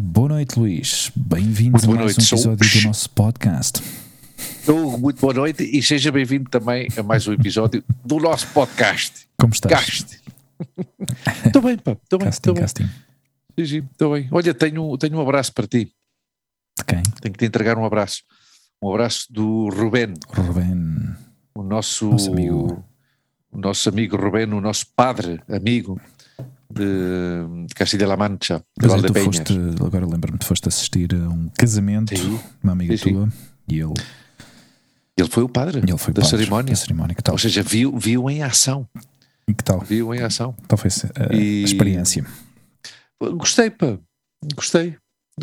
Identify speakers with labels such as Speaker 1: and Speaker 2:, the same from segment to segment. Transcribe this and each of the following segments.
Speaker 1: Boa noite, Luís. Bem-vindos a mais
Speaker 2: noite,
Speaker 1: um episódio do nosso podcast.
Speaker 2: Então, muito boa noite e seja bem-vindo também a mais um episódio do nosso podcast.
Speaker 1: Como estás?
Speaker 2: Cast. Estou bem, pá. Estou bem,
Speaker 1: Casting,
Speaker 2: estou bem.
Speaker 1: casting.
Speaker 2: Sim, sim, estou bem. Olha, tenho, tenho um abraço para ti.
Speaker 1: De quem?
Speaker 2: Tenho que te entregar um abraço. Um abraço do Rubén,
Speaker 1: Ruben.
Speaker 2: o nosso,
Speaker 1: Nosso amigo.
Speaker 2: O nosso amigo Rubén, o nosso padre, amigo de, de Castilla-La Mancha, de
Speaker 1: é, tu
Speaker 2: Valdepeñas.
Speaker 1: foste, agora lembro-me, tu foste assistir a um casamento,
Speaker 2: Sim.
Speaker 1: uma amiga
Speaker 2: Sim, sim.
Speaker 1: tua, e ele,
Speaker 2: Ele foi o padre,
Speaker 1: foi
Speaker 2: da
Speaker 1: padre
Speaker 2: cerimónia.
Speaker 1: Da cerimónia.
Speaker 2: Ou seja, viu, viu em ação.
Speaker 1: E que tal?
Speaker 2: Viu em ação.
Speaker 1: Qual foi a, a
Speaker 2: E-
Speaker 1: experiência?
Speaker 2: Gostei, pá. Gostei.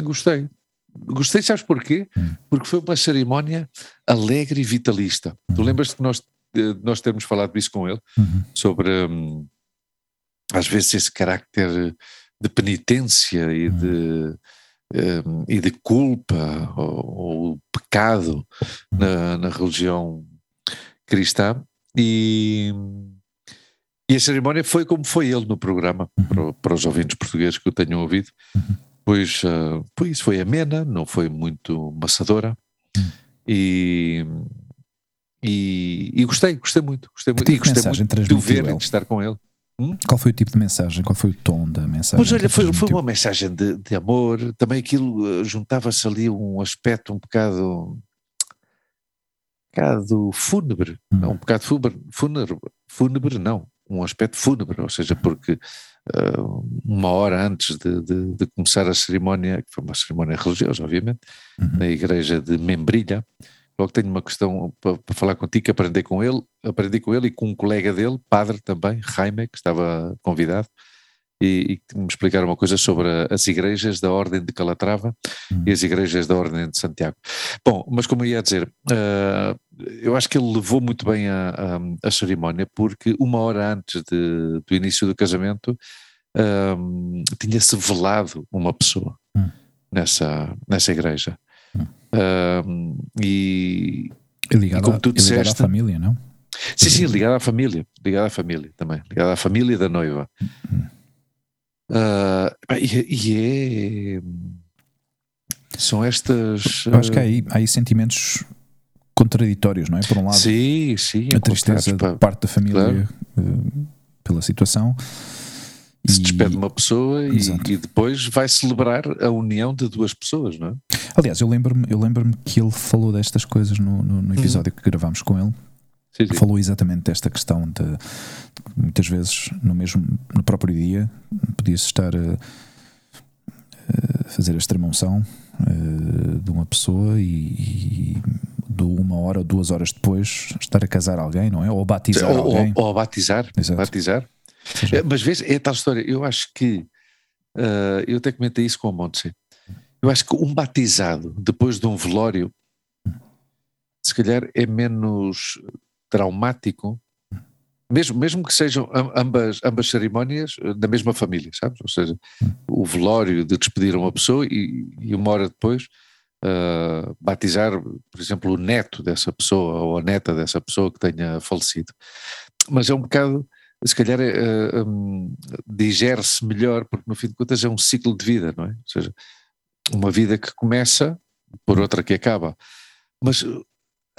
Speaker 2: Gostei. Gostei, sabes porquê?
Speaker 1: Hum.
Speaker 2: Porque foi uma cerimónia alegre e vitalista. Tu
Speaker 1: Uhum.
Speaker 2: lembras-te que nós, eh, nós termos falado disso com ele?
Speaker 1: Uhum.
Speaker 2: Sobre, hum, às vezes, esse carácter de penitência e de, hum, e de culpa ou, ou pecado na, na religião cristã. E, e a cerimónia foi como foi ele no programa, para, o- para os ouvintes portugueses que o tenham ouvido.
Speaker 1: Uhum.
Speaker 2: Pois, ah, pois foi amena, não foi muito maçadora.
Speaker 1: Uhum.
Speaker 2: E, e, e gostei, gostei muito. Gostei muito. E gostei muito de o ver e de estar com ele.
Speaker 1: Qual foi o tipo de mensagem? Qual foi o tom da mensagem?
Speaker 2: Pois olha, foi, foi
Speaker 1: transmitiu?
Speaker 2: uma mensagem de, de amor, também aquilo eh, juntava-se ali um aspecto um bocado, um bocado fúnebre,
Speaker 1: Hum.
Speaker 2: não, um bocado fúnebre, fúnebre, fúnebre não, um aspecto fúnebre, ou seja, porque eh, uma hora antes de, de- de começar a cerimónia, que foi uma cerimónia religiosa, obviamente,
Speaker 1: Uhum.
Speaker 2: na igreja de Membrilha, logo tenho uma questão para, para falar contigo, que aprendi com ele, aprendi com ele e com um colega dele, padre também, Jaime, que estava convidado, e, e me explicaram uma coisa sobre as igrejas da Ordem de Calatrava
Speaker 1: Hum.
Speaker 2: e as igrejas da Ordem de Santiago. Bom, mas como eu ia dizer, ah, eu acho que ele levou muito bem a, a- a cerimónia, porque uma hora antes de- do início do casamento ah, tinha-se velado uma pessoa
Speaker 1: Hum.
Speaker 2: nessa, nessa igreja. E
Speaker 1: E ligado,
Speaker 2: e como tu
Speaker 1: e ligado à
Speaker 2: disseste-
Speaker 1: família, não?
Speaker 2: sim, sim, ligado à família, ligado à família também, ligado à família da noiva. Ah, e, e é são estas
Speaker 1: Eu acho que há
Speaker 2: ah,
Speaker 1: aí, há aí sentimentos contraditórios, não é? Por um lado,
Speaker 2: sim, sim,
Speaker 1: a tristeza de parte da família eh, pela situação.
Speaker 2: Se despede uma pessoa e, e depois vai celebrar a união de duas pessoas, não é?
Speaker 1: Aliás, eu lembro-me eu lembro que ele falou destas coisas no, no- no episódio que gravámos com ele.
Speaker 2: Sim, sim.
Speaker 1: Falou exatamente desta questão de, de muitas vezes no mesmo no próprio dia podia-se estar a, a fazer a extrema-unção eh, de uma pessoa e, e de uma hora ou duas horas depois estar a casar alguém, não é? Ou a batizar
Speaker 2: Ou, ou,
Speaker 1: alguém.
Speaker 2: ou a batizar,
Speaker 1: Exato.
Speaker 2: batizar. É, Mas vês, é tal história. Eu acho que ah, eu até comentei isso com o Montse. Eu acho que um batizado depois de um velório, se calhar é menos traumático, mesmo, mesmo que sejam am- ambas, ambas cerimónias eh, da mesma família, sabes? Ou seja, o velório de despedir uma pessoa e, e uma hora depois ah, batizar, por exemplo, o neto dessa pessoa ou a neta dessa pessoa que tenha falecido. Mas é um bocado se calhar eh, hum, digere-se melhor, porque no fim de contas é um ciclo de vida, não é? Ou seja, uma vida que começa por outra que acaba. Mas uh,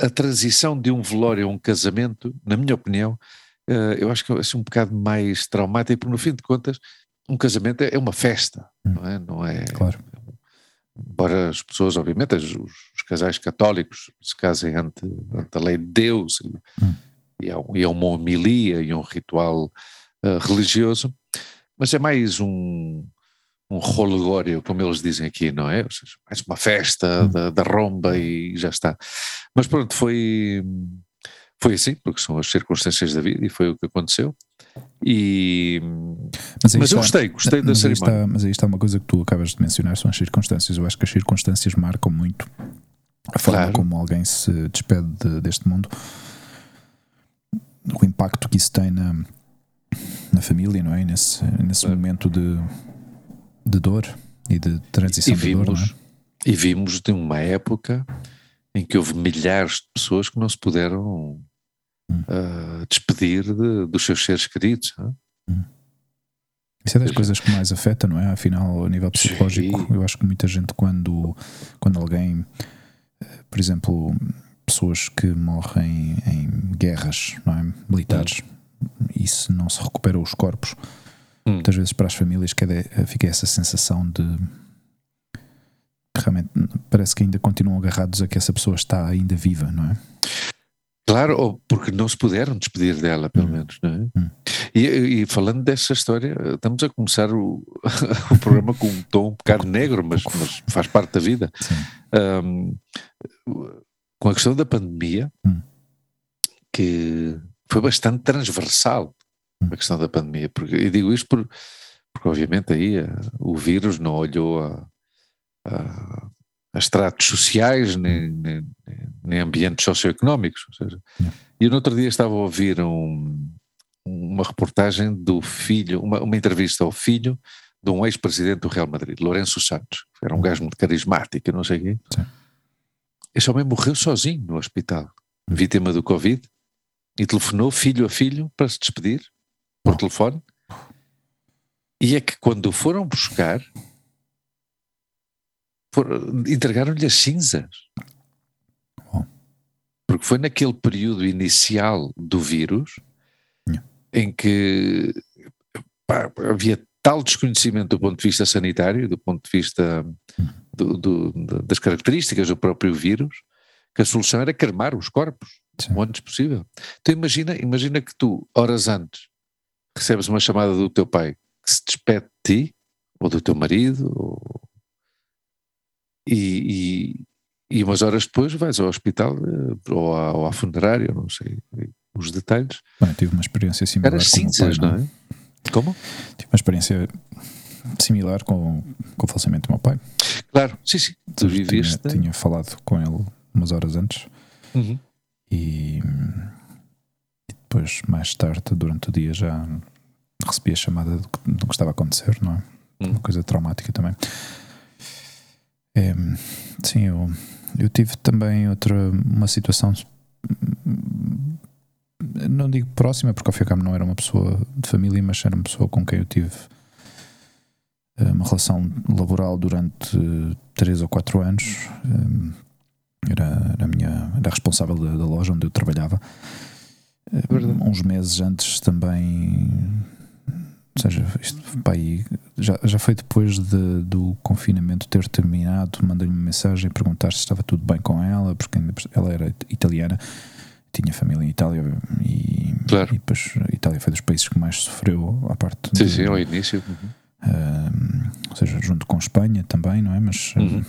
Speaker 2: a transição de um velório a um casamento, na minha opinião, eh, eu acho que é assim, um bocado mais traumático, porque no fim de contas, um casamento é é uma festa,
Speaker 1: Hum.
Speaker 2: não é? Não é
Speaker 1: Claro.
Speaker 2: embora as pessoas, obviamente, os, os casais católicos se casem ante, ante a lei de Deus
Speaker 1: Hum.
Speaker 2: E, é, um- e é uma homilia e um ritual ah, religioso, mas é mais um, um rolegório, como eles dizem aqui, não é? Ou seja, mais uma festa
Speaker 1: Hum.
Speaker 2: da, da romba e já está. Mas pronto, foi, foi assim, porque são as circunstâncias da vida e foi o que aconteceu. E,
Speaker 1: Mas,
Speaker 2: mas eu
Speaker 1: está-
Speaker 2: gostei, gostei da
Speaker 1: mas aí,
Speaker 2: cerimónia.
Speaker 1: está, mas aí está uma coisa que tu acabas de mencionar, são as circunstâncias. Eu acho que as circunstâncias marcam muito a forma
Speaker 2: Claro.
Speaker 1: como alguém se despede de- deste mundo, o impacto que isso tem na, na família, não é? Nesse, nesse
Speaker 2: Claro.
Speaker 1: momento de, de dor e de transição
Speaker 2: E
Speaker 1: de dor, não é?
Speaker 2: vimos, e vimos de uma época em que houve milhares de pessoas que não se puderam
Speaker 1: Hum.
Speaker 2: ah, despedir de- dos seus seres queridos. hã?
Speaker 1: Isso é das
Speaker 2: Seja-
Speaker 1: coisas que mais afeta, não é? Afinal, a nível psicológico,
Speaker 2: Sim.
Speaker 1: eu acho que muita gente, quando, quando alguém, eh, por exemplo, pessoas que morrem em guerras, não é? Militares, e se não se recuperam os corpos,
Speaker 2: Hum.
Speaker 1: muitas vezes para as famílias queda- eh, fica essa sensação de realmente parece que ainda continuam agarrados a que essa pessoa está ainda viva, não é?
Speaker 2: Claro, ou porque não se puderam despedir dela, pelo
Speaker 1: Hum.
Speaker 2: menos. Não é?
Speaker 1: Hum.
Speaker 2: E, e falando dessa história, estamos a começar o, o programa com um tom um bocado negro, mas, mas faz parte da vida.
Speaker 1: Sim.
Speaker 2: Com a questão da pandemia,
Speaker 1: Hum.
Speaker 2: que foi bastante transversal
Speaker 1: Hum.
Speaker 2: a questão da pandemia. Porque, e digo isto por, porque, obviamente, aí eh, o vírus não olhou a, a, a estratos sociais nem, nem, nem ambientes socioeconómicos. Seja,
Speaker 1: Yeah.
Speaker 2: e eu no outro dia estava a ouvir um, uma reportagem do filho, uma, uma entrevista ao filho de um ex-presidente do Real Madrid, Lourenço Santos, que era um gajo muito carismático, não sei o quê.
Speaker 1: Sim.
Speaker 2: Esse homem morreu sozinho no hospital, vítima do Covid, e telefonou filho a filho para se despedir, por telefone. E é que quando o foram buscar, entregaram-lhe as cinzas. Porque foi naquele período inicial do vírus em que pá, havia tal desconhecimento do ponto de vista sanitário, do ponto de vista do- do- das características do próprio vírus, que a solução era cremar os corpos
Speaker 1: Sim.
Speaker 2: o antes possível. Então imagina, imagina que tu, horas antes, recebes uma chamada do teu pai que se despede de ti, ou do teu marido, ou- e, e, e umas horas depois vais ao hospital eh, ou à, ou à funerária, não sei os detalhes.
Speaker 1: Bem, tive uma experiência similar meu
Speaker 2: cinzas,
Speaker 1: pai,
Speaker 2: não é? Como?
Speaker 1: Tive uma experiência similar com, com o falecimento do meu pai.
Speaker 2: Claro, sim, sim. Tu
Speaker 1: Tinha-
Speaker 2: viveste.
Speaker 1: Tinha, falado com ele umas horas antes
Speaker 2: Uhum.
Speaker 1: e, e depois, mais tarde, durante o dia, já recebi a chamada do que, do que estava a acontecer, não é?
Speaker 2: Hum.
Speaker 1: Uma coisa traumática também. É, sim, eu, eu tive também outra, uma situação, não digo próxima, porque ao fim e ao cabo não era uma pessoa de família, mas era uma pessoa com quem eu tive uma relação laboral durante eh, três ou quatro anos. Eh, Era, era a minha era a responsável da, da loja onde eu trabalhava. Eh,
Speaker 2: Verdade.
Speaker 1: Uns meses antes também. Ou seja, isto, pá, já, já foi depois de- do confinamento ter terminado. Mandei-lhe uma mensagem a perguntar se estava tudo bem com ela, porque ela era italiana, tinha família em Itália e,
Speaker 2: Claro.
Speaker 1: e depois a Itália foi dos países que mais sofreu à parte
Speaker 2: Sim,
Speaker 1: de-
Speaker 2: sim, ao início. Uhum.
Speaker 1: Ou seja, junto com Espanha também, não é? Mas
Speaker 2: Uhum.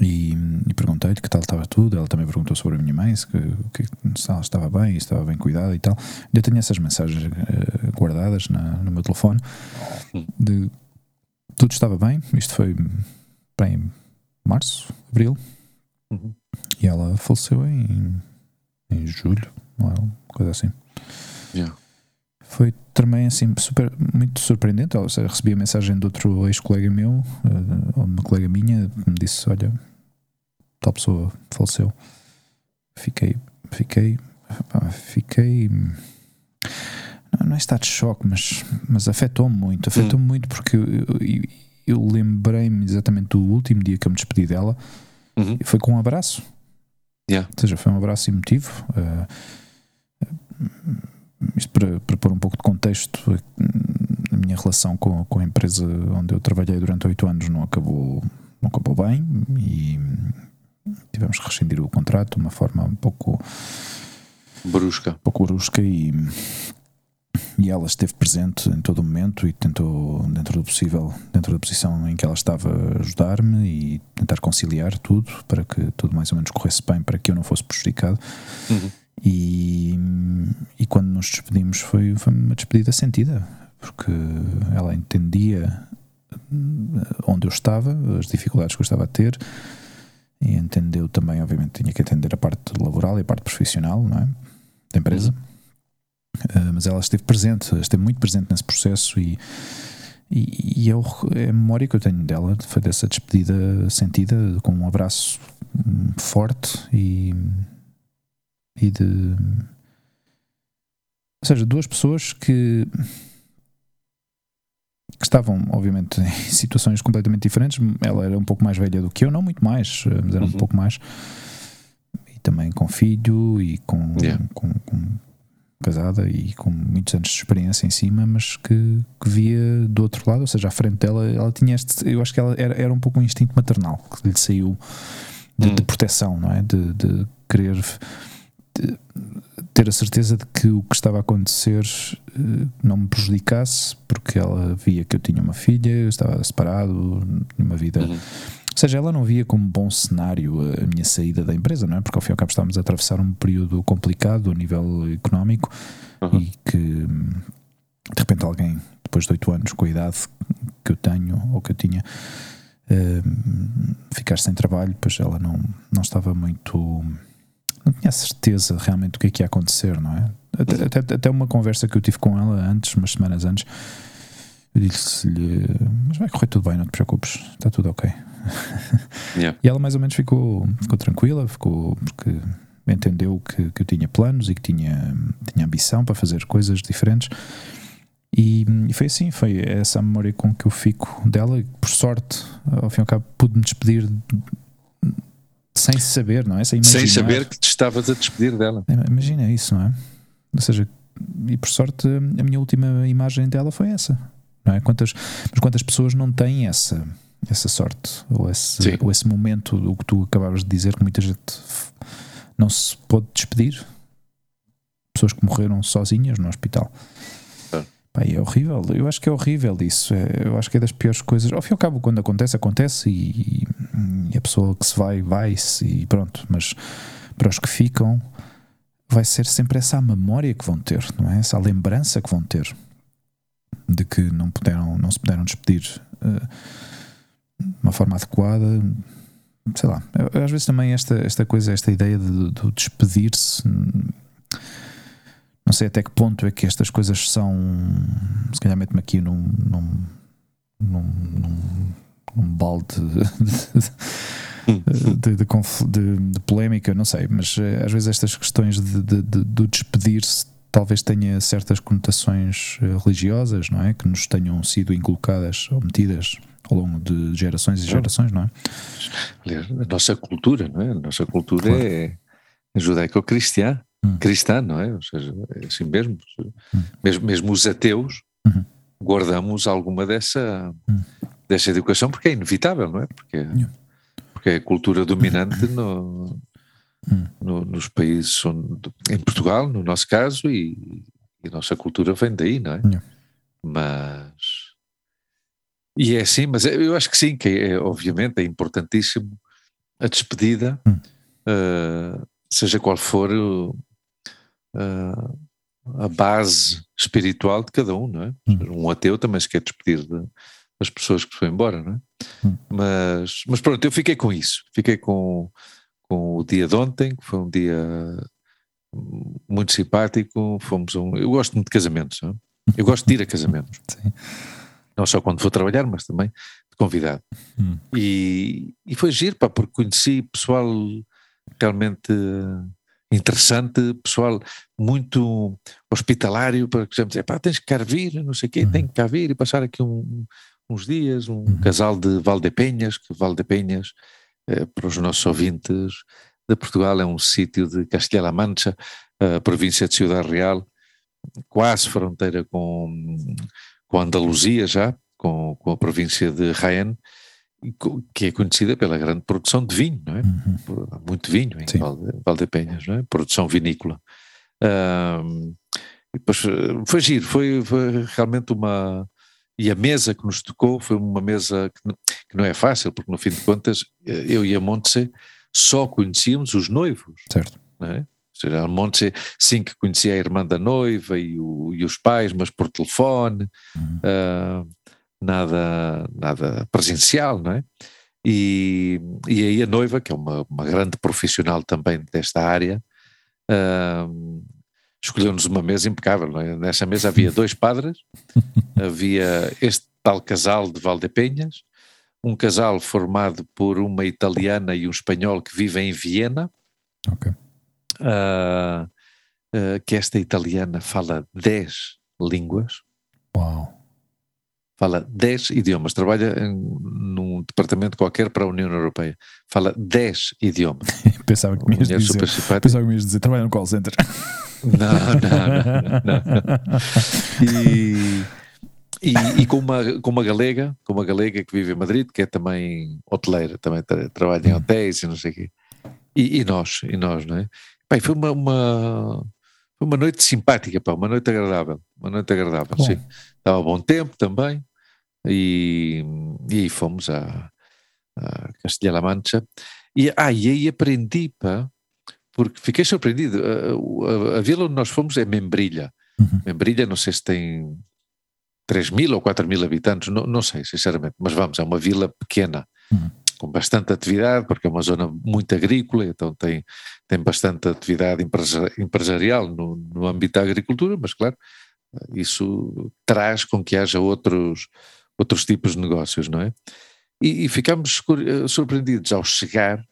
Speaker 1: e, e perguntei-lhe que tal estava tudo. Ela também perguntou sobre a minha mãe, se, que, se ela estava bem, se estava bem cuidada e tal. Eu tenho essas mensagens eh, guardadas na- no meu telefone de tudo estava bem. Isto foi bem em março, abril,
Speaker 2: Uhum.
Speaker 1: e ela faleceu em, em julho, ou uma coisa assim.
Speaker 2: Yeah.
Speaker 1: Foi também assim super, muito surpreendente. Ou seja, recebi a mensagem de outro ex-colega meu, eh, ou uma colega minha, que me disse: Olha, tal pessoa faleceu. Fiquei, fiquei, fiquei. Não, não é estado de choque, mas, mas afetou-me muito. Afetou-me muito porque eu, eu, eu lembrei-me exatamente do último dia que eu me despedi dela
Speaker 2: Uhum.
Speaker 1: e foi com um abraço.
Speaker 2: Yeah.
Speaker 1: Ou seja, foi um abraço emotivo. eh, isto para, para pôr um pouco de contexto, eh, a minha relação com, com a empresa onde eu trabalhei durante oito anos não acabou, não acabou bem e tivemos que rescindir o contrato de uma forma um pouco,
Speaker 2: Brusca.
Speaker 1: um pouco brusca e, e ela esteve presente em todo o momento e tentou, dentro do possível, dentro da posição em que ela estava, ajudar-me e tentar conciliar tudo para que tudo mais ou menos corresse bem, para que eu não fosse prejudicado.
Speaker 2: Uhum.
Speaker 1: E, e quando nos despedimos foi, foi uma despedida sentida, porque ela entendia hum, onde eu estava, as dificuldades que eu estava a ter, e entendeu também, obviamente, tinha que entender a parte laboral e a parte profissional, não é? Da empresa. Uhum. Uh, mas ela esteve presente, esteve muito presente nesse processo e, e, e eu, é a memória que eu tenho dela foi dessa despedida sentida com um abraço hum, forte e, e de. Ou seja, duas pessoas que que estavam, obviamente, em situações completamente diferentes. Ela era um pouco mais velha do que eu, não muito mais, mas era uhum. um pouco mais. E também com filho e com, yeah. com, com, casada e com muitos anos de experiência em cima, mas que, que, via do outro lado, ou seja, à frente dela, ela tinha este. Eu acho que ela era, era um pouco um instinto maternal que lhe saiu de, de proteção, não é? De, de querer. Ter a certeza de que o que estava a acontecer uh, não me prejudicasse, porque ela via que eu tinha uma filha, eu estava separado, uma vida. Uhum. Ou seja, ela não via como bom cenário a minha saída da empresa, não é? Porque ao fim e ao cabo estávamos a atravessar um período complicado a nível económico uhum. e que de repente alguém, depois de oito anos, com a idade que eu tenho ou que eu tinha, uh, ficar sem trabalho, pois ela não, não estava muito não tinha certeza realmente do que é que ia acontecer, não é? Até, até, até uma conversa que eu tive com ela antes, umas semanas antes, eu disse-lhe: Mas vai correr tudo bem, não te preocupes, está tudo ok. Yeah. e ela mais ou menos ficou, ficou tranquila, ficou porque entendeu que, que eu tinha planos e que tinha, tinha ambição para fazer coisas diferentes. E, e, foi assim, foi essa a memória com que eu fico dela. E por sorte, ao fim e ao cabo, pude me despedir sem saber, não é?
Speaker 2: Sem, sem saber que te estavas a despedir dela.
Speaker 1: É, imagina isso, não é? Ou seja, e por sorte a minha última imagem dela foi essa. Não é? quantas, mas quantas pessoas não têm essa, essa sorte ou esse, ou esse momento do que tu acabavas de dizer que muita gente não se pode despedir? Pessoas que morreram sozinhas no hospital. Pá, é horrível, eu acho que é horrível isso. É, eu acho que é das piores coisas. Ao fim e ao cabo, quando acontece, acontece e, e a pessoa que se vai, vai-se e pronto. Mas para os que ficam, vai ser sempre essa memória que vão ter, não é? Essa lembrança que vão ter de que não, puderam, não se puderam despedir uh, de uma forma adequada. Sei lá, às vezes também esta, esta coisa, esta ideia de, de despedir-se não sei até que ponto é que estas coisas são. Se calhar mete-me aqui num, num, num, num, num balde de, de, de, de, polémica, não sei, mas eh, às vezes estas questões de, de despedir-se talvez tenha certas conotações eh, religiosas, não é? Que nos tenham sido inculcadas ou metidas ao longo de gerações e gerações, não é?
Speaker 2: Aliás, a nossa cultura, não é? A nossa cultura claro. é judaico-cristã hum. cristã, não é? Ou seja, é assim mesmo. Hum. Mesmo, mesmo os ateus uhum. guardamos alguma dessa, hum. Dessa educação porque é inevitável, não é? Porque, porque é a cultura dominante no, no, nos países onde, em Portugal, no nosso caso, e, e, a nossa cultura vem daí, não é? Mas. E é assim, mas eu acho que sim, que é, obviamente é importantíssimo a despedida, uh, seja qual for uh, a base espiritual de cada um, não é? Hum. Um ateu também se quer despedir de, das pessoas que foi embora, não é? Hum. Mas, mas pronto, eu fiquei com isso, fiquei com, com o dia de ontem, que foi um dia muito simpático, fomos um, eu gosto muito de casamentos, não é? eu gosto de ir a casamentos. Sim. Não só quando vou trabalhar, mas também de convidado. Hum. E, e foi giro, pá, porque conheci pessoal realmente interessante, pessoal muito hospitalário, para que já me pá, tens que cá vir, não sei o quê, uhum. tem que cá vir e passar aqui um, uns dias, um uhum. casal de Valdepenhas, que Valdepenhas, eh, para os nossos ouvintes de Portugal, é um sítio de Castilla-La Mancha, a província de Ciudad Real, quase fronteira com, com Andaluzia já, com, com a província de Jaén, que é conhecida pela grande produção de vinho, não é? Uhum. Muito vinho em Valde, Valdepenhas, não é? Produção vinícola. E depois eh, foi giro, foi, foi, realmente uma. E a mesa que nos tocou foi uma mesa que não, é fácil, porque no fim de contas eh, eu e a Montse só conhecíamos os noivos.
Speaker 1: Certo.
Speaker 2: Não é? Ou seja, a Montse sim que conhecia a irmã da noiva e, o, e os pais, mas por telefone. Uhum. Uh, nada, nada presencial, não é? E, e aí a noiva, que é uma, uma grande profissional também desta área, uh, escolheu-nos uma mesa impecável. É? Nessa mesa havia dois padres, havia este tal casal de Valdepenhas, um casal formado por uma italiana e um espanhol que vivem em Viena.
Speaker 1: Ok.
Speaker 2: Uh, uh, que esta italiana fala 10 línguas.
Speaker 1: Uau!
Speaker 2: Fala 10 idiomas, trabalha em, num departamento qualquer para a União Europeia. Fala 10 idiomas.
Speaker 1: pensava que me ias dizer, pensava que me ias dizer, trabalha no call center.
Speaker 2: Não, não, não. não. E, e, e, com, uma, com uma galega, com uma galega que vive em Madrid, que é também hoteleira, também tra trabalha em hotéis e não sei o quê. E, e, nós, e nós, não é? Bem, foi uma, uma, foi uma noite simpática, pá, uma noite agradável, uma noite agradável, bom. sim. Estava bom tempo também, e, e fomos a, a Castilla-La Mancha. E, ah, e aí aprendi, pá, porque fiquei surpreendido. A, a, a, vila onde nós fomos é Membrilha. Uhum. Membrilha, não sei se tem 3 mil ou 4 mil habitantes, não, não sei, sinceramente, mas vamos, é uma vila pequena, uhum. com bastante atividade, porque é uma zona muito agrícola, então tem, tem bastante atividade empresarial no, no âmbito da agricultura, mas claro, isso traz com que haja outros, outros tipos de negócios, não é? E, e ficamos surpreendidos ao chegar.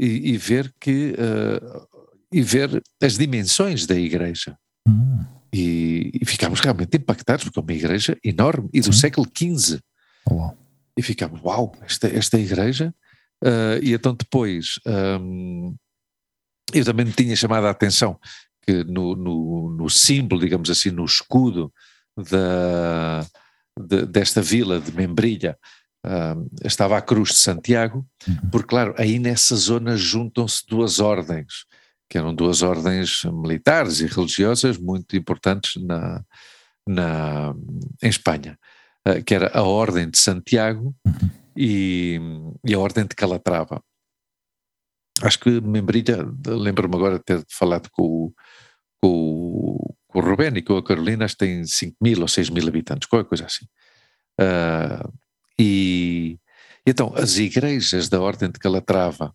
Speaker 2: E, e, ver que, uh, e ver as dimensões da igreja. Uhum e, e ficámos realmente impactados, porque é uma igreja enorme e do Sim. século XV.
Speaker 1: Oh,
Speaker 2: E ficámos, uau, esta, esta igreja. Uh, e então depois um, eu também me tinha chamado a atenção que no, no, no símbolo, digamos assim, no escudo da, de, desta vila de Membrilha, estava a Cruz de Santiago, uhum. porque claro, aí nessa zona juntam-se duas ordens que eram duas ordens militares e religiosas muito importantes na, na, em Espanha, eh, que era a Ordem de Santiago uhum. e, e, a Ordem de Calatrava. Acho que Membrilha, lembro-me agora de ter falado com o, com, com o Rubén e com a Carolina, acho que tem 5 mil ou 6 mil habitantes, qualquer coisa assim. Uh, e então as igrejas da Ordem de Calatrava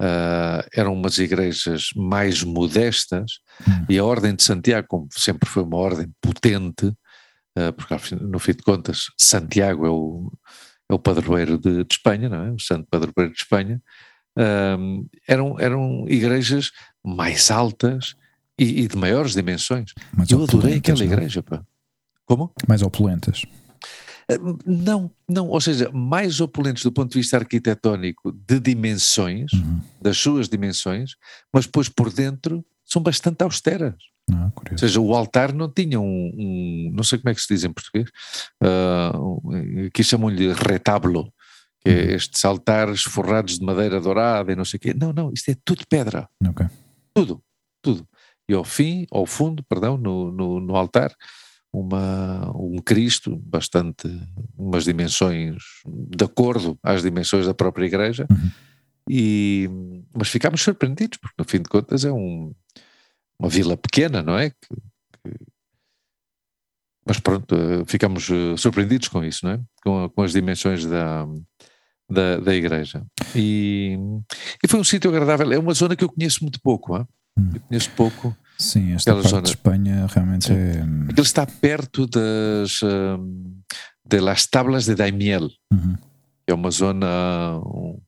Speaker 2: Uh, eram umas igrejas mais modestas uhum. e a Ordem de Santiago, como sempre foi uma ordem potente, uh, porque no fim de contas Santiago é o, é o padroeiro de, de Espanha, não é? O santo padroeiro de Espanha, uh, eram, eram igrejas mais altas e, e de maiores dimensões. Mais Eu adorei aquela é? igreja, pá. Como?
Speaker 1: Mais opulentas.
Speaker 2: Não, não, ou seja, mais opulentes do ponto de vista arquitetónico de dimensões, uhum. das suas dimensões, mas depois por dentro são bastante austeras.
Speaker 1: Ah,
Speaker 2: ou seja, o altar não tinha um, um, não sei como é que se diz em português, uh, aqui chamam-lhe retábulo, que é uhum. estes altares forrados de madeira dourada e não sei o quê. Não, não, isto é tudo pedra.
Speaker 1: Okay.
Speaker 2: Tudo, tudo. E ao fim, ao fundo, perdão, no, no, no altar, uma, um Cristo bastante, umas dimensões de acordo às dimensões da própria igreja, uhum. e, mas ficámos surpreendidos, porque no fim de contas é um, uma vila pequena, não é? Que, que, mas pronto, eh, ficamos eh, surpreendidos com isso, não é? Com, com as dimensões da, da, da igreja. E, e, foi um sítio agradável, é uma zona que eu conheço muito pouco? Uhum. eu conheço pouco
Speaker 1: Sim, esta parte zona. de Espanha realmente é.
Speaker 2: Ele está perto das um, de las tablas de Daimiel, uhum. é uma zona, um,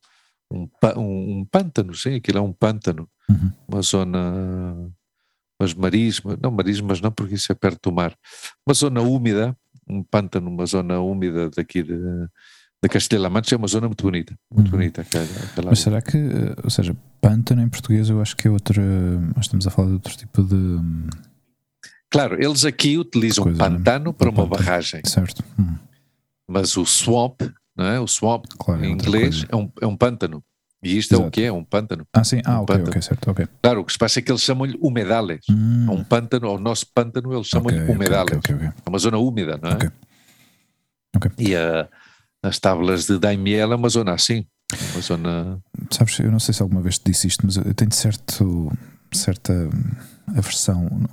Speaker 2: um, um, pântano, sim, aquilo é um pântano, uhum. uma zona, mas marismas, não marismas não, porque isso é perto do mar, uma zona úmida, um pântano, uma zona úmida daqui de, da Castilla-La Mancha é uma zona muito bonita, muito uhum. bonita. Aquela, aquela
Speaker 1: Mas será que, eh, ou seja, pântano em português eu acho que é outro, nós estamos a falar de outro tipo de...
Speaker 2: Claro, eles aqui utilizam coisa, pantano para uma pântano. barragem.
Speaker 1: Certo. Hum.
Speaker 2: Mas o swamp, não é? O swamp claro, é em inglês é um, é um pântano. E isto Exato. é o que é? Um pântano.
Speaker 1: Ah, sim. Ah,
Speaker 2: um
Speaker 1: ok, ok, certo, ok.
Speaker 2: Claro, o que se passa é que eles chamam-lhe humedales. Hum. Um pântano, ao nosso pântano, eles chamam-lhe okay, humedales. Okay, okay, é uma zona úmida, não é?
Speaker 1: Ok. okay.
Speaker 2: E a... Uh, nas tábuas de Daimiel é uma zona assim. Uma zona.
Speaker 1: Sabes, eu não sei se alguma vez te disse isto, mas eu tenho certo, certa aversão.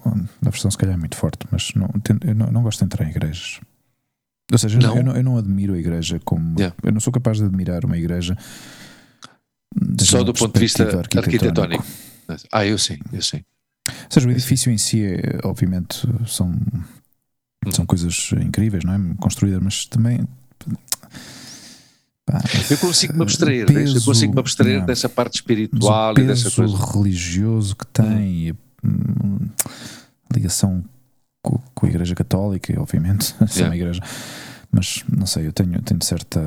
Speaker 1: A versão se calhar é muito forte, mas não, eu não, não gosto de entrar em igrejas. Ou seja,
Speaker 2: Não.
Speaker 1: Eu, não, eu não admiro a igreja como.
Speaker 2: Yeah.
Speaker 1: Eu não sou capaz de admirar uma igreja.
Speaker 2: Só do ponto de vista
Speaker 1: perspectiva
Speaker 2: arquitetónico. Ah, eu sim, eu sim.
Speaker 1: Ou seja, o edifício em si, é, obviamente, são, são coisas incríveis, não é? Construídas, mas também. Pá,
Speaker 2: Eu consigo me abstrair,
Speaker 1: o
Speaker 2: deixa, eu consigo me abstrair
Speaker 1: yeah,
Speaker 2: dessa parte espiritual
Speaker 1: o
Speaker 2: e dessa
Speaker 1: peso
Speaker 2: coisa.
Speaker 1: religioso que tem, hum, ligação co- com, a Igreja Católica, obviamente, se é
Speaker 2: Yeah.
Speaker 1: uma igreja. Mas não sei, eu tenho, tenho certa.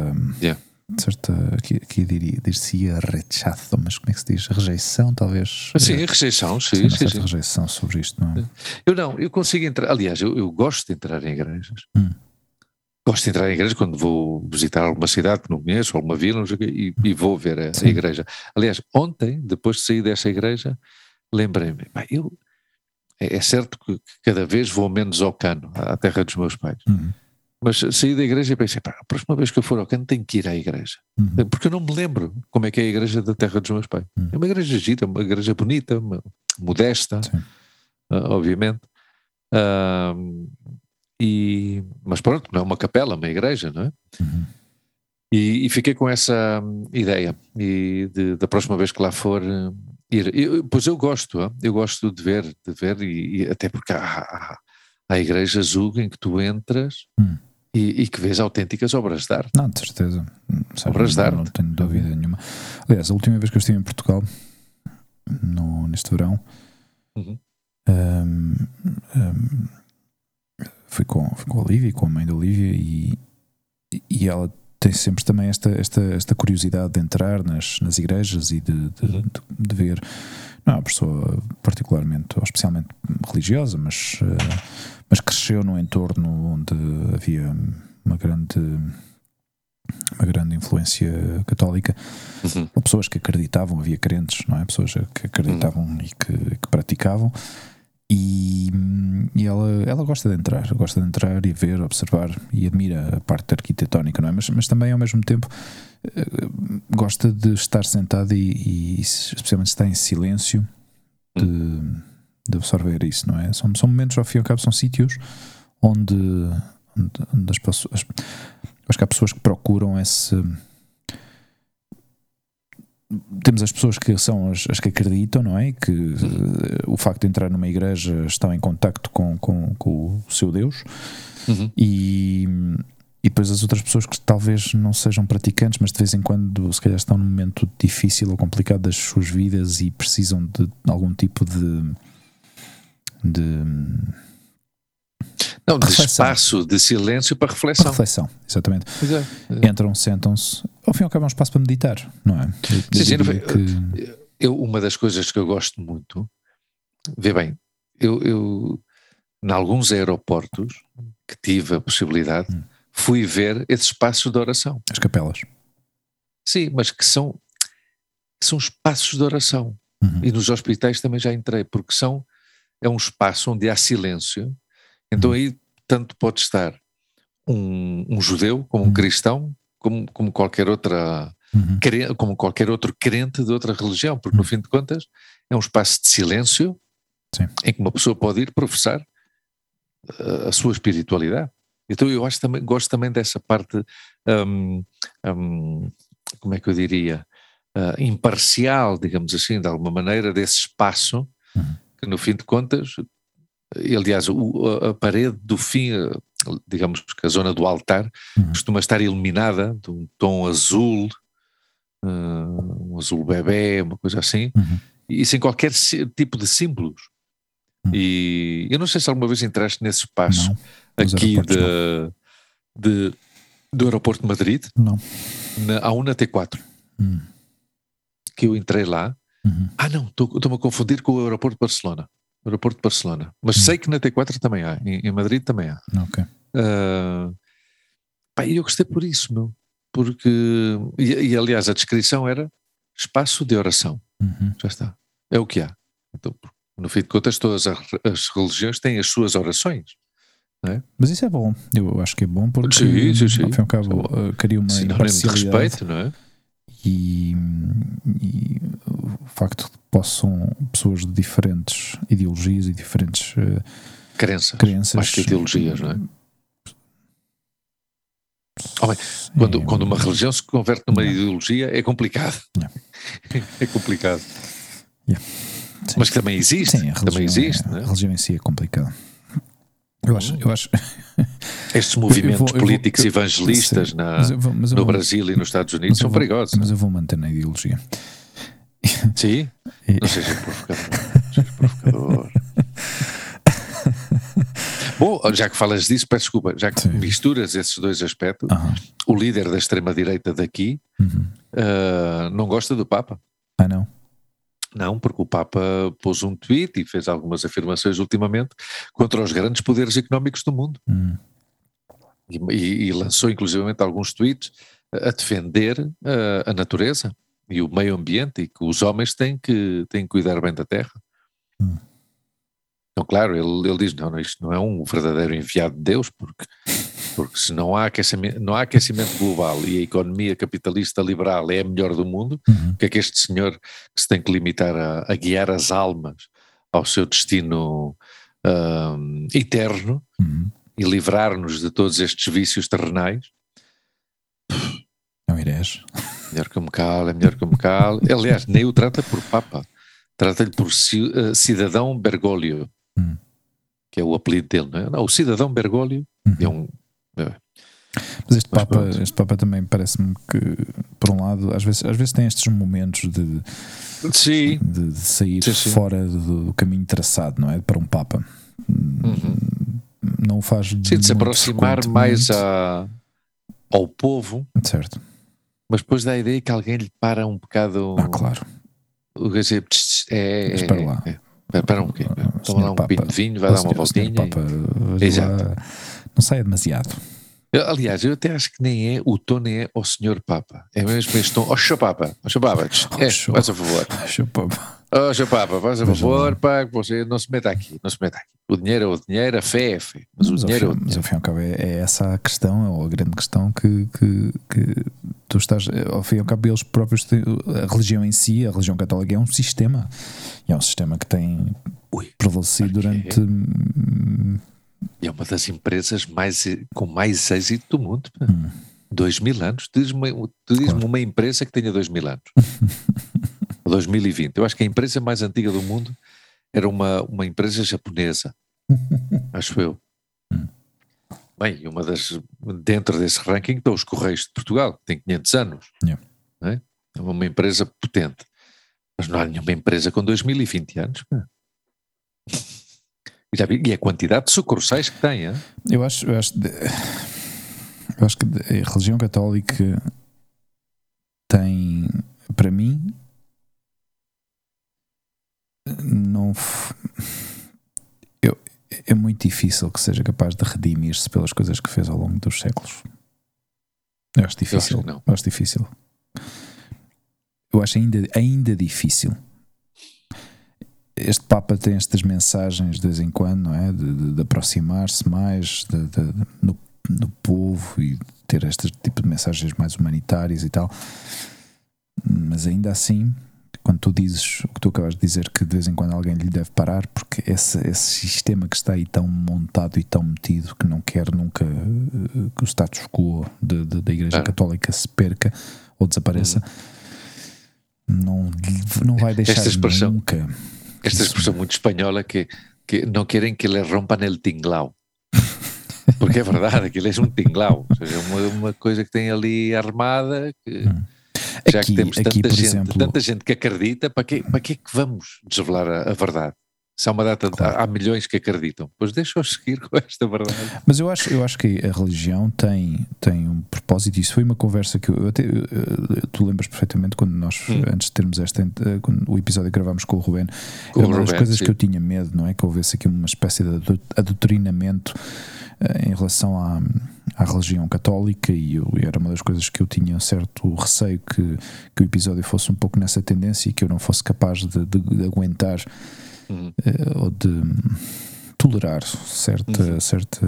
Speaker 2: Yeah.
Speaker 1: Certa, aqui, aqui diria, dir-se-ia rechazo, mas como é que se diz? Rejeição, talvez?
Speaker 2: Sim,
Speaker 1: Eh,
Speaker 2: rejeição,
Speaker 1: sim,
Speaker 2: sim,
Speaker 1: uma
Speaker 2: sim,
Speaker 1: certa
Speaker 2: sim.
Speaker 1: rejeição sobre isto, não é?
Speaker 2: Eu não, eu consigo entrar. Aliás, eu, eu gosto de entrar em igrejas.
Speaker 1: Hum.
Speaker 2: Gosto de entrar em igrejas quando vou visitar alguma cidade que não conheço, alguma vila, sei e, e vou ver a, a igreja. Aliás, ontem, depois de sair dessa igreja, lembrei-me, eu. É, é certo que que cada vez vou menos ao cano, à terra dos meus pais.
Speaker 1: Uhum,
Speaker 2: Mas saí da igreja e pensei, pá, a próxima vez que eu for ao cano tenho que ir à igreja.
Speaker 1: uhum,
Speaker 2: Porque eu não me lembro como é que é a igreja da terra dos meus pais.
Speaker 1: Hum.
Speaker 2: É uma igreja gira, uma igreja bonita, uma- modesta, ah, obviamente. Ahm, e, mas pronto, não é uma capela, é uma igreja, não é?
Speaker 1: uhum.
Speaker 2: E, e fiquei com essa ideia e de, da próxima vez que lá for hum, ir. Eu- pois eu gosto, eu gosto de ver, de ver e, e até porque há, há, há igrejas em que tu entras
Speaker 1: Hum.
Speaker 2: e, e que vês autênticas obras de arte.
Speaker 1: Não, de certeza.
Speaker 2: Obras de arte.
Speaker 1: não tenho dúvida nenhuma. Aliás, a última vez que eu estive em Portugal, no, neste verão,
Speaker 2: Uhum.
Speaker 1: hum, hum, fui, com, fui com a Olivia e com a mãe da Olivia e, e ela tem sempre também esta, esta, esta curiosidade de entrar nas, nas igrejas e de, de,
Speaker 2: Uhum.
Speaker 1: de- de ver. Não é uma pessoa particularmente ou especialmente religiosa, mas, eh, mas cresceu num entorno onde havia uma grande uma grande influência católica
Speaker 2: Uhum.
Speaker 1: pessoas que acreditavam, havia crentes, não é? Pessoas que acreditavam e que, que praticavam. E, e ela, ela gosta de entrar, gosta de entrar e ver, observar e admira a parte arquitetónica, não é? Mas, mas também ao mesmo tempo eh, gosta de estar sentada e, e especialmente estar em silêncio de, de absorver isso, não é? São, são momentos, ao fim e ao cabo, são sítios onde, onde, onde as pessoas. Acho que há pessoas que procuram esse. Temos as pessoas que são as, as que acreditam, não é? Que eh, o facto de entrar numa igreja estão em contacto com, com, com o seu Deus
Speaker 2: Uhum.
Speaker 1: e, e depois as outras pessoas que talvez não sejam praticantes, mas de vez em quando se calhar estão num momento difícil ou complicado das suas vidas e precisam de algum tipo de. de
Speaker 2: Não, de
Speaker 1: Reflexão.
Speaker 2: espaço de silêncio para reflexão.
Speaker 1: reflexão, exatamente.
Speaker 2: É, é.
Speaker 1: Entram, sentam-se, ao fim e ao cabo é um espaço para meditar, não é? Eu, eu
Speaker 2: Sim, sim,
Speaker 1: que-
Speaker 2: Eu, uma das coisas que eu gosto muito, vê bem, eu, eu em alguns aeroportos que tive a possibilidade,
Speaker 1: Hum.
Speaker 2: fui ver esse espaço de oração.
Speaker 1: as capelas.
Speaker 2: Sim, mas que são, que são espaços de oração.
Speaker 1: Uhum.
Speaker 2: E nos hospitais também já entrei, porque são, é um espaço onde há silêncio. Então
Speaker 1: Uhum.
Speaker 2: aí tanto pode estar um, um judeu, como um
Speaker 1: Uhum.
Speaker 2: cristão, como, como qualquer outra
Speaker 1: Uhum.
Speaker 2: como qualquer outro crente de outra religião, porque no fim de contas é um espaço de silêncio
Speaker 1: Sim.
Speaker 2: em que uma pessoa pode ir professar uh, a sua espiritualidade. Então eu acho também, gosto também dessa parte, hum, hum, como é que eu diria, uh, imparcial, digamos assim, de alguma maneira, desse espaço
Speaker 1: Uhum.
Speaker 2: que no fim de contas, aliás, o- a, a parede do fim, uh, digamos que a zona do altar,
Speaker 1: Uhum.
Speaker 2: costuma estar iluminada de um tom azul, uh, um azul bebê, uma coisa assim,
Speaker 1: Uhum.
Speaker 2: e sem qualquer tipo de símbolos.
Speaker 1: Hum.
Speaker 2: E eu não sei se alguma vez entraste nesse espaço
Speaker 1: Não,
Speaker 2: aqui de, de- do aeroporto de Madrid,
Speaker 1: não.
Speaker 2: na, há um na T4,
Speaker 1: Hum.
Speaker 2: que eu entrei lá.
Speaker 1: Uhum.
Speaker 2: Ah, não, estou- estou-me a confundir com o aeroporto de Barcelona. Aeroporto de Barcelona. Mas
Speaker 1: Hum.
Speaker 2: sei que na T4 também há, em, em Madrid também há.
Speaker 1: Ok.
Speaker 2: Ah, pá, eu gostei por isso, meu. Porque, e, e, aliás, a descrição era espaço de oração.
Speaker 1: Uhum.
Speaker 2: Já está. É o que há. Então, no fim de contas, todas as, as religiões têm as suas orações.
Speaker 1: Mas isso é bom, eu acho que é bom porque
Speaker 2: Sim, sim, sim.
Speaker 1: ao fim e ao cabo
Speaker 2: é
Speaker 1: uh, cria uma
Speaker 2: Sinónimo de respeito, não é?
Speaker 1: E, e o facto de possam pessoas de diferentes ideologias e diferentes uh,
Speaker 2: Crenças.
Speaker 1: crenças
Speaker 2: Mais que ideologias, não é? Oh, bem, quando, quando uma religião se converte numa ideologia é complicado. é complicado. Mas que também existe. Sim, também existe.
Speaker 1: É, a religião em si é complicada. Eu acho, eu acho.
Speaker 2: Estes movimentos vou, políticos vou, evangelistas na, mas vou, mas no vou, Brasil e nos Estados Unidos são perigosos.
Speaker 1: Mas eu vou manter na ideologia.
Speaker 2: Sim? Não seja provocador. Não seja provocador. Bom, já que falas disso, peço desculpa, já que Sim. misturas esses dois aspectos, o líder da extrema-direita daqui uhum. uh, não gosta do Papa.
Speaker 1: Ah, não?
Speaker 2: Não, porque o Papa pôs um tweet e fez algumas afirmações ultimamente contra os grandes poderes económicos do mundo. Uhum. E, e, lançou inclusivamente alguns tweets a defender uh, a natureza e o meio ambiente e que os homens têm que, têm que cuidar bem da terra. Hum. Então, claro, ele, ele diz: não, não, isto não é um verdadeiro enviado de Deus, porque, porque se não há, aquecimento, não há aquecimento global e a economia capitalista liberal é a melhor do mundo, uhum. que é que este senhor que se tem que limitar a, a guiar as almas ao seu destino um, eterno uhum. e livrar-nos de todos estes vícios terrenais?
Speaker 1: Não irás.
Speaker 2: Melhor que eu me cale, é melhor que eu me cale. Aliás, nem o trata por Papa, trata-lhe por uh, cidadão Bergoglio, hum. que é o apelido dele, não é? Não, o cidadão Bergoglio uhum. é um. É.
Speaker 1: Mas este Mas Papa, este Papa também parece-me que, por um lado, às vezes, às vezes tem estes momentos de,
Speaker 2: sim.
Speaker 1: de, de sair sim, sim. fora do, do, caminho traçado, não é? Para um Papa. Uhum. Não o faz
Speaker 2: de, de se aproximar mais a, ao povo.
Speaker 1: Certo
Speaker 2: mas depois dá a ideia que alguém lhe para um bocado.
Speaker 1: Ah, claro.
Speaker 2: O que é.
Speaker 1: Mas para lá.
Speaker 2: É, para um bocadinho. Toma lá um pinho de vinho, vai dar uma voltinha. Papa,
Speaker 1: e... Exato. Não saia demasiado.
Speaker 2: Eu, aliás, eu até acho que nem é o tom, nem é o senhor Papa. É mesmo este tom. Ó, oh, Papa, ó, oh, Papa, é, faz a favor.
Speaker 1: Oh, Papa.
Speaker 2: Oh, Sr. Papa, faz a favor, pá, você não se meta aqui, não se meta aqui. O dinheiro é o dinheiro, a fé é a fé. Mas, mas o dinheiro fim, é o dinheiro. Mas
Speaker 1: ao fim e ao cabo é, é essa a questão, é a grande questão que, que, que tu estás, ao fim e ao cabo, eles próprios, a religião em si, a religião católica é um sistema. E é um sistema que tem Ui, prevalecido durante.
Speaker 2: É. é uma das empresas mais, com mais êxito do mundo. Hum. Dois mil anos. Diz-me diz claro. uma empresa que tenha dois mil anos. 2020. Eu acho que a empresa mais antiga do mundo era uma, uma empresa japonesa, acho eu. Hum. Bem, uma das, dentro desse ranking estão os Correios de Portugal, que tem 500 anos. Yeah. É? é uma empresa potente. Mas não há nenhuma empresa com 2020 anos. E a quantidade de sucursais que tem. É?
Speaker 1: Eu acho, eu acho, eu acho que a religião católica tem, para mim, não. Eu, é muito difícil que seja capaz de redimir-se pelas coisas que fez ao longo dos séculos. Eu acho difícil. Eu acho, não. Eu acho difícil. Eu acho ainda, ainda difícil. Este Papa tem estas mensagens de vez em quando, não é? De, de, de aproximar-se mais de, no, no povo e ter este tipo de mensagens mais humanitárias e tal. Mas ainda assim, quando tu dizes o que tu acabas de dizer, que de vez em quando alguém lhe deve parar, porque esse, esse sistema que está aí tão montado e tão metido que não quer nunca uh, que o status quo de, de, da Igreja ah. Católica se perca ou desapareça, uhum. não, não vai deixar nunca.
Speaker 2: Esta expressão muito espanhola que, que não querem que le rompan el tinglao. Porque é verdade, aquilo é um tinglao, ou seja, uma, uma coisa que tem ali armada que. Hum já aqui, que temos tanta, gente, exemplo, tanta gente que acredita, para que, para que é que vamos desvelar a, a verdade? Se há uma data, claro. há, há, milhões que acreditam, pois deixa-os seguir com esta verdade.
Speaker 1: Mas eu acho, eu acho que a religião tem, tem um propósito, isso foi uma conversa que eu até, tu lembras perfeitamente quando nós, hum. antes de termos esta, quando o episódio que gravámos com o Rubén, com uma das coisas sim. que eu tinha medo, não é? Que houvesse aqui uma espécie de adotrinamento uh, em relação à à religião católica e, eu, era uma das coisas que eu tinha certo receio que, que o episódio fosse um pouco nessa tendência e que eu não fosse capaz de, de, de aguentar uhum. uh, ou de tolerar certa, uhum. certa,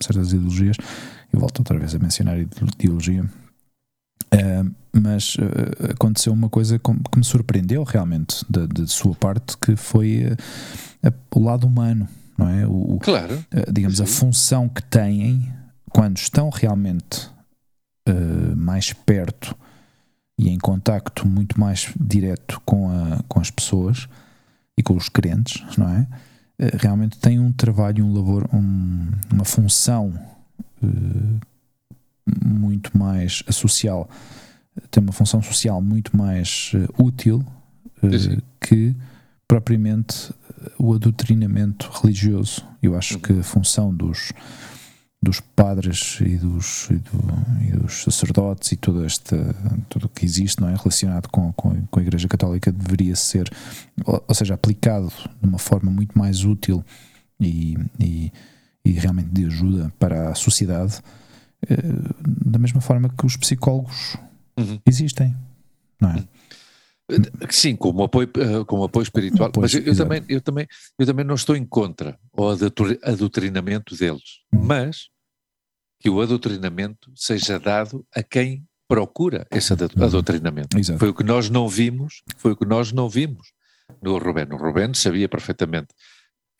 Speaker 1: certas ideologias. Eu volto outra vez a mencionar ideologia. Uh, mas uh, aconteceu uma coisa que me surpreendeu realmente de, de sua parte, que foi o lado humano, não é? O,
Speaker 2: claro.
Speaker 1: digamos, Sim. a função que têm quando estão realmente mais perto e em contacto muito mais direto com, a, com as pessoas e com os crentes, não é? Uh, realmente tem um trabalho, um labor, um, uma função uh, muito mais social, tem uma função social muito mais útil que propriamente o adoctrinamento religioso. Eu acho uhum. que a função dos, dos padres e dos, e, do, e dos sacerdotes e todo, este, tudo o que existe não é, relacionado com, com, com, a Igreja Católica deveria ser, ou, ou seja, aplicado de uma forma muito mais útil e, e, e realmente de ajuda para a sociedade, eh, da mesma forma que os psicólogos uhum. existem, não é? Uhum.
Speaker 2: Sim, como apoio, eh, como apoio espiritual, apoio mas eu, eu, também, eu, também, eu também não estou em contra o adotrinamento deles, hum. mas que o adotrinamento seja dado a quem procura esse hum. adotrinamento. Exato. Foi o que nós não vimos, foi o que nós não vimos no Rubén. O Rubén sabia perfeitamente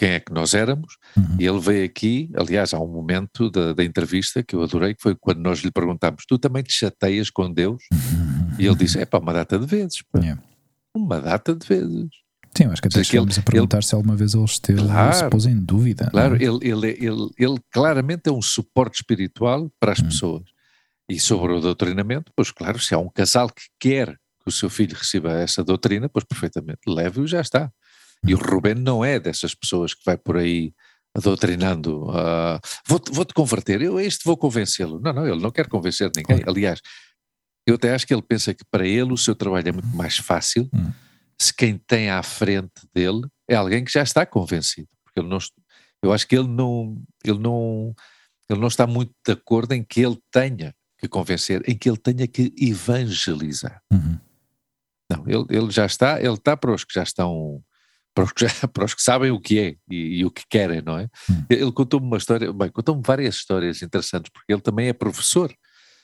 Speaker 2: quem é que nós éramos, uhum. e ele veio aqui, aliás, há um momento da, da, entrevista que eu adorei, que foi quando nós lhe perguntámos, tu também te chateias com Deus? Uhum. E ele disse, é para uma data de vezes, yeah. uma data de vezes.
Speaker 1: Sim, acho que até chegamos a perguntar ele, se alguma vez ele esteve, claro, se pôs em dúvida.
Speaker 2: É? Claro, ele, ele, ele, ele claramente é um suporte espiritual para as uhum. pessoas. E sobre o doutrinamento, pois claro, se há um casal que quer que o seu filho receba essa doutrina, pois perfeitamente, leve-o e já está. E o Rubén não é dessas pessoas que vai por aí doutrinando, uh, vou-te vou converter, eu este vou convencê-lo. Não, não, ele não quer convencer ninguém. Aliás, eu até acho que ele pensa que para ele o seu trabalho é muito mais fácil hum. se quem tem à frente dele é alguém que já está convencido. Porque ele não, eu acho que ele não, ele não, ele não está muito de acordo em que ele tenha que convencer, em que ele tenha que evangelizar. Uhum. Não, ele, ele já está, ele está para os que já estão para os que, já, para os que sabem o que é e, e, o que querem, não é? Hum. Ele contou-me uma história, bem, contou-me várias histórias interessantes, porque ele também é professor.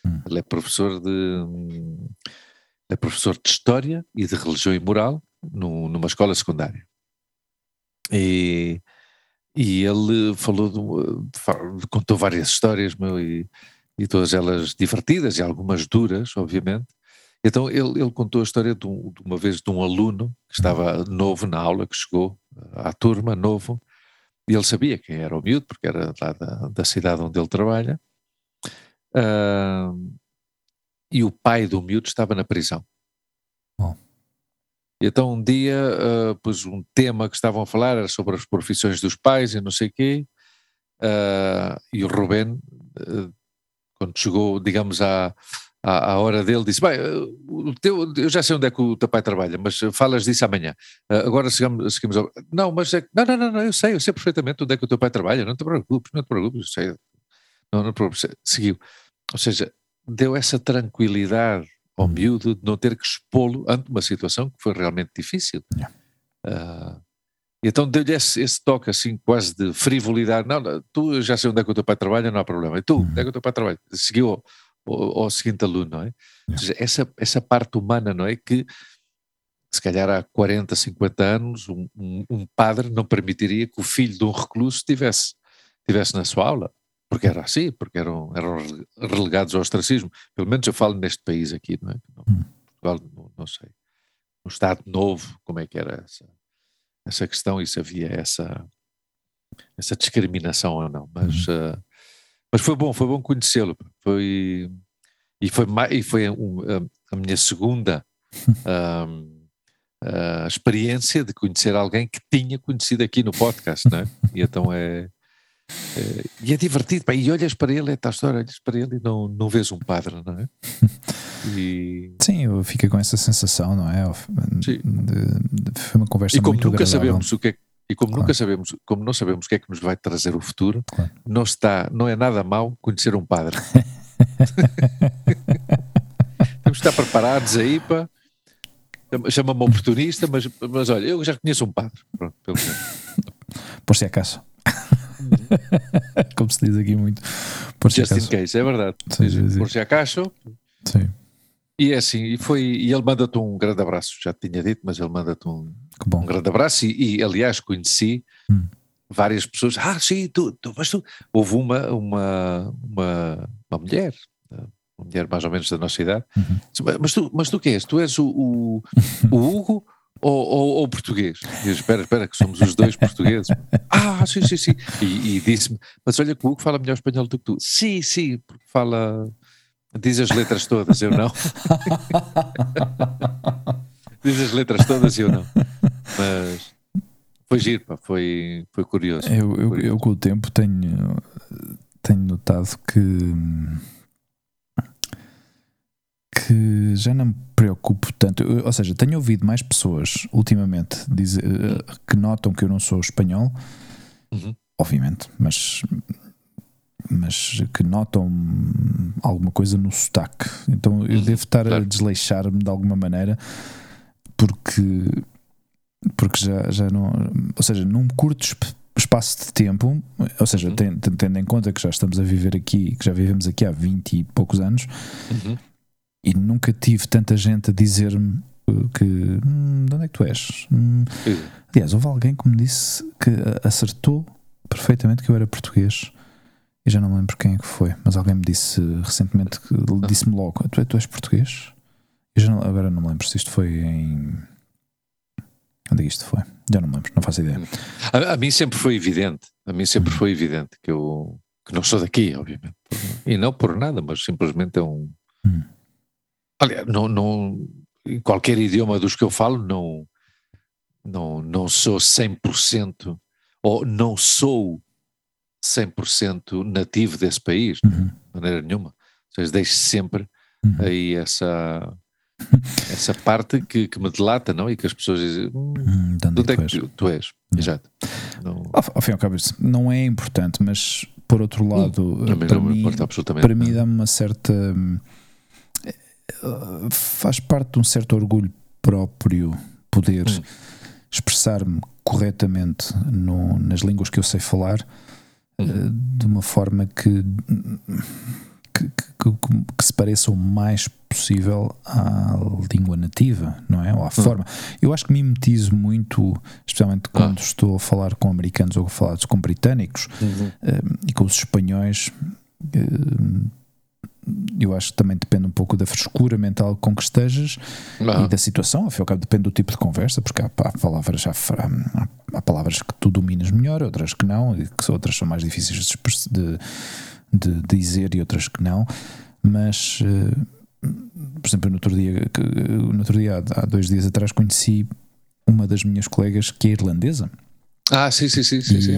Speaker 2: Hum. Ele é professor de é professor de História e de Religião e Moral no, numa escola secundária. E, e ele falou, de, contou várias histórias, meu, e, e todas elas divertidas e algumas duras, obviamente, então ele, ele contou a história de, um, de, uma vez de um aluno que estava novo na aula, que chegou à turma, novo, e ele sabia quem era o miúdo, porque era lá da, da cidade onde ele trabalha, uh, e o pai do miúdo estava na prisão. Oh. E então um dia, uh, pois um tema que estavam a falar era sobre as profissões dos pais e não sei o quê, uh, e o Rubén, uh, quando chegou, digamos, à, à, à, hora dele, disse: Bem, o teu, eu já sei onde é que o teu pai trabalha, mas falas disso amanhã. Agora seguimos, seguimos ao... Não, mas é não, não, não, não, eu sei, eu sei perfeitamente onde é que o teu pai trabalha, não te preocupes, não te preocupes, sei. Não, não te preocupes. Seguiu. Ou seja, deu essa tranquilidade ao miúdo de não ter que expô-lo ante uma situação que foi realmente difícil. Uh, então deu-lhe esse, esse, toque assim, quase de frivolidade. Não, não, tu já sei onde é que o teu pai trabalha, não há problema. E tu, onde é que o teu pai trabalha? Seguiu ao, ao seguinte aluno, não é? Ou seja, essa, essa parte humana, não é? Que se calhar há 40, 50 anos um, um, um padre não permitiria que o filho de um recluso estivesse, estivesse na sua aula, porque era assim, porque eram, eram relegados ao ostracismo. Pelo menos eu falo neste país aqui, não é? Hum. Portugal, não, não sei. No Estado Novo, como é que era essa, essa questão e se havia essa, essa discriminação ou não. Mas, uh, mas foi bom, foi bom conhecê-lo. Foi, e foi, e foi um, a, minha segunda um, uh, experiência de conhecer alguém que tinha conhecido aqui no podcast, não é? E então é. É e é divertido, pá, e olhas para ele, é tal história, olhas para ele e não, não vês um padre, não é?
Speaker 1: E... Sim, eu fico com essa sensação, não é? De, foi uma conversa
Speaker 2: e como
Speaker 1: muito
Speaker 2: nunca agradável. sabemos o que é e como claro. nunca sabemos, como não sabemos o que é que nos vai trazer o futuro, claro. não está, não é nada mau conhecer um padre. Temos de estar preparados aí para chama-me oportunista, mas, mas olha, eu já conheço um padre. Pronto, pelo
Speaker 1: Por se acaso. Como se diz aqui muito.
Speaker 2: Por Just in case, é verdade. Sim, sim, sim. Por se acaso. Sim. E é assim, e, foi, e ele manda-te um grande abraço, já te tinha dito, mas ele manda-te um, um, grande abraço e, e aliás conheci hum. várias pessoas, ah sim, tu, tu, mas tu, houve uma, uma, uma, uma mulher, uma mulher mais ou menos da nossa idade.
Speaker 1: Uhum.
Speaker 2: Mas, tu, mas tu que és? Tu és o, o, o Hugo ou, ou, ou português? Eu, espera, espera, que somos os dois portugueses. ah, sim, sim, sim. E, e disse-me, mas olha que o Hugo fala melhor espanhol do que tu. Sim, sim, porque fala, diz as letras todas, eu não. diz as letras todas eu não. Mas foi giro, pá, foi, foi curioso.
Speaker 1: Eu, eu,
Speaker 2: curioso.
Speaker 1: eu com o tempo tenho, tenho notado que que já não me preocupo tanto. Eu, ou seja, tenho ouvido mais pessoas ultimamente dizer, que notam que eu não sou espanhol,
Speaker 2: Uhum.
Speaker 1: obviamente, mas mas que notam alguma coisa no sotaque. Então eu
Speaker 2: Uhum,
Speaker 1: devo estar a
Speaker 2: claro.
Speaker 1: desleixar-me de alguma maneira porque porque já, já não, ou seja, num curto esp- espaço de tempo, ou seja,
Speaker 2: Uhum.
Speaker 1: ten- ten- tendo em conta que já estamos a viver aqui, que já vivemos aqui há 20 e poucos anos,
Speaker 2: Uhum.
Speaker 1: E nunca tive tanta gente a dizer-me uh, que "Hum, de onde é que tu és? Hum."
Speaker 2: É.
Speaker 1: Aliás, houve alguém que me disse que acertou perfeitamente que eu era português. E já não me lembro quem é que foi, mas alguém me disse recentemente que disse-me logo: tu, tu és português? Eu não- agora não me lembro se isto foi em. Onde é que isto foi? Já não me lembro, não faço ideia.
Speaker 2: A, a mim sempre foi evidente, a mim sempre foi evidente que eu que não sou daqui, obviamente. E não por nada, mas simplesmente é um.
Speaker 1: Hum.
Speaker 2: Aliás, não, não, em qualquer idioma dos que eu falo, não, não, não sou 100% ou não sou 100% nativo desse país,
Speaker 1: Uhum,
Speaker 2: de maneira nenhuma. Ou seja, deixo sempre
Speaker 1: uhum.
Speaker 2: aí essa, essa parte que, que me delata, não? E que as pessoas dizem, hum,
Speaker 1: Hum, de onde
Speaker 2: de onde
Speaker 1: é
Speaker 2: é
Speaker 1: que tu és?
Speaker 2: tu, és? Exato. Não,
Speaker 1: Ao, ao fim e ao cabo, isso não é importante, mas por outro lado,
Speaker 2: a mim
Speaker 1: para mim,
Speaker 2: importa absolutamente.
Speaker 1: para mim dá-me uma certa. Hum, eh, faz parte de um certo orgulho próprio poder
Speaker 2: Hum.
Speaker 1: expressar-me corretamente no- nas línguas que eu sei falar
Speaker 2: Hum.
Speaker 1: eh, de uma forma que, que, que- que- se pareça o mais possível à língua nativa, não é? Ou à forma. Eu acho que me mimetizo muito, especialmente quando estou a falar com americanos ou a falar com britânicos
Speaker 2: Uhum.
Speaker 1: eh, e com os espanhóis. Eu acho que também depende um pouco da frescura mental com que estejas
Speaker 2: Ah,
Speaker 1: e da situação, e ao cabo depende do tipo de conversa, porque há, há palavras, há, há- há palavras que tu dominas melhor, outras que não, e que outras são mais difíceis de, de- de dizer e outras que não, mas eh, por exemplo, no outro dia, no outro dia há, dois dias atrás, conheci uma das minhas colegas que é irlandesa.
Speaker 2: ah, sim, sim, sim, sim, sim, é.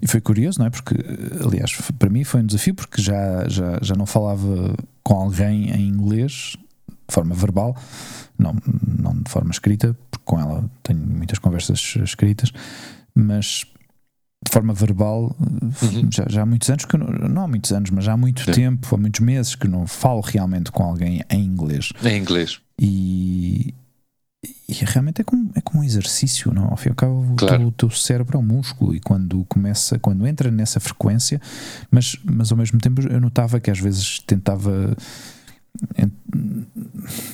Speaker 1: E, foi curioso, não é? Porque, aliás, para mim foi um desafio porque já, já, já não falava com alguém em inglês de forma verbal, não, não de forma escrita, porque com ela tenho muitas conversas escritas, mas de forma verbal
Speaker 2: Uhum.
Speaker 1: já, já há muitos anos que não, não há muitos anos, mas já há muito
Speaker 2: Sim.
Speaker 1: tempo, há muitos meses que não falo realmente com alguém em inglês.
Speaker 2: Em inglês.
Speaker 1: E, e realmente é como, é como um exercício, não? Ao fim e ao cabo, o
Speaker 2: Claro.
Speaker 1: teu, o teu cérebro é um músculo e quando começa, quando entra nessa frequência, mas, mas ao mesmo tempo eu notava que às vezes tentava. en-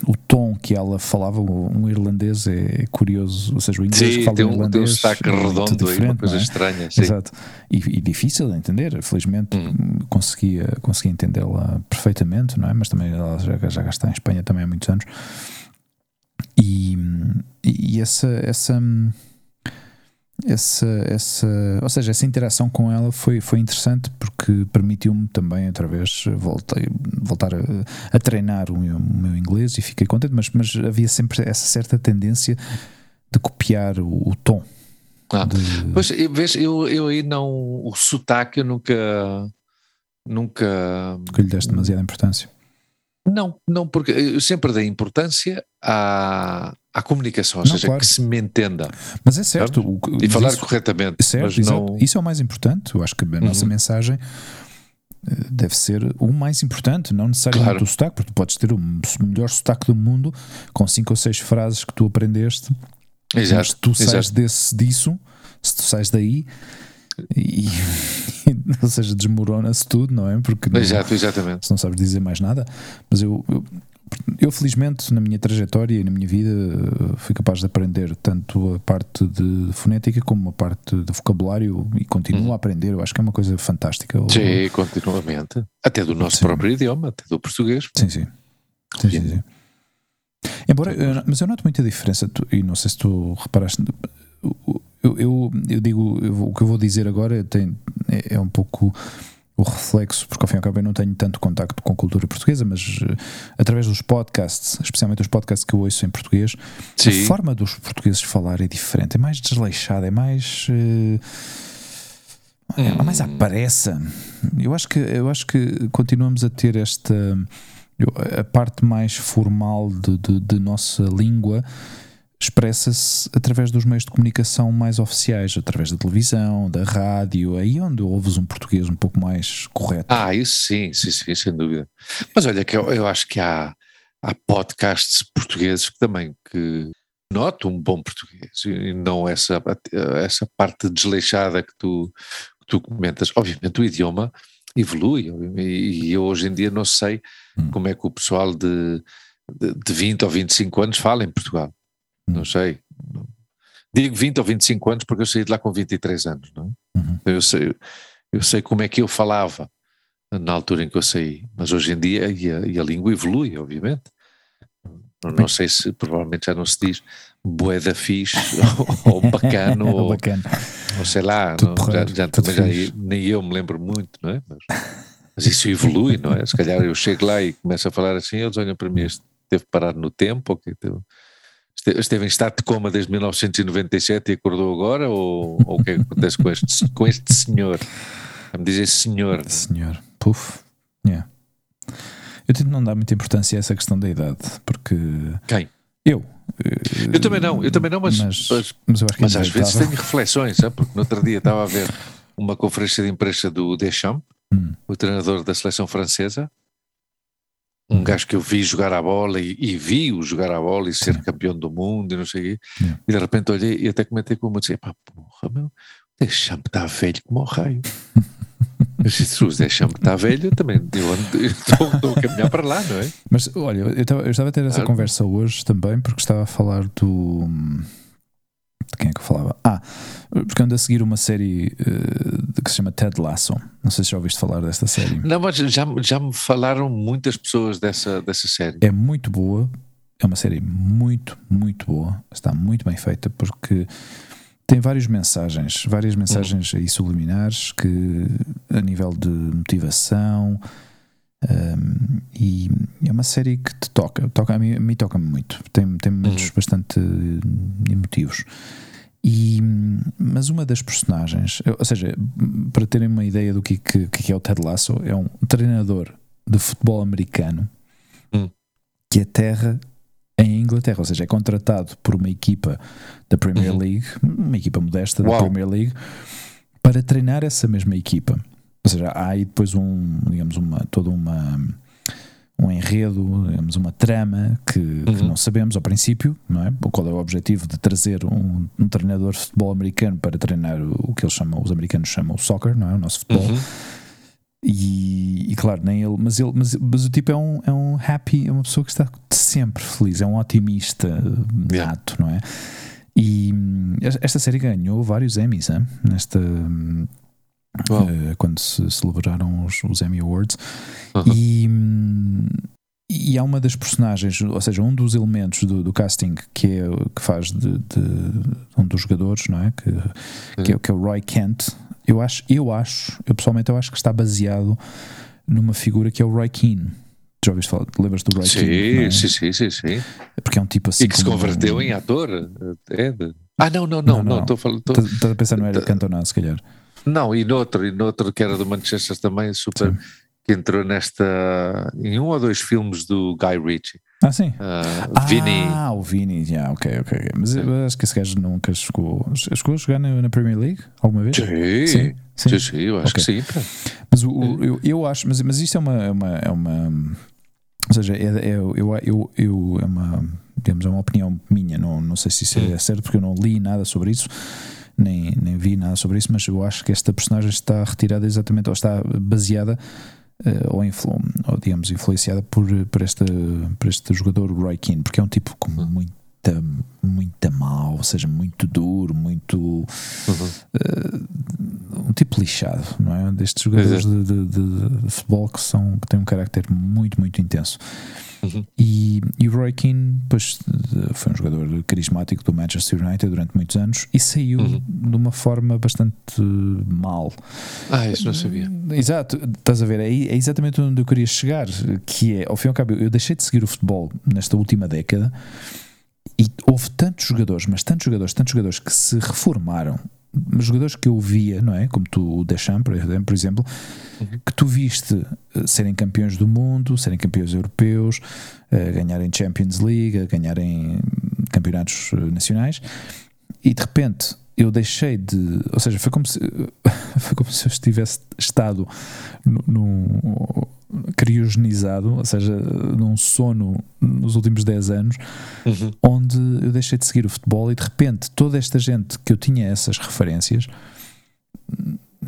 Speaker 1: O tom que ela falava, um irlandês é curioso, ou seja, o inglês que
Speaker 2: Sim,
Speaker 1: fala
Speaker 2: tem um, tem um
Speaker 1: irlandês
Speaker 2: sotaque
Speaker 1: é
Speaker 2: redondo aí, uma coisa
Speaker 1: é?
Speaker 2: estranha. Sim.
Speaker 1: Exato. E, e difícil de entender. Felizmente
Speaker 2: Hum.
Speaker 1: conseguia, conseguia entendê-la perfeitamente, não é? Mas também ela já, já está em Espanha também há muitos anos. E, e essa, essa, essa, essa, ou seja, essa interação com ela foi, foi interessante porque permitiu-me também, outra vez, voltei, voltar a, a treinar o meu, o meu inglês e fiquei contente, mas, mas havia sempre essa certa tendência de copiar o, o tom.
Speaker 2: Ah,
Speaker 1: de-
Speaker 2: Pois, eu, vês, eu, eu aí não. O sotaque eu nunca. Nunca.
Speaker 1: que lhe deste demasiada importância.
Speaker 2: Não, não, porque eu sempre dei importância à, à comunicação, ou
Speaker 1: Não,
Speaker 2: seja,
Speaker 1: claro.
Speaker 2: que se me entenda
Speaker 1: Mas é certo. o-
Speaker 2: e falar
Speaker 1: isso-
Speaker 2: corretamente.
Speaker 1: Certo,
Speaker 2: mas
Speaker 1: exato.
Speaker 2: não.
Speaker 1: Isso é o mais importante. Eu acho que a nossa
Speaker 2: Uhum.
Speaker 1: mensagem eh, deve ser o mais importante, não necessariamente
Speaker 2: Claro.
Speaker 1: o sotaque, porque tu podes ter o melhor sotaque do mundo com cinco ou seis frases que tu aprendeste,
Speaker 2: Exato,
Speaker 1: se tu sais desse, disso, se tu sais daí, e, ou seja, desmorona-se tudo, não é? Porque não,
Speaker 2: Exato, exatamente.
Speaker 1: se não sabes dizer mais nada. Mas eu, eu, eu felizmente na minha trajetória e na minha vida fui capaz de aprender tanto a parte de fonética como a parte de vocabulário e continuo uhum. a aprender. Eu acho que é uma coisa fantástica.
Speaker 2: Sim, continuamente. Até do nosso sim. próprio idioma, até do português.
Speaker 1: Sim, sim. sim, sim, sim. Embora, mas eu noto muita diferença, e não sei se tu reparaste, eu, eu, eu digo, eu, o que eu vou dizer agora tem, é, é um pouco o reflexo, porque ao fim e ao cabo eu não tenho tanto contacto com a cultura portuguesa, mas uh, através dos podcasts, especialmente os podcasts que eu ouço em português, Sim. a forma dos portugueses falar é diferente, é mais desleixada, é mais. Uh, é mais à pressa. Eu acho que, eu acho que continuamos a ter esta. A parte mais formal de, de, de nossa língua expressa-se através dos meios de comunicação mais oficiais, através da televisão, da rádio, aí onde ouves um português um pouco mais correto.
Speaker 2: Ah, isso sim, sim, sim, sem dúvida. Mas olha que eu, eu acho que há, há podcasts portugueses que também que notam um bom português e não essa, essa parte desleixada que tu, que tu comentas. Obviamente o idioma evolui e, eu hoje em dia não sei hum. como é que o pessoal de, de, de 20 ou 25 anos fala em Portugal não sei. Digo 20 ou 25 anos porque eu saí de lá com 23 anos, não é? Uhum. Eu, sei, eu sei como é que eu falava na altura em que eu saí, mas hoje em dia e a, e a língua evolui, obviamente. Não sei se provavelmente já não se diz boeda fixe ou, ou bacano ou, bacana. ou sei lá, não, já, já, também já, nem eu me lembro muito, não é? Mas, mas, isso evolui, não é? Se calhar eu chego lá e começo a falar assim, eles olham para mim, este teve parado no tempo, ou que teve, esteve em estado de coma desde 1997 e acordou agora? Ou, ou o que é que acontece com este, com este senhor? Me dizer senhor.
Speaker 1: Senhor, puf, yeah. Eu tento não dar muita importância a essa questão da idade, porque.
Speaker 2: Quem?
Speaker 1: Eu.
Speaker 2: Eu também não, eu também não, mas, mas, mas, mas, mas às vezes tenho reflexões, sabe? porque no outro dia estava a ver uma conferência de imprensa do Deschamps, hum. o treinador da seleção francesa, um gajo que eu vi jogar a bola e, e vi-o jogar a bola e ser campeão do mundo e não sei o quê, e de repente olhei e até comentei com uma disse, pá, porra, meu, deixa-me estar velho como o raio. Disse, deixa-me estar velho, também eu estou a caminhar para lá, não é?
Speaker 1: Mas olha, eu estava, eu estava a ter essa ah, conversa hoje também porque estava a falar do de quem é que eu falava? Ah, porque ando a seguir uma série uh, que se chama Ted Lasso. Não sei se já ouviste falar desta série.
Speaker 2: Não, mas já, já me falaram muitas pessoas dessa, dessa série.
Speaker 1: É muito boa, é uma série muito, muito boa. Está muito bem feita porque tem várias mensagens, várias mensagens uhum. aí subliminares que a nível de motivação. Um, e é uma série que te toca, toca a mim, mim toca-me muito, tem, tem momentos uhum. bastante emotivos. E, mas uma das personagens, ou seja, para terem uma ideia do que, que, que é o Ted Lasso, é um treinador de futebol americano uhum. que aterra em Inglaterra, ou seja, é contratado por uma equipa da Premier uhum. League, uma equipa modesta da Premier League, para treinar essa mesma equipa. Ou seja, há aí depois um, digamos, uma, toda uma um enredo, digamos, uma trama que, uhum. que, não sabemos ao princípio, não é? Qual é o objetivo de trazer um, um, treinador de futebol americano para treinar o que eles chamam, os americanos chamam o soccer, não é? O nosso futebol. Uhum. E, e, claro, nem ele, mas ele, mas, mas, o tipo é um, é um happy, é uma pessoa que está sempre feliz, é um otimista yeah. nato, não é? E hum, esta série ganhou vários Emmys, hein? nesta uh, quando se celebraram os, os Emmy Awards. Uhum. E, e há uma das personagens, ou seja, um dos elementos do, do casting que, é, que faz de, de, um dos jogadores, não é? Que, que, é, que é o Roy Kent. Eu acho, eu acho, eu pessoalmente eu acho que está baseado numa figura que é o Roy Keane. Já ouviste falar? Lembras do Roy
Speaker 2: sim,
Speaker 1: Keane?
Speaker 2: É? Sim, sim, sim, sim.
Speaker 1: Porque é um tipo assim.
Speaker 2: E que se converteu um... em ator. É. Ah, não, não, não, não. Estou
Speaker 1: a pensar no Eric Cantona, se calhar.
Speaker 2: Não, e noutro, e noutro que era do Manchester também, super, sim. que entrou nesta, em um ou dois filmes do Guy Ritchie.
Speaker 1: Ah, sim.
Speaker 2: Uh, Vini.
Speaker 1: Ah, o Vini, yeah, ok, ok. Mas eu acho que esse gajo nunca chegou. Chegou a jogar na, na Premier League alguma vez?
Speaker 2: Sim, sim, sim, sim eu acho okay. que sim.
Speaker 1: Mas o, o, eu, eu acho, mas, mas isto é uma, é uma, é uma ou seja, é, é, eu, eu, eu, é uma, digamos, é uma opinião minha, não, não sei se isso é hum. certo, porque eu não li nada sobre isso nem, nem vi nada sobre isso, mas eu acho que esta personagem está retirada exatamente, ou está baseada ou, influ, ou, digamos, influenciada por, por, esta, por este jogador Roy Keane, porque é um tipo com uhum. Muito muito mal, ou seja, muito duro, muito uhum. uh, um tipo lixado, não é? Destes jogadores de, de, de, de, futebol que são que têm um carácter muito, muito intenso. Uhum. E, e o Roy Keane pois, foi um jogador carismático do Manchester United durante muitos anos e saiu uhum. de uma forma bastante mal.
Speaker 2: Ah, isso não sabia.
Speaker 1: Exato, estás a ver, é, é exatamente onde eu queria chegar, que é, ao fim e ao cabo, eu deixei de seguir o futebol nesta última década e houve tantos jogadores, mas tantos jogadores, tantos jogadores que se reformaram jogadores que eu via, não é? Como tu, o Deschamps, por exemplo, uhum. que tu viste eh, serem campeões do mundo, serem campeões europeus, uh, ganharem Champions League, ganharem campeonatos eh, nacionais, e de repente eu deixei de. Ou seja, foi como se, foi como se eu estivesse estado num criogenizado, ou seja, num sono nos últimos 10 anos, uhum. onde eu deixei de seguir o futebol e de repente toda esta gente que eu tinha essas referências,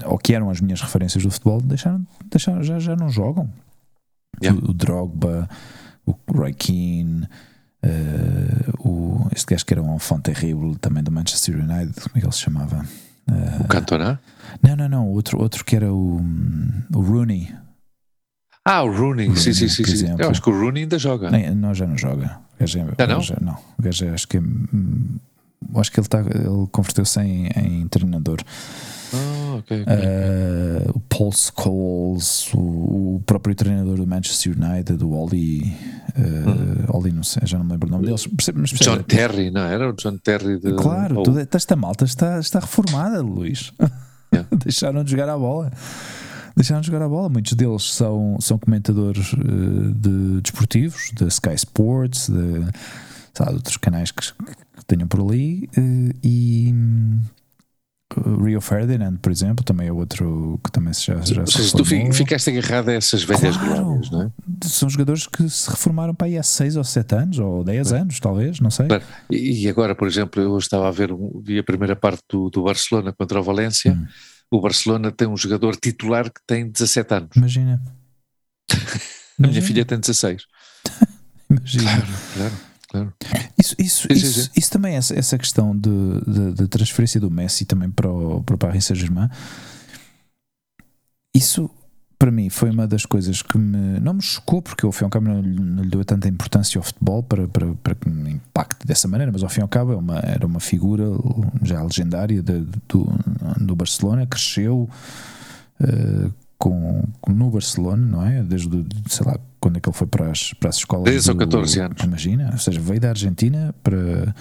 Speaker 1: ou que eram as minhas referências do futebol, deixaram, deixaram já, já não jogam. Yeah. O, o, Drogba, o Roy Keane. Uh, o, este gajo que era um enfant terrible também do Manchester United, como é que ele se chamava?
Speaker 2: Uh, o Cantona?
Speaker 1: Não, não, não, outro, outro que era o, o Rooney.
Speaker 2: Ah, o Rooney, Rooney sim, sim, sim, sim. Eu acho que o Rooney ainda joga.
Speaker 1: Nem, não, já não joga. O gajo é,
Speaker 2: já não?
Speaker 1: Gajo, não, o gajo é, acho que é, hum, acho que ele, tá, ele converteu-se em, em treinador.
Speaker 2: Ah, okay, okay, uh,
Speaker 1: o Paul Scholes, o, o, próprio treinador do Manchester United, o Oli, uh, hum. Oli, não sei, já não me lembro o nome deles.
Speaker 2: Mas, John Terry, não era? O John Terry de.
Speaker 1: Claro, oh. esta malta está, está reformada, Luís. Yeah. Deixaram de jogar a bola deixaram de jogar a bola. Muitos deles são, são comentadores uh, de desportivos, da de Sky Sports, de, sabe, de outros canais que, que tenham por ali. Uh, e Rio Ferdinand, por exemplo, também é outro que também já, já
Speaker 2: se Tu ficaste agarrado a essas velhas claro, glórias, não é?
Speaker 1: São jogadores que se reformaram para aí há 6 ou 7 anos, ou 10 é. anos, talvez, não sei.
Speaker 2: E agora, por exemplo, eu estava a ver vi a primeira parte do, do Barcelona contra o Valência. Hum o Barcelona tem um jogador titular que tem 17 anos.
Speaker 1: Imagina.
Speaker 2: A minha filha tem 16.
Speaker 1: Imagina.
Speaker 2: Claro, claro. Claro.
Speaker 1: Isso, isso, sim, isso, sim, sim. isso também, essa, essa questão de, de, de, transferência do Messi também para o, para o Paris Saint-Germain, isso para mim foi uma das coisas que me, não me chocou, porque ao fim e ao cabo não, não lhe deu tanta importância ao futebol para, para, para que me impacte dessa maneira, mas ao fim e ao cabo é uma, era uma figura já legendária de, do, do Barcelona, cresceu uh, com, no Barcelona, não é? Desde, sei lá, quando é que ele foi para as, para as escolas.
Speaker 2: Desde os 14 anos.
Speaker 1: Imagina, ou seja, veio da Argentina para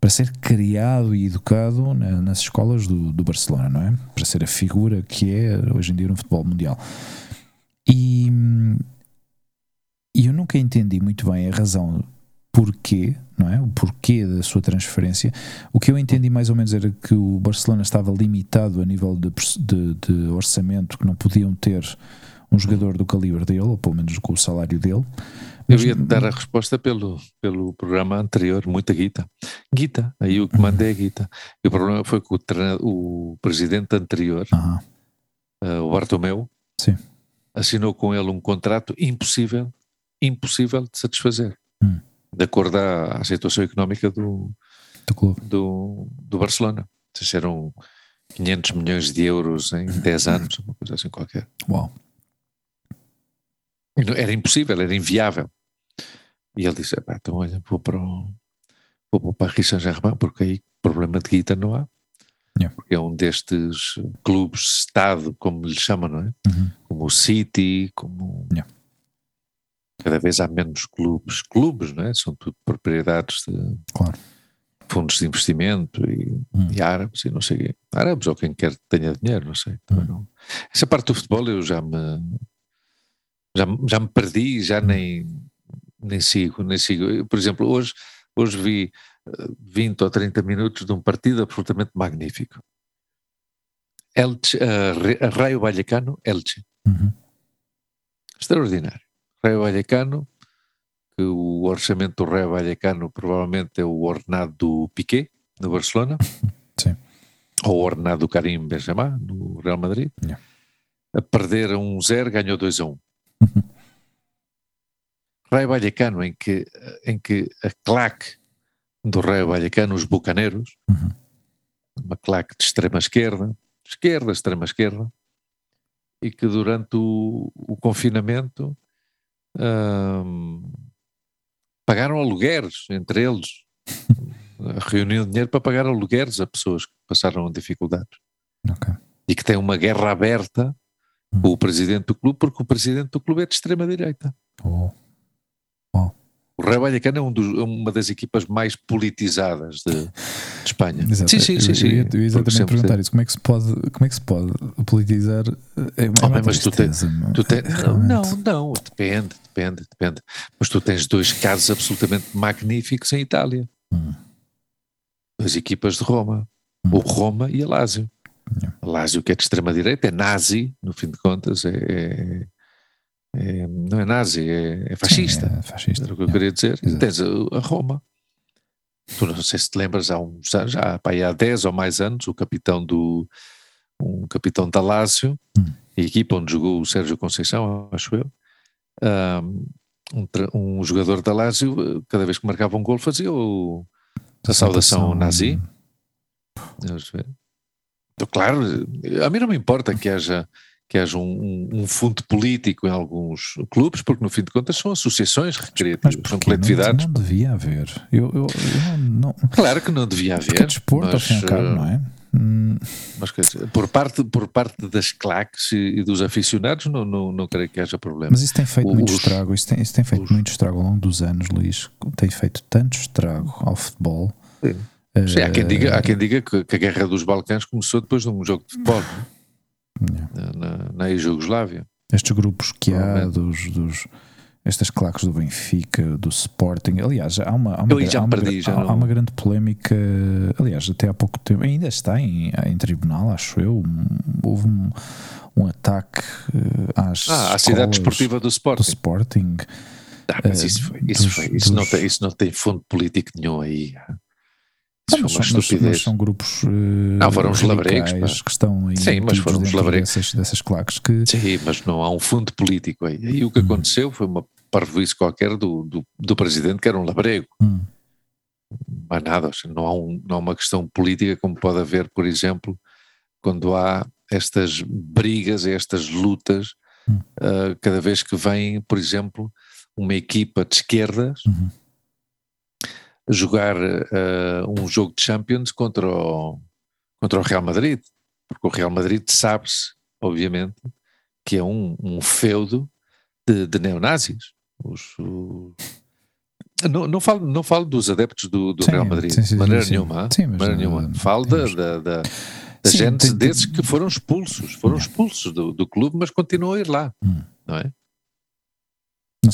Speaker 1: para ser criado e educado nas escolas do, do Barcelona, não é? Para ser a figura que é hoje em dia no futebol mundial. E, e eu nunca entendi muito bem a razão porquê, não é? O porquê da sua transferência. O que eu entendi mais ou menos era que o Barcelona estava limitado a nível de, de, de orçamento, que não podiam ter um jogador do calibre dele, ou pelo menos com o salário dele.
Speaker 2: Eu ia dar a resposta pelo, pelo programa anterior, muita guita. Guita, aí o que mandei é guita. E o problema foi que o, o presidente anterior, uh, o Bartomeu,
Speaker 1: Sim.
Speaker 2: assinou com ele um contrato impossível, impossível de satisfazer, hum. de acordo à, à, situação económica do,
Speaker 1: do, clube.
Speaker 2: do, do Barcelona. Eram 500 milhões de euros em 10 anos, uma coisa assim qualquer.
Speaker 1: Uau.
Speaker 2: Era impossível, era inviável. E ele disse: então olha, vou para o, vou para o Paris Saint-Germain, porque aí problema de guita não há. Yeah. Porque é um destes clubes-estado, como lhe chamam, não é? Uhum. Como o City, como.
Speaker 1: Yeah.
Speaker 2: Cada vez há menos clubes. Clubes, não é? São tudo propriedades de
Speaker 1: claro.
Speaker 2: fundos de investimento e, uhum. e, árabes e não sei. Árabes ou quem quer tenha dinheiro, não sei. Uhum. Não. Essa parte do futebol eu já me. Já, já me perdi, já uhum. nem nem sigo, nem sigo. Por exemplo, hoje, hoje vi 20 eh, ou 30 minutos de um partido absolutamente magnífico. Elche, uh, Raio Vallecano, Elche.
Speaker 1: Uhum.
Speaker 2: Extraordinário. Raio Vallecano, que o orçamento do Raio Vallecano provavelmente é o ordenado do Piquet, no Barcelona.
Speaker 1: Sim.
Speaker 2: Ou o ordenado do Karim Benzema, no Real Madrid.
Speaker 1: Yeah.
Speaker 2: a perder a 1-0, ganhou 2 a 1.
Speaker 1: Uhum.
Speaker 2: Raio Vallecano, em que, em que a claque do Raio Vallecano, os bucaneiros,
Speaker 1: Uhum.
Speaker 2: uma claque de extrema esquerda, esquerda, extrema esquerda, e que durante o, o confinamento pagaram alugueres entre eles, reuniam dinheiro para pagar alugueres a pessoas que passaram dificuldades
Speaker 1: Ok.
Speaker 2: e que tem uma guerra aberta o presidente do clube, porque o presidente do clube é de extrema-direita.
Speaker 1: Oh.
Speaker 2: O Raio Vallecano é um dos- é uma das equipas mais politizadas de, de Espanha.
Speaker 1: Exato.
Speaker 2: Sim, sim, sim.
Speaker 1: Eu,
Speaker 2: sim.
Speaker 1: eu ia, eu ia exatamente perguntar
Speaker 2: teve-
Speaker 1: isso. Como é que se pode, como é que se pode politizar? É, é
Speaker 2: Oh,
Speaker 1: uma
Speaker 2: mas tu tens-. Tu tens-
Speaker 1: É,
Speaker 2: não,
Speaker 1: realmente.
Speaker 2: não, não, depende, depende, depende. Mas tu tens dois casos absolutamente magníficos em Itália.
Speaker 1: Hum.
Speaker 2: Duas equipas de Roma.
Speaker 1: Hum.
Speaker 2: O Roma e a Lazio. Lazio que é de extrema-direita, é nazi, no fim de contas, é, é- é- não é nazi, é, é fascista.
Speaker 1: Sim, é fascista.
Speaker 2: Era o que eu queria dizer.
Speaker 1: Exato.
Speaker 2: tens a, Roma. Tu não sei se te lembras, há uns anos, já pá, há 10 ou mais anos, o capitão do um capitão da Lazio,
Speaker 1: Hum.
Speaker 2: a equipa onde jogou o Sérgio Conceição, acho eu, um, um jogador da eh, cada vez que marcava um gol, fazia o, a saudação nazi. Vamos ver. Então, claro, a mim não me importa que haja, que haja um, um- fundo político em alguns clubes, porque no fim de contas são associações
Speaker 1: Mas
Speaker 2: recreativas, são
Speaker 1: porquê? Não,
Speaker 2: coletividades.
Speaker 1: não devia haver. Eu, eu, eu não.
Speaker 2: Claro que não devia
Speaker 1: Porque é
Speaker 2: haver,
Speaker 1: desporto, e ao cabo,
Speaker 2: eh,
Speaker 1: não é? Hum,
Speaker 2: mas dizer, por, parte, por parte das claques e, e dos aficionados, não, não, não creio que haja problema.
Speaker 1: Mas isso tem feito
Speaker 2: Os-
Speaker 1: muito estrago. Isso tem, isso tem feito
Speaker 2: os-
Speaker 1: muito estrago ao longo dos anos, Luís. Tem feito tanto estrago ao futebol.
Speaker 2: Sim. Sim, há, quem diga, há quem diga que, que a Guerra dos Balcãs começou depois de um jogo de futebol
Speaker 1: Yeah.
Speaker 2: na, na, na ex-Jugoslávia.
Speaker 1: Estes grupos que há dos, dos estas claques do Benfica, do Sporting, aliás, há uma, há uma, há uma,
Speaker 2: perdi,
Speaker 1: há- há
Speaker 2: não-
Speaker 1: uma grande polémica, aliás, até há pouco tempo, ainda está em, em tribunal, acho eu, houve um, um ataque eh, às
Speaker 2: Ah, a cidade desportiva do
Speaker 1: do
Speaker 2: Sporting.
Speaker 1: Sporting.
Speaker 2: Ah, mas
Speaker 1: eh,
Speaker 2: isso, foi, isso,
Speaker 1: dos-
Speaker 2: foi, isso, não
Speaker 1: dos-
Speaker 2: tem, isso não tem fundo político nenhum aí.
Speaker 1: Ah, mas, são, mas- mas são grupos eh,
Speaker 2: Não, foram os labregos, pá.
Speaker 1: que estão aí
Speaker 2: Sim, mas foram os labregos.
Speaker 1: dessas, dessas claques que
Speaker 2: Sim, mas não há um fundo político aí. Aí o que
Speaker 1: Hum.
Speaker 2: aconteceu foi uma parvoíce qualquer do, do, do presidente, que era um labrego.
Speaker 1: hum,
Speaker 2: Mais nada, não há, um, não há uma questão política como pode haver, por exemplo, quando há estas brigas, estas lutas,
Speaker 1: Hum.
Speaker 2: ah, cada vez que vem, por exemplo, uma equipa de esquerdas
Speaker 1: uhum,
Speaker 2: jogar ah, um jogo de Champions contra o, contra o Real Madrid, porque o Real Madrid sabe-se, obviamente, que é um, um feudo de, de neonazis. Os, o- não, não, falo, não falo dos adeptos do, do
Speaker 1: Sim,
Speaker 2: Real Madrid,
Speaker 1: sim, sim,
Speaker 2: de maneira nenhuma.
Speaker 1: Sim,
Speaker 2: maneira nenhuma. Falo da,
Speaker 1: temos-
Speaker 2: da, da, gente desses que foram expulsos, foram expulsos do, do clube, mas continuam a ir lá,
Speaker 1: Hum.
Speaker 2: não é?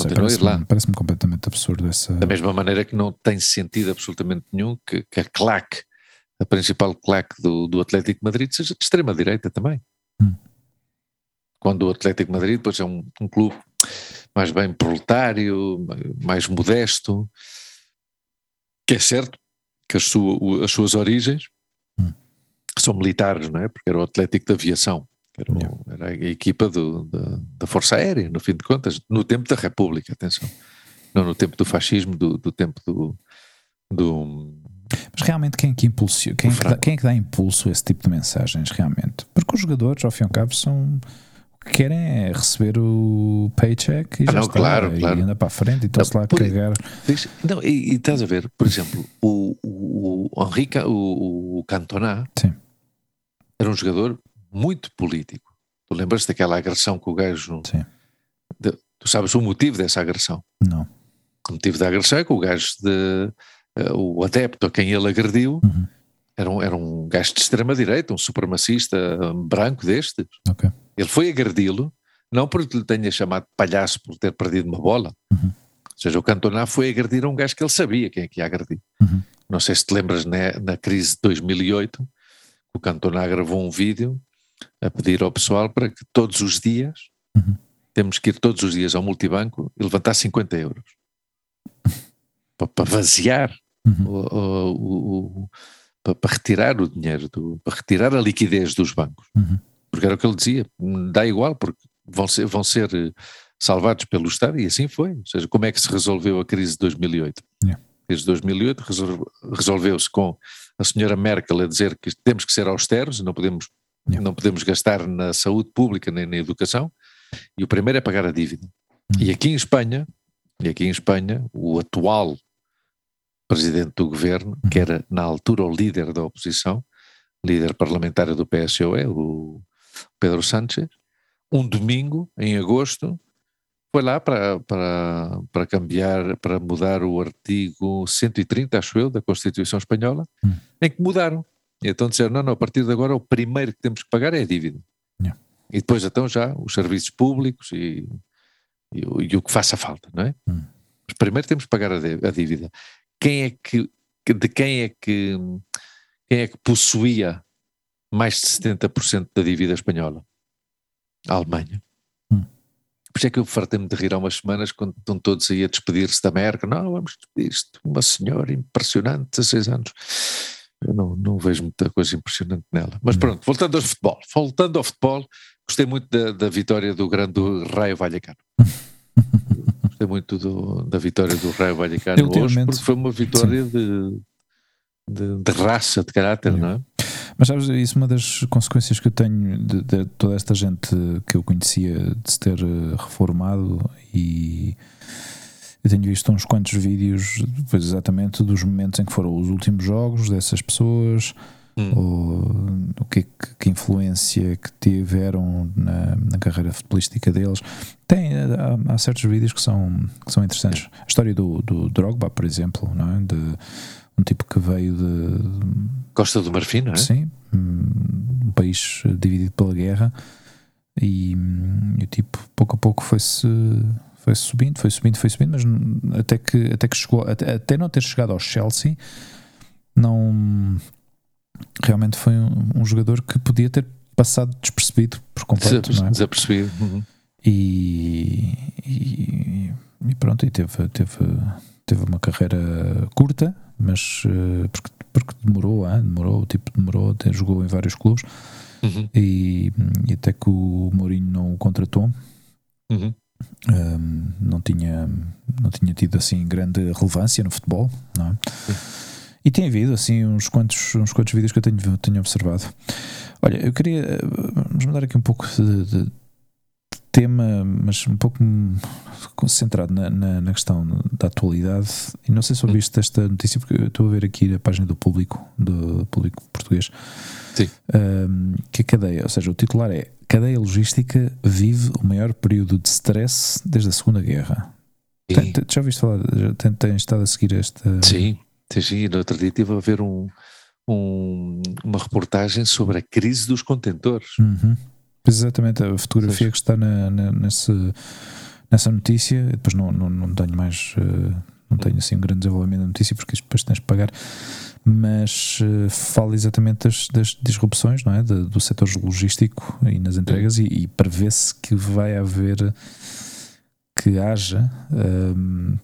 Speaker 1: Não sei, parece-me
Speaker 2: lá.
Speaker 1: parece completamente absurdo essa.
Speaker 2: Da mesma maneira que não tem sentido absolutamente nenhum que, que a claque, a principal claque do, do Atlético de Madrid, seja de extrema-direita também.
Speaker 1: Hum.
Speaker 2: Quando o Atlético de Madrid depois é um, um clube mais bem proletário, mais modesto, que é certo que as, sua- as suas origens
Speaker 1: Hum.
Speaker 2: são militares, não é? Porque era o Atlético da Aviação. Era,
Speaker 1: Yeah.
Speaker 2: era a equipa do- da, da Força Aérea, no fim de contas, no tempo da República, atenção. Não no tempo do fascismo, do, do tempo do, do.
Speaker 1: Mas realmente quem é que impulsiona, quem, é que dá, quem é que dá impulso a esse tipo de mensagens, realmente? Porque os jogadores, ao fim e ao cabo, são. O que querem é receber o paycheck e
Speaker 2: Ah,
Speaker 1: já
Speaker 2: não,
Speaker 1: está.
Speaker 2: claro,
Speaker 1: e
Speaker 2: claro.
Speaker 1: anda para a frente e estão-se lá a
Speaker 2: por-
Speaker 1: cagar.
Speaker 2: Vês? Não, e, e estás a ver, por exemplo, o, o, o Henrique, o, o Cantona,
Speaker 1: Sim.
Speaker 2: era um jogador muito político. Tu lembras daquela agressão que o gajo.
Speaker 1: Sim.
Speaker 2: de- tu sabes o motivo dessa agressão.
Speaker 1: Não.
Speaker 2: O motivo da agressão é que o gajo de. eh, o adepto a quem ele agrediu
Speaker 1: Uhum.
Speaker 2: era um, era um gajo de extrema-direita, um supremacista um branco destes.
Speaker 1: Ok.
Speaker 2: Ele foi agredi-lo, não porque lhe tenha chamado de palhaço por ter perdido uma bola.
Speaker 1: Uhum.
Speaker 2: Ou seja, o Cantona foi agredir um gajo que ele sabia quem é que ia agredir.
Speaker 1: Uhum.
Speaker 2: Não sei se te lembras na, na crise de 2008, o Cantona gravou um vídeo a pedir ao pessoal para que todos os dias,
Speaker 1: Uhum.
Speaker 2: temos que ir todos os dias ao multibanco e levantar 50 euros. para, para vaziar
Speaker 1: Uhum.
Speaker 2: o- o- o- para, para retirar o dinheiro, do, para retirar a liquidez dos bancos.
Speaker 1: Uhum.
Speaker 2: porque era o que ele dizia, dá igual, porque vão ser, vão ser salvados pelo Estado, e assim foi. Ou seja, como é que se resolveu a crise de 2008? Yeah. Desde 2008 resolveu-se com a senhora Merkel a dizer que temos que ser austeros, não podemos. Não podemos gastar na saúde pública nem na educação, e o primeiro é pagar a dívida. Uhum. E aqui em Espanha, e aqui em Espanha, o atual presidente do governo, que era na altura o líder da oposição, líder parlamentar do PSOE, o Pedro Sánchez, um domingo, em agosto, foi lá para, para, para cambiar, para mudar o artigo 130, acho eu, da Constituição Espanhola, hum. em que mudaram. E então disseram, não, não, a partir de agora o primeiro que temos que pagar é a dívida. Yeah. E depois então já os serviços públicos e, e, e o que faça falta, não é? Hum. Mas primeiro temos que pagar a, dívida. Quem é que, de quem é que, quem é que possuía mais de 70% da dívida espanhola? A Alemanha. Por isso é que eu fartei-me de rir há umas semanas quando estão todos aí a despedir-se da América. Não, vamos despedir-se de uma senhora impressionante, 16 anos. Eu não, não vejo muita coisa impressionante nela. Mas pronto, voltando ao futebol. Voltando ao futebol, gostei muito da, da vitória do grande Raio Vallecano. gostei muito do, da vitória do Raio Vallecano hoje, porque foi uma vitória de, de, de, raça, de caráter, não é?
Speaker 1: Mas sabes, isso é uma das consequências que eu tenho de, de, toda esta gente que eu conhecia de se ter eh, reformado e eu tenho visto uns quantos vídeos depois exatamente dos momentos em que foram os últimos jogos dessas pessoas hum. ou o que, que influência que tiveram na, na carreira futebolística deles. Tem, há, há, certos vídeos que são, que são interessantes. A história do, do Drogba, por exemplo, não é? De, um tipo que veio de
Speaker 2: Costa do Marfim, não é?
Speaker 1: Sim, um país dividido pela guerra e, e o tipo pouco a pouco foi-se foi subindo, foi subindo, foi subindo, mas até que, até que chegou, até, até não ter chegado ao Chelsea, não realmente foi um, um jogador que podia ter passado despercebido por completo,
Speaker 2: Desap
Speaker 1: não é?
Speaker 2: Desapercebido. Uhum.
Speaker 1: E, e, e, pronto, e teve, teve, teve uma carreira curta, mas uh, porque, porque demorou, hein? demorou, tipo, demorou, até jogou em vários clubes uhum. e, e, até que o Mourinho não o contratou. Uhum. Um, não tinha não tinha tido assim grande relevância no futebol não é? E tem havido assim uns quantos uns quantos vídeos que eu tenho, tenho observado olha eu queria vamos mudar aqui um pouco de, de tema, mas um pouco concentrado na, na, na, questão da atualidade. E não sei se ouviste esta notícia, porque eu estou a ver aqui a página do público, do público português,
Speaker 2: Sim.
Speaker 1: Um, que a cadeia, ou seja, o titular é Cadeia Logística vive o maior período de stress desde a Segunda Guerra. Tem, já ouviste falar? Já tens estado a seguir esta.
Speaker 2: Sim, sim. No outro dia estive a ver um, um, uma reportagem sobre a crise dos contentores.
Speaker 1: Uhum. Exatamente, a fotografia que está na, na, nesse, nessa notícia, depois não, não, não tenho mais, uh, não tenho assim um grande desenvolvimento da notícia porque depois tens de pagar, mas uh, fala exatamente das, das disrupções não é? De, do setor logístico e nas entregas e, e prevê-se que vai haver, que haja. Um,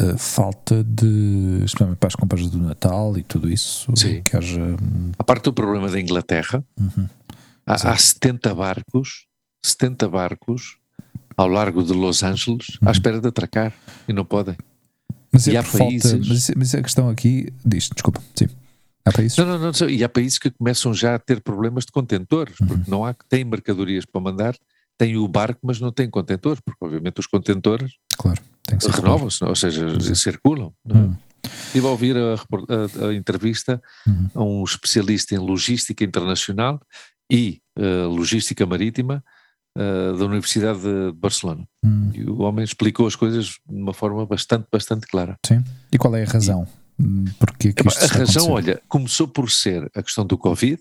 Speaker 1: ehm, falta de, especialmente para as compras do Natal e tudo isso,
Speaker 2: Sim.
Speaker 1: que haja.
Speaker 2: A parte do problema da Inglaterra, uhum. Há, há 70 barcos, 70 barcos ao largo de Los Angeles à uhum. espera de atracar e não podem.
Speaker 1: Mas é e há países. Falta, mas, mas, a questão aqui diz, desculpa, sim. Há países?
Speaker 2: Não, não, não, e há países que começam já a ter problemas de contentores, uhum. porque não há, têm mercadorias para mandar, têm o barco, mas não têm contentores, porque obviamente os contentores
Speaker 1: claro,
Speaker 2: renovam-se, ou seja, uhum. circulam. É? Uhum. Estive a ouvir a, a, a entrevista uhum. a um especialista em logística internacional e uh, Logística Marítima uh, da Universidade de Barcelona. Hum. E o homem explicou as coisas de uma forma bastante, bastante clara.
Speaker 1: Sim. E qual é a razão? E, Porque que
Speaker 2: a razão, olha, começou por ser a questão do Covid,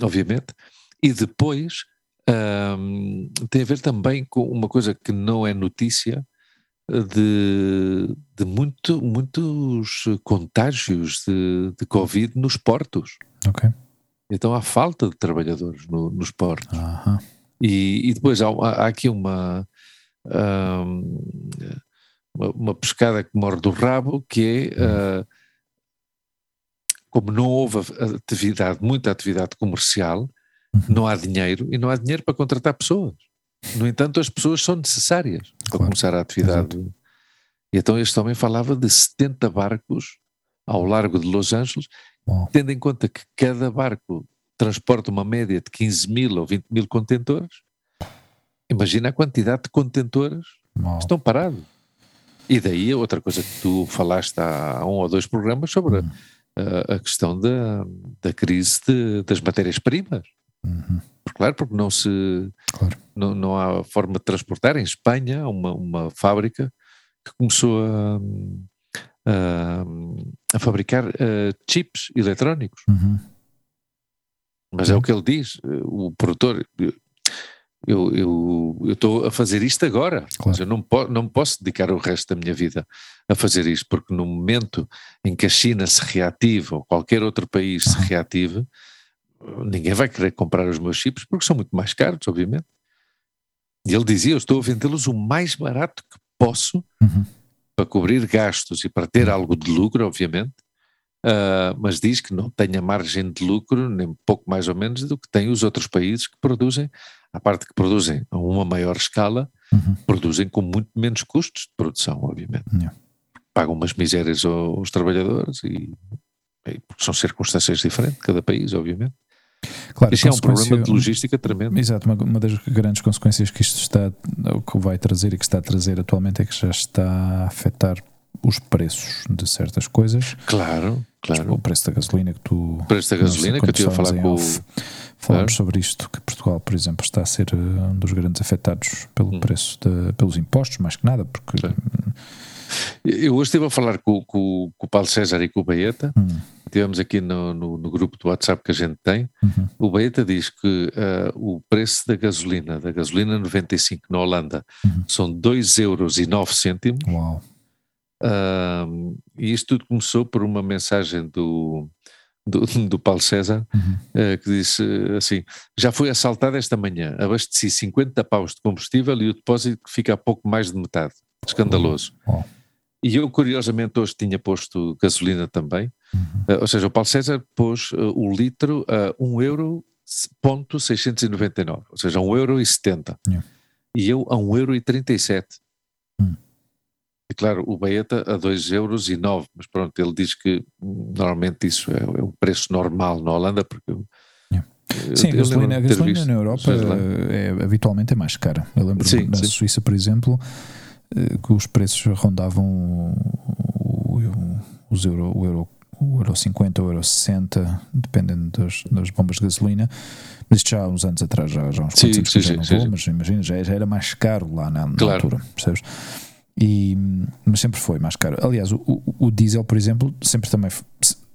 Speaker 2: obviamente, e depois um, tem a ver também com uma coisa que não é notícia, de, de muito, muitos contágios de, de Covid nos portos.
Speaker 1: Ok.
Speaker 2: Então há falta de trabalhadores no, nos portos.
Speaker 1: Uhum.
Speaker 2: E, e, depois há, há aqui uma, um, uma, uma, pescada que morre do rabo, que é uh, como não houve atividade, muita atividade comercial, uhum. não há dinheiro e não há dinheiro para contratar pessoas. No entanto, as pessoas são necessárias para claro. começar a atividade. E então este homem falava de 70 barcos ao largo de Los Angeles, Bom. tendo em conta que cada barco transporta uma média de 15 mil ou 20 mil contentores, imagina a quantidade de contentores que estão parados. E daí outra coisa que tu falaste há um ou dois programas sobre hum. a, a, questão da, da crise de, das matérias-primas. Uhum. Claro, porque não se claro. não, não há forma de transportar. Em Espanha, uma, uma fábrica que começou a, a, a fabricar uh, chips eletrónicos. Uhum. Mas é o que ele diz, o produtor. Eu estou eu, a fazer isto agora, claro. mas eu não, po, não posso dedicar o resto da minha vida a fazer isto, porque no momento em que a China se reativa ou qualquer outro país uhum. se reative, ninguém vai querer comprar os meus chips porque são muito mais caros, obviamente. E ele dizia: Eu estou a vendê-los o mais barato que posso uhum. para cobrir gastos e para ter algo de lucro, obviamente. Uh, mas diz que não tem a margem de lucro, nem pouco mais ou menos, do que têm os outros países que produzem, a parte que produzem a uma maior escala, uhum. produzem com muito menos custos de produção, obviamente. Yeah. Pagam umas misérias aos, trabalhadores e, e, porque são circunstâncias diferentes, cada país, obviamente.
Speaker 1: Claro,
Speaker 2: Isso é um problema de logística tremendo.
Speaker 1: Exato, uma, uma, das grandes consequências que isto está, que vai trazer e que está a trazer atualmente é que já está a afetar os preços de certas coisas.
Speaker 2: Claro, claro.
Speaker 1: O preço da gasolina que tu.
Speaker 2: O preço da gasolina que eu estive a falar com
Speaker 1: off, Falamos claro. sobre isto, que Portugal, por exemplo, está a ser eh, um dos grandes afetados pelo hum. preço, de, pelos impostos, mais que nada, porque.
Speaker 2: Eu hoje estive a falar com, com, com, o Paulo César e com o Baeta, hum. tivemos aqui no, no, no, grupo do WhatsApp que a gente tem, uhum. o Baeta diz que uh, o preço da gasolina, da gasolina 95 na Holanda, uhum. são 2 euros 9 cêntimos.
Speaker 1: Uau.
Speaker 2: E isto tudo começou por uma mensagem do, do, do Paulo César, uhum. uh, que disse assim: Já fui assaltado esta manhã, abasteci 50 paus de combustível e o depósito fica a pouco mais de metade. Escandaloso. Uhum. E eu, curiosamente, hoje tinha posto gasolina também, uhum. uh, ou seja, o Paulo César pôs uh, o litro a 1 euro ponto 699, ou seja, 1 euro e 70. Yeah. E eu a 1 euro 37. E claro, o Baeta a 2 euros e 9, mas pronto, ele diz que normalmente isso é, é um preço normal na Holanda, porque
Speaker 1: Sim, a gasolina, a gasolina na Europa é, habitualmente é mais cara. Eu lembro sim, na sim. Suíça, por exemplo, eh, que os preços rondavam o, o, os euro, o euro o euro 50 ou o euro 60, dependendo das, das, bombas de gasolina, mas isto já há uns anos atrás, já, já há uns sim, sim, que já não vou, mas imagina, já, já, era mais caro lá na, na claro. altura, percebes? E, mas sempre foi mais caro. Aliás, o, o, o, diesel, por exemplo, sempre também,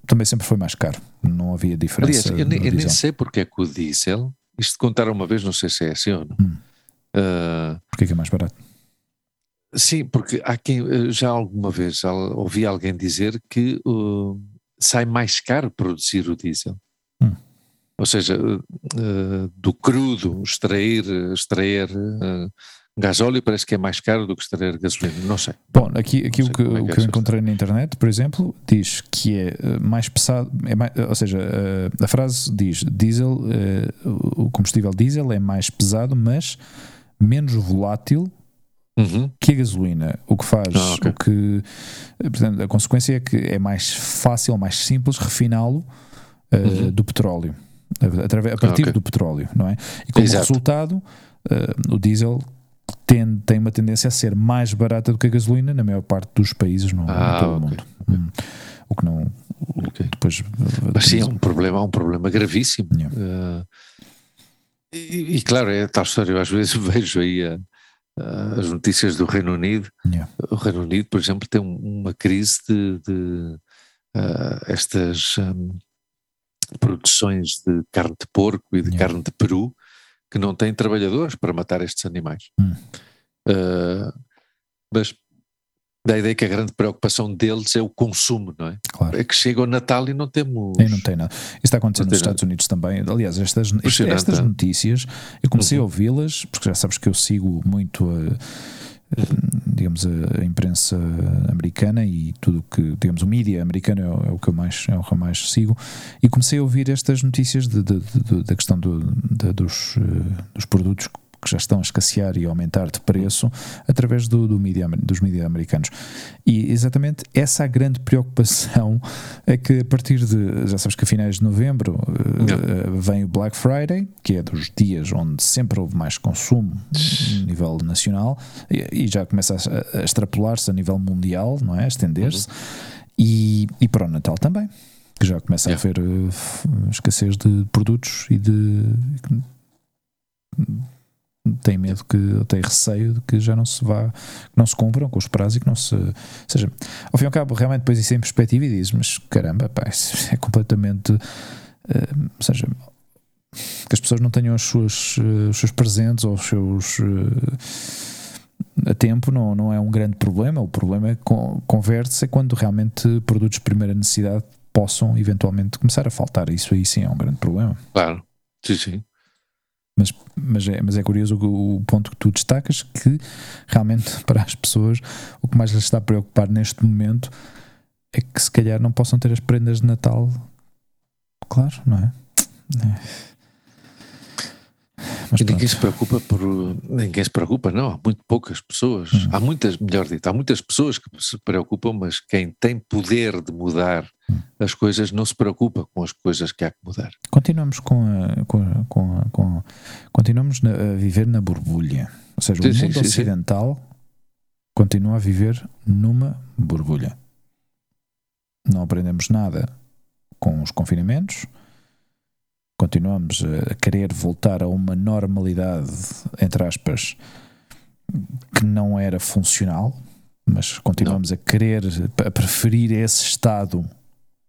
Speaker 1: também sempre foi mais caro, não havia diferença.
Speaker 2: Aliás, eu, nem, eu nem sei porque é que o diesel, isto contaram uma vez, não sei se é assim ou não. Hum.
Speaker 1: Uh, porque é que é mais barato?
Speaker 2: Sim, porque há quem, eh, já alguma vez já ouvi alguém dizer que uh, sai mais caro produzir o diesel. Hum. Ou seja, uh, do crudo, extrair, extrair gasóleo parece que é mais caro do que extrair gasolina, não sei.
Speaker 1: Bom, aqui, aqui o que, é o que eu encontrei na internet, por exemplo, diz que é mais pesado, é mais, ou seja, a frase diz diesel, o combustível diesel é mais pesado, mas menos volátil Uhum. que a gasolina. O que faz, ah, okay. o que, portanto, a consequência é que é mais fácil, mais simples refiná-lo uh, uhum. do petróleo, através, a partir ah, okay. do petróleo, não é? E como Exato. resultado, uh, o diesel tem, tem uma tendência a ser mais barata do que a gasolina na maior parte dos países no, ah, todo okay. o mundo. Hum. O que não. Depois,
Speaker 2: Mas sim, é um problema, é um problema gravíssimo. Yeah. Uh, e, e, claro, é tal história, eu às vezes vejo aí a uh, as notícias do Reino Unido. Yeah. O Reino Unido, por exemplo, tem uma crise de, de uh, estas um, produções de carne de porco e de yeah. carne de peru que não têm trabalhadores para matar estes animais. Hum. Uh, mas da ideia que a grande preocupação deles é o consumo, não é? Claro. É que chega o Natal e não temos.
Speaker 1: E não tem nada. Isso está acontecendo nos Estados Unidos também. Aliás, estas, estas notícias, eu comecei uhum. a ouvi-las, porque já sabes que eu sigo muito. Uh, digamos, a, imprensa americana e tudo que, digamos, o mídia americano é, é, o que eu mais, é o que eu mais sigo. E comecei a ouvir estas notícias de, de, de, da questão do, dos, dos produtos que já estão a escassear e a aumentar de preço através do, do media, dos mídias americanos. E exatamente essa é a grande preocupação é que a partir de, já sabes que a finais de novembro uh, vem o Black Friday, que é dos dias onde sempre houve mais consumo a nível nacional e, e já começa a, a extrapolar-se a nível mundial, não é? A estender-se. Uhum. E, e para o Natal também que já começa yeah. a haver uh, escassez de produtos e de tem medo que, tem receio de que já não se vá, que não se cumpram com os prazos e que não se. Ou seja, ao fim e ao cabo, realmente depois isso é em perspectiva e dizes, mas caramba, pá, isso é completamente. Uh, ou seja, que as pessoas não tenham os seus, uh, os seus presentes ou os seus. Uh, a tempo não, não é um grande problema, o problema é converte-se é quando realmente produtos de primeira necessidade possam eventualmente começar a faltar. Isso aí sim é um grande problema.
Speaker 2: Claro, sim, sim.
Speaker 1: Mas, mas, é, mas é curioso o, o, ponto que tu destacas que realmente para as pessoas o que mais lhes está a preocupar neste momento é que se calhar não possam ter as prendas de Natal. Claro, não é? é.
Speaker 2: Mas e ninguém se preocupa por. Ninguém se preocupa, não. Há muito poucas pessoas. Hum. Há muitas, melhor dito, há muitas pessoas que se preocupam, mas quem tem poder de mudar. As coisas não se preocupa com as coisas que há que mudar.
Speaker 1: Continuamos com a, com, a, com, a, com continuamos a viver na borbulha. Ou seja, sim, o mundo sim, ocidental sim. continua a viver numa borbulha. Não aprendemos nada com os confinamentos continuamos a querer voltar a uma normalidade, entre aspas, que não era funcional, mas continuamos não. a querer, a preferir esse estado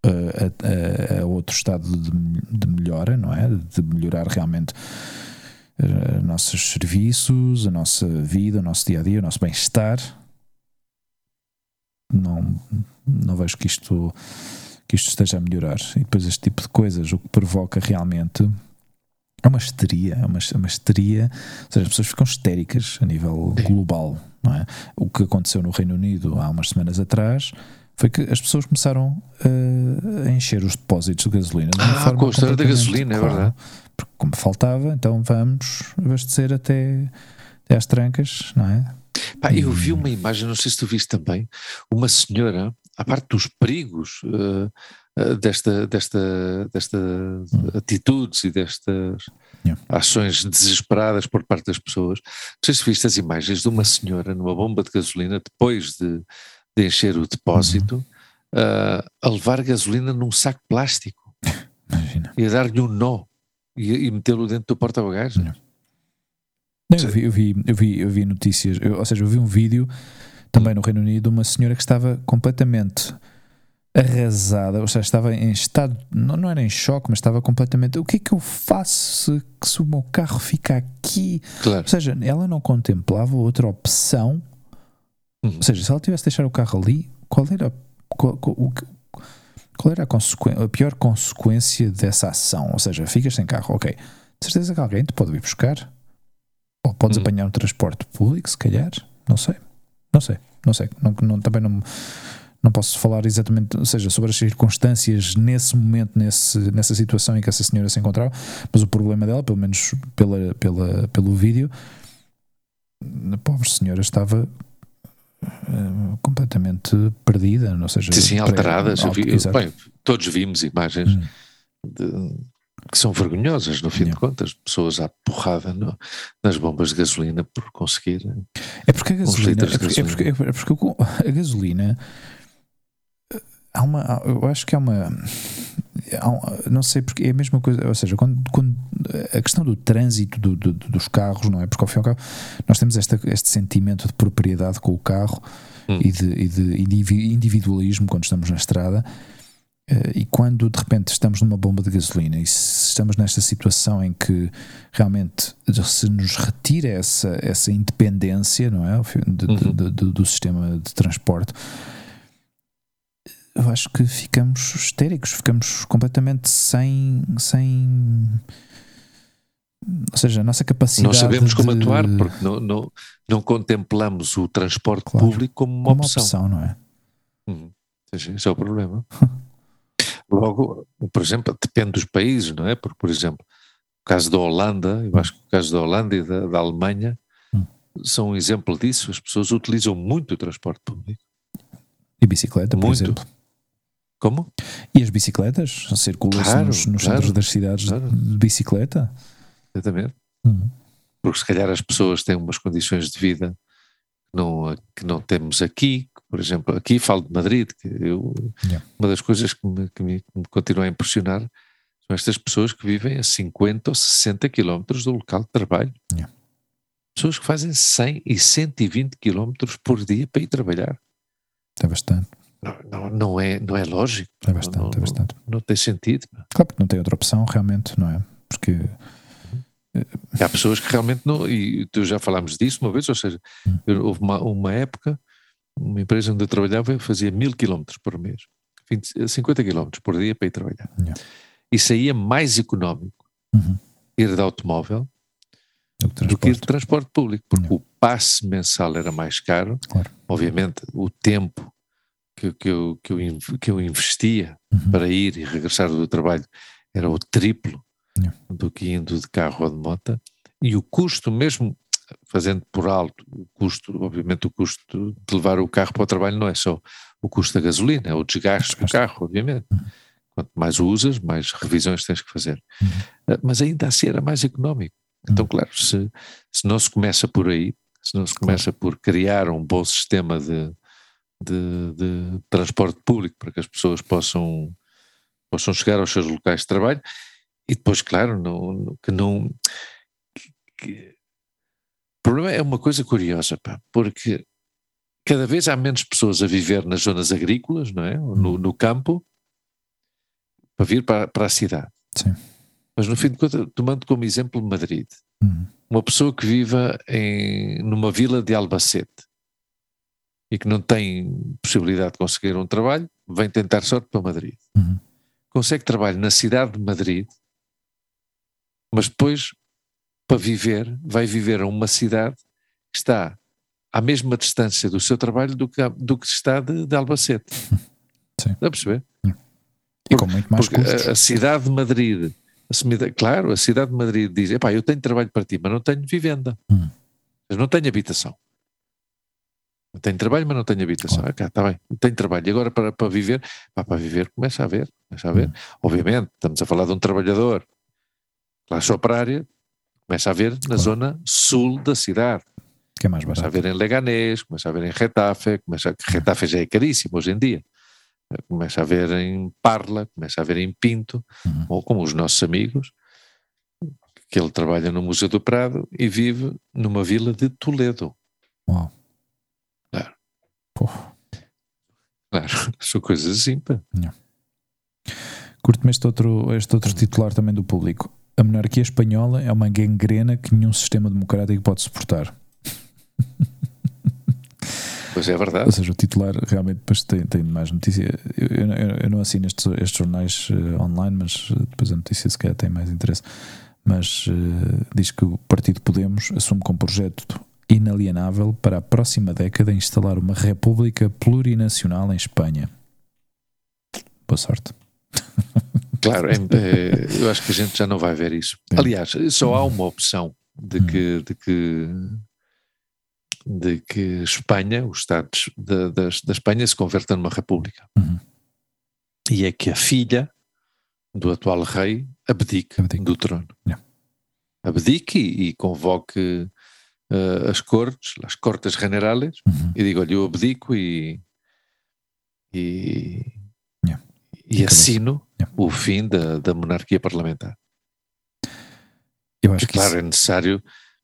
Speaker 1: a, a, a outro estado de, de, melhora, não é? De melhorar realmente uh, nossos serviços, a nossa vida, o nosso dia a dia, o nosso bem-estar. Não, não vejo que isto que isto esteja a melhorar. E depois este tipo de coisas, o que provoca realmente é uma histeria, é uma, é uma histeria, ou seja, as pessoas ficam histéricas a nível global, não é? O que aconteceu no Reino Unido há umas semanas atrás foi que as pessoas começaram a, a encher os depósitos de gasolina. De
Speaker 2: ah, com a história da gasolina, claro, é verdade.
Speaker 1: Porque como faltava, então vamos abastecer até, até às trancas, não é?
Speaker 2: Pá, eu vi uma imagem, não sei se tu viste também, uma senhora à parte dos perigos uh, uh, desta, desta, desta hum. atitudes e destas yeah. ações desesperadas por parte das pessoas. Não sei se viste as imagens de uma senhora numa bomba de gasolina depois de, de encher o depósito uhum. uh, a levar gasolina num saco plástico
Speaker 1: Imagina.
Speaker 2: e a dar-lhe um nó e, e metê-lo dentro do porta-bagagens.
Speaker 1: Eu vi, eu, vi, eu, vi, eu vi notícias, eu, ou seja, eu vi um vídeo também no Reino Unido, uma senhora que estava completamente arrasada, ou seja, estava em estado, não, não era em choque, mas estava completamente. O que é que eu faço se, se o meu carro fica aqui?
Speaker 2: Claro.
Speaker 1: Ou seja, ela não contemplava outra opção. Ou seja, se ela tivesse de deixar o carro ali, qual era, qual, qual, qual era a, a, pior consequência dessa ação? Ou seja, ficas sem carro, ok. De certeza que alguém te pode vir buscar, ou podes uhum. apanhar um transporte público, se calhar, não sei. Não sei, não sei. Não, não, também não, não posso falar exatamente, ou seja, sobre as circunstâncias nesse momento, nesse, nessa situação em que essa senhora se encontrava, mas o problema dela, pelo menos pela, pela, pelo vídeo, a pobre senhora estava uh, completamente perdida, ou seja,
Speaker 2: sim, sim alteradas. vi, bem, todos vimos imagens hum. de, que são vergonhosas, no fim de contas, pessoas à porrada no, nas bombas de gasolina por conseguir.
Speaker 1: É porque a gasolina. É porque, é porque, é porque a gasolina. Há uma, eu acho que há uma, não sei porque é a mesma coisa, ou seja, quando, quando a questão do trânsito do, do, dos carros, não é? Porque ao fim e ao cabo nós temos esta, este sentimento de propriedade com o carro hum. e, de, e de individualismo quando estamos na estrada Uh, e quando de repente estamos numa bomba de gasolina e estamos nesta situação em que realmente se nos retira essa, essa independência não é? De, uhum. do sistema de transporte, eu acho que ficamos histéricos, ficamos completamente sem. sem ou seja, a nossa capacidade.
Speaker 2: Não sabemos como
Speaker 1: de...
Speaker 2: atuar porque não, não, não contemplamos o transporte claro, público como uma,
Speaker 1: como
Speaker 2: opção.
Speaker 1: opção. não é?
Speaker 2: Uhum. Esse é o problema. Logo, por exemplo, depende dos países, não é? Porque, por exemplo, o caso da Holanda, eu acho que o caso da Holanda e da, da Alemanha hum. são um exemplo disso. As pessoas utilizam muito o transporte público.
Speaker 1: E bicicleta, por muito. exemplo.
Speaker 2: Como?
Speaker 1: E as bicicletas? Circulam-se claro, nos, nos claro, centros das cidades claro. de bicicleta?
Speaker 2: Exatamente. Uhum. Porque se calhar as pessoas têm umas condições de vida que não, que não temos aqui. Por exemplo, aqui falo de Madrid, que eu, yeah. uma das coisas que me, que me, que me continua a impressionar são estas pessoas que vivem a 50 ou 60 quilómetros do local de trabalho.
Speaker 1: Yeah.
Speaker 2: Pessoas que fazem 100 e 120 quilómetros por dia para ir trabalhar.
Speaker 1: É bastante.
Speaker 2: Não, não, não, é, não é lógico.
Speaker 1: É bastante,
Speaker 2: não,
Speaker 1: é bastante.
Speaker 2: Não, não, tem sentido.
Speaker 1: Claro, porque não tem outra opção, realmente, não é? Porque.
Speaker 2: Há pessoas que realmente não. E tu já falámos disso uma vez, ou seja, hum. houve uma, uma época, uma empresa onde eu trabalhava fazia mil quilómetros por mês, 20, 50 quilómetros por dia para ir trabalhar.
Speaker 1: Yeah.
Speaker 2: E saía mais económico
Speaker 1: uhum.
Speaker 2: ir de automóvel do, que ir de transporte público, porque yeah. o passe mensal era mais caro,
Speaker 1: claro.
Speaker 2: obviamente o tempo que, que, eu, que, eu, que eu investia
Speaker 1: uhum.
Speaker 2: para ir e regressar do trabalho era o triplo do que indo de carro ou de moto, e o custo mesmo, fazendo por alto, o custo, obviamente o custo de levar o carro para o trabalho não é só o custo da gasolina, é o desgaste, desgaste. do carro, obviamente.
Speaker 1: Uhum.
Speaker 2: Quanto mais usas, mais revisões tens que fazer.
Speaker 1: Uhum.
Speaker 2: Ah, mas ainda assim era mais económico. Então,
Speaker 1: uhum.
Speaker 2: claro, se, se não se começa por aí, se não se começa por criar um bom sistema de, de, de, transporte público para que as pessoas possam, possam chegar aos seus locais de trabalho e depois, claro, não, que não. Que, o problema é uma coisa curiosa, pá, porque cada vez há menos pessoas a viver nas zonas agrícolas, não é? No,
Speaker 1: Hum.
Speaker 2: no campo, para vir para, para a cidade.
Speaker 1: Sim.
Speaker 2: Mas no fim de contas, tomando como exemplo Madrid,
Speaker 1: Uhum.
Speaker 2: uma pessoa que viva em, numa vila de Albacete e que não tem possibilidade de conseguir um trabalho, vem tentar sorte para Madrid.
Speaker 1: Uhum.
Speaker 2: Consegue trabalho na cidade de Madrid, mas depois, para viver, vai viver a uma cidade que está à mesma distância do seu trabalho do que, do que está de, de Albacete.
Speaker 1: Sim.
Speaker 2: Dá a perceber?
Speaker 1: E com muito mais
Speaker 2: Porque
Speaker 1: custos.
Speaker 2: a, a cidade de Madrid, a claro, a cidade de Madrid diz: epá, eu tenho trabalho para ti, mas não tenho vivenda.
Speaker 1: Hum.
Speaker 2: Mas não tenho habitação. Tenho trabalho, mas não tenho habitação.
Speaker 1: Claro.
Speaker 2: Ah, está bem, tenho trabalho. E agora para, para viver, pá, para viver, começa a ver, começa a ver.
Speaker 1: Hum.
Speaker 2: Obviamente, estamos a falar de um trabalhador, classe operária, começa a ver na
Speaker 1: Claro.
Speaker 2: zona sul da cidade.
Speaker 1: Que é mais
Speaker 2: Começa a ver em Leganés, começa a ver em Retafe, começa a, Retafe já é caríssimo hoje em dia. Começa a ver em Parla, começa a ver em Pinto,
Speaker 1: Uhum.
Speaker 2: ou como os nossos amigos, que ele trabalha no Museu do Prado e vive numa vila de Toledo.
Speaker 1: Uau.
Speaker 2: Claro.
Speaker 1: Pô.
Speaker 2: Claro, são coisas assim, pá.
Speaker 1: Curto-me este outro, este outro titular também do público. A monarquia espanhola é uma gangrena que nenhum sistema democrático pode suportar.
Speaker 2: Pois é verdade.
Speaker 1: Ou seja, o titular realmente depois tem, tem mais notícia. Eu, eu, eu- não assino estes, estes jornais eh, online, mas eh, depois a notícia se calhar tem mais interesse. Mas eh, diz que o Partido Podemos assume como projeto inalienável para a próxima década instalar uma república plurinacional em Espanha. Boa sorte.
Speaker 2: Claro, é- é, eu acho que a gente já não vai ver isso.
Speaker 1: É.
Speaker 2: Aliás, só há uma opção de
Speaker 1: Hum.
Speaker 2: que, de que, de que Espanha, os Estados da, da, da Espanha se converta numa república.
Speaker 1: Uhum.
Speaker 2: E é que a filha do atual rei abdique,
Speaker 1: Abdique.
Speaker 2: do trono.
Speaker 1: Yeah.
Speaker 2: Abdique e, e convoque eh, as cortes, as cortes generales,
Speaker 1: Uhum.
Speaker 2: e digo, olha, eu abdico e, e,
Speaker 1: Yeah.
Speaker 2: e assino
Speaker 1: Yeah.
Speaker 2: o fim da, da monarquia parlamentar.
Speaker 1: Eu acho que
Speaker 2: claro,
Speaker 1: isso-
Speaker 2: é necessário,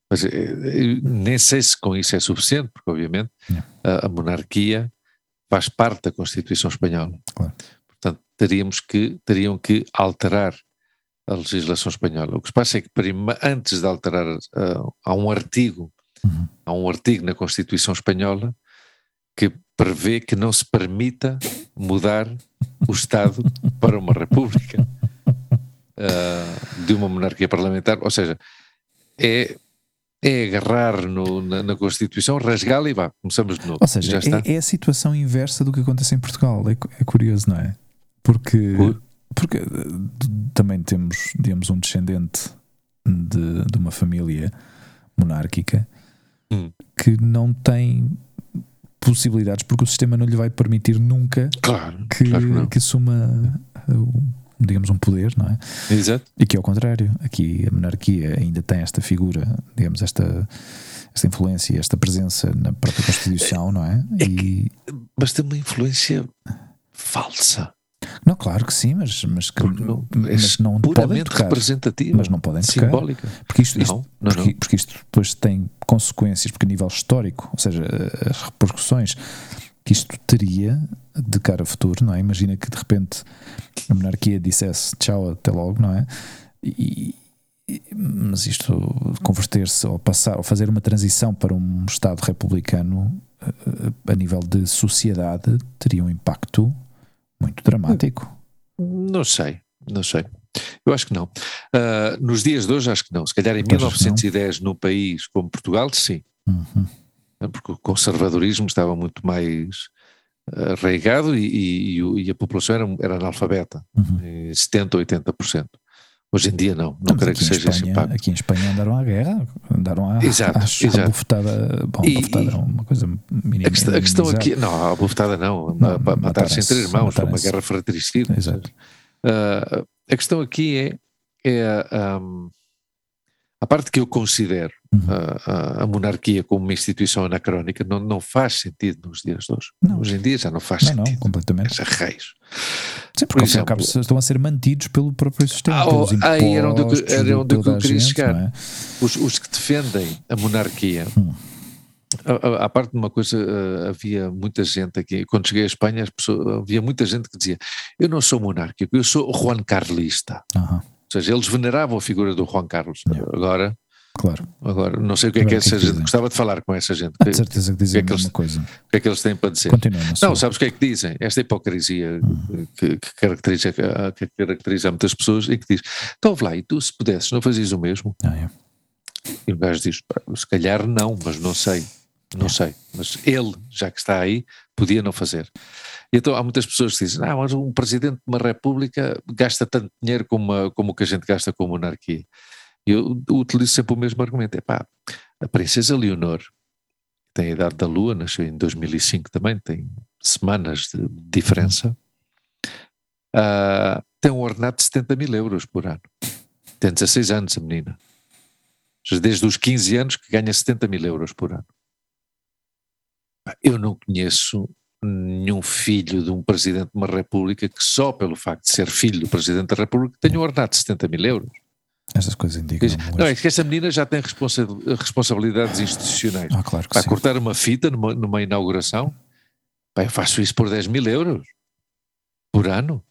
Speaker 2: mas eh, eh, nem sei se com isso é suficiente, porque obviamente
Speaker 1: Yeah.
Speaker 2: a, a monarquia faz parte da Constituição Espanhola.
Speaker 1: Claro.
Speaker 2: Portanto, teríamos que, teriam que alterar a legislação espanhola. O que se passa é que prima, antes de alterar, ah, há um artigo,
Speaker 1: Uhum.
Speaker 2: há um artigo na Constituição Espanhola que prevê que não se permita mudar o Estado para uma república ah, de uma monarquia parlamentar, ou seja, é é agarrar no, na, na, Constituição, rasgá-la e vá, começamos de novo.
Speaker 1: Ou seja, é, é, a situação inversa do que acontece em Portugal. É, é curioso, não é? Porque, Por? Porque eh, também temos, digamos, um descendente de, de uma família monárquica hum. que não tem possibilidades porque o sistema não lhe vai permitir nunca
Speaker 2: claro,
Speaker 1: que,
Speaker 2: claro
Speaker 1: que, que assuma digamos, um poder, não é?
Speaker 2: Exato.
Speaker 1: E que é o contrário. Aqui a monarquia ainda tem esta figura, digamos, esta, esta influência, esta presença na própria Constituição, não é?
Speaker 2: é e... mas tem uma influência falsa.
Speaker 1: Não, claro que sim, mas, mas, que, não, mas não podem tocar.
Speaker 2: representativa,
Speaker 1: mas não podem tocar.
Speaker 2: Simbólica.
Speaker 1: Porque isto, isto, não, porque, porque isto depois tem consequências, porque a nível histórico, ou seja, as repercussões que isto teria de cara a futuro, não é? Imagina que de repente a monarquia dissesse tchau, até logo, não é? E, mas isto converter-se ou passar ou fazer uma transição para um Estado republicano a nível de sociedade teria um impacto muito dramático.
Speaker 2: Não sei, não sei. Eu acho que não. Uh, nos dias de hoje, acho que não. Se calhar em 1910, num país como Portugal, sim.
Speaker 1: Uhum.
Speaker 2: Porque o conservadorismo estava muito mais arraigado e, e, e, a população era, era analfabeta,
Speaker 1: uhum.
Speaker 2: 70% ou 80%. Hoje em dia não, não creio que seja
Speaker 1: Espanha, esse impacto. Aqui em Espanha andaram à guerra, andaram à,
Speaker 2: exato,
Speaker 1: à,
Speaker 2: exato.
Speaker 1: à bufetada, bom, e, bufetada é uma coisa mínima.
Speaker 2: A questão, a questão aqui, não, a bufetada não, não matar-se entre irmãos, foi uma guerra fratricida.
Speaker 1: Exato.
Speaker 2: Uh, a questão aqui é, é um, a parte que eu considero uhum. a, a, monarquia como uma instituição anacrónica não, não faz sentido nos dias de hoje.
Speaker 1: Não.
Speaker 2: Hoje em dia já não faz
Speaker 1: não,
Speaker 2: sentido.
Speaker 1: Não, completamente.
Speaker 2: Essa reis.
Speaker 1: Sim, porque Por exemplo, cabo, estão a ser mantidos pelo próprio sistema. Ah, pelos impostos,
Speaker 2: aí era onde, eu, era onde eu queria
Speaker 1: gente,
Speaker 2: chegar.
Speaker 1: É?
Speaker 2: Os, os, que defendem a monarquia.
Speaker 1: Hum.
Speaker 2: A, a, parte de uma coisa, uh, havia muita gente aqui, quando cheguei à Espanha, pessoas, havia muita gente que dizia: Eu não sou monárquico, eu sou Juan Carlista.
Speaker 1: Uhum. Ou
Speaker 2: seja, eles veneravam a figura do Juan Carlos.
Speaker 1: Yeah.
Speaker 2: Agora,
Speaker 1: Claro.
Speaker 2: Agora, não sei o que é que, que essa gente. Gostava de falar com essa gente.
Speaker 1: Com certeza que dizem
Speaker 2: que é
Speaker 1: que eles, coisa.
Speaker 2: O que é que eles têm para dizer?
Speaker 1: Continua,
Speaker 2: não, não sabes o que é que dizem? Esta hipocrisia
Speaker 1: uhum.
Speaker 2: que, que, caracteriza, que caracteriza muitas pessoas e que diz: então lá, e tu se pudesses, não fazias o mesmo?
Speaker 1: Ah, é.
Speaker 2: E o gajo diz: se calhar não, mas não sei. Não é. sei. Mas ele, já que está aí, podia não fazer. Então há muitas pessoas que dizem: ah, mas um presidente de uma república gasta tanto dinheiro como, a, como o que a gente gasta com a monarquia. Eu utilizo sempre o mesmo argumento. É pá, a princesa Leonor, tem a idade da lua, nasceu em 2005 também, tem semanas de diferença, uh, tem um ordenado de 70 mil euros por ano. Tem 16 anos a menina. Desde os 15 anos que ganha 70 mil euros por ano. Eu não conheço nenhum filho de um presidente de uma república que só pelo facto de ser filho do presidente da república tenha um ordenado de 70 mil euros.
Speaker 1: Estas coisas indicam.
Speaker 2: Não, é que esta menina já tem responsa responsabilidades institucionais.
Speaker 1: Ah, claro que
Speaker 2: Vai
Speaker 1: sim.
Speaker 2: cortar uma fita numa, numa inauguração. Pai, eu faço isso por 10 mil euros por ano.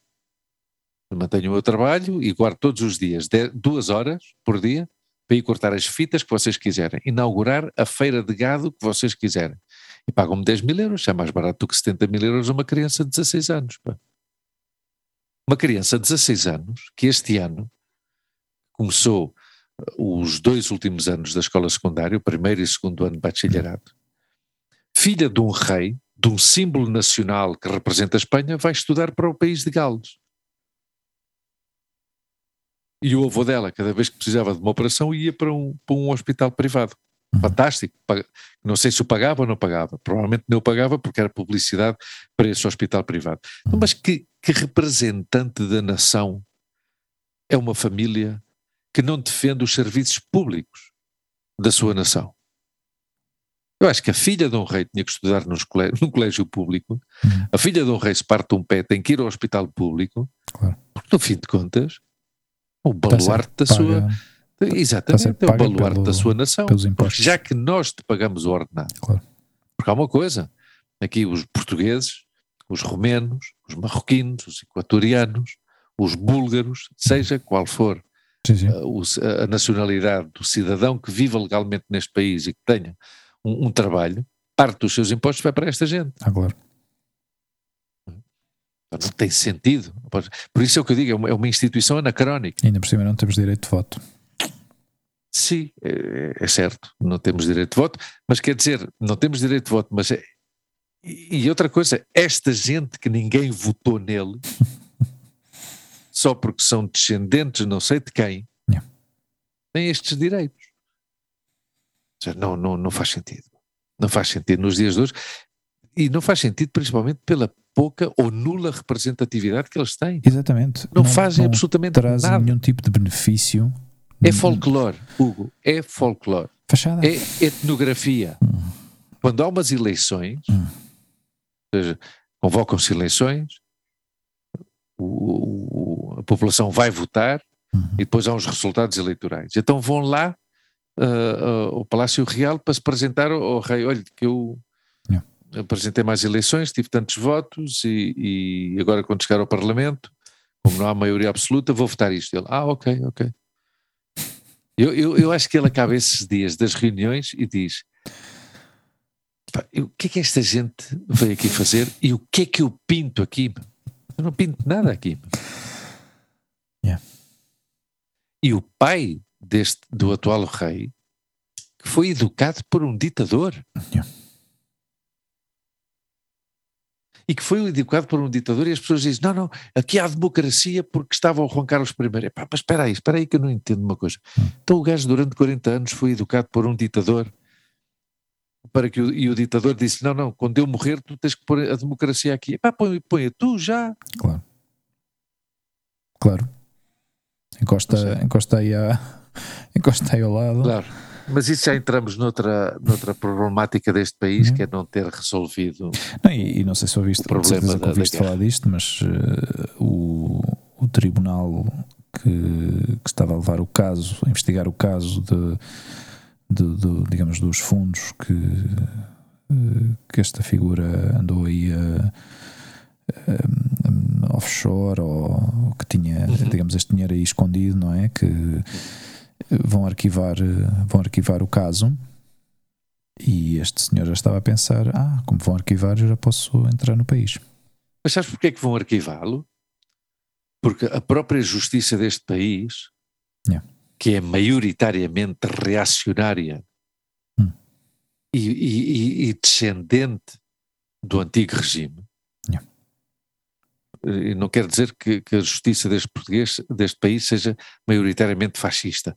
Speaker 2: mantenho o meu trabalho e guardo todos os dias dez, duas horas por dia para ir cortar as fitas que vocês quiserem. Inaugurar a feira de gado que vocês quiserem. E pagam-me 10 mil euros. É mais barato do que 70 mil euros uma criança de 16 anos. Pá. Uma criança de 16 anos que este ano começou uh, os dois últimos anos da escola secundária, o primeiro e segundo ano de bachillerato, filha de um rei, de um símbolo nacional que representa a Espanha, vai estudar para o país de Gales. E o avô dela, cada vez que precisava de uma operação, ia para um, para um hospital privado.
Speaker 1: Uhum.
Speaker 2: Fantástico. Não sei se o pagava ou não pagava. Provavelmente não pagava porque era publicidade para esse hospital privado.
Speaker 1: Uhum.
Speaker 2: Mas que, que representante da nação é uma família que não defende os serviços públicos da sua nação. Eu acho que a filha de um rei tinha que estudar nos colégio, num colégio público,
Speaker 1: uhum.
Speaker 2: a filha de um rei se parte um pé, tem que ir ao hospital público,
Speaker 1: claro.
Speaker 2: porque no fim de contas, o baluarte da sua. Exatamente, é o baluarte pelo, da sua nação. Já que nós te pagamos o ordenado.
Speaker 1: Claro.
Speaker 2: Porque há uma coisa, aqui os portugueses, os romenos, os marroquinos, os equatorianos, os búlgaros, seja qual for
Speaker 1: sim, sim.
Speaker 2: A, a, nacionalidade do cidadão que viva legalmente neste país e que tenha um, um, trabalho, parte dos seus impostos vai para esta gente.
Speaker 1: Ah, claro.
Speaker 2: Não tem sentido. Por isso é o que eu digo, é uma, é uma instituição anacrónica.
Speaker 1: E ainda por cima não temos direito de voto.
Speaker 2: Sim, é, é, certo, não temos direito de voto, mas quer dizer, não temos direito de voto, mas é, e outra coisa, esta gente que ninguém votou nele, só porque são descendentes não sei de quem, yeah. têm estes direitos. Não, não, não faz sentido. Não faz sentido nos dias de hoje. E não faz sentido principalmente pela pouca ou nula representatividade que eles têm.
Speaker 1: Exatamente.
Speaker 2: Não, não fazem não absolutamente
Speaker 1: trazem
Speaker 2: nada.
Speaker 1: nenhum tipo de benefício.
Speaker 2: É folclore, Hugo. É folclore.
Speaker 1: Fachada.
Speaker 2: É etnografia. Quando há umas eleições, hum. ou seja, convocam-se eleições, o, a população vai votar hum. e depois há uns resultados eleitorais. Então vão lá uh, ao Palácio Real para se apresentar ao, ao rei. Olha, que eu yeah. apresentei mais eleições, tive tantos votos e, e, agora quando chegar ao Parlamento, como não há maioria absoluta, vou votar isto. Ele, ah, ok, ok. Eu, eu, eu acho que ele acaba esses dias das reuniões e diz: o que é que esta gente veio aqui fazer e o que é que eu pinto aqui? Eu não pinto nada aqui.
Speaker 1: Yeah.
Speaker 2: E o pai deste, do atual rei, que foi educado por um ditador.
Speaker 1: Yeah.
Speaker 2: E que foi educado por um ditador e as pessoas dizem, não, não, aqui há democracia porque estava o Juan Carlos I. Epá, mas espera aí, espera aí que eu não entendo uma coisa. Hum. Então o gajo durante 40 anos foi educado por um ditador para que o, e o ditador disse, não, não, quando eu morrer tu tens que pôr a democracia aqui. Epá, põe, põe tu já.
Speaker 1: Claro. Claro. Encosta, encosta aí a encostei ao lado.
Speaker 2: Claro, mas isso já entramos noutra, noutra problemática deste país, uhum. que é não ter resolvido.
Speaker 1: Não, e, e, não sei se ouviste, o problema da, ouviste falar disto, mas uh, o, o tribunal que, que, estava a levar o caso, a investigar o caso de, de, de digamos, dos fundos que, uh, que esta figura andou aí a. Um, offshore ou que tinha, uhum. digamos, este dinheiro aí escondido, não é? Que vão arquivar, vão arquivar o caso. E este senhor já estava a pensar: ah, como vão arquivar, eu já posso entrar no país.
Speaker 2: Mas sabes porque é que vão arquivá-lo? Porque a própria justiça deste país,
Speaker 1: yeah.
Speaker 2: que é maioritariamente reacionária
Speaker 1: hum.
Speaker 2: e, e, e, descendente do antigo regime, e não quer dizer que, que, a justiça deste português, deste país, seja maioritariamente fascista.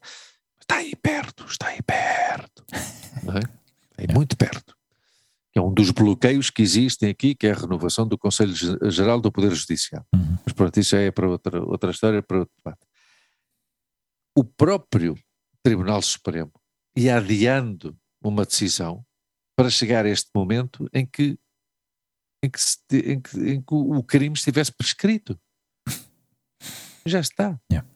Speaker 2: Está aí perto, está aí perto. É? é muito perto. É um dos bloqueios que existem aqui, que é a renovação do Conselho Geral do Poder Judicial.
Speaker 1: Uhum.
Speaker 2: Mas pronto, isso é para outra, outra história, para outro debate. O próprio Tribunal Supremo ia adiando uma decisão para chegar a este momento em que em que, se, em que, em que o crime estivesse prescrito. Já está.
Speaker 1: Yeah.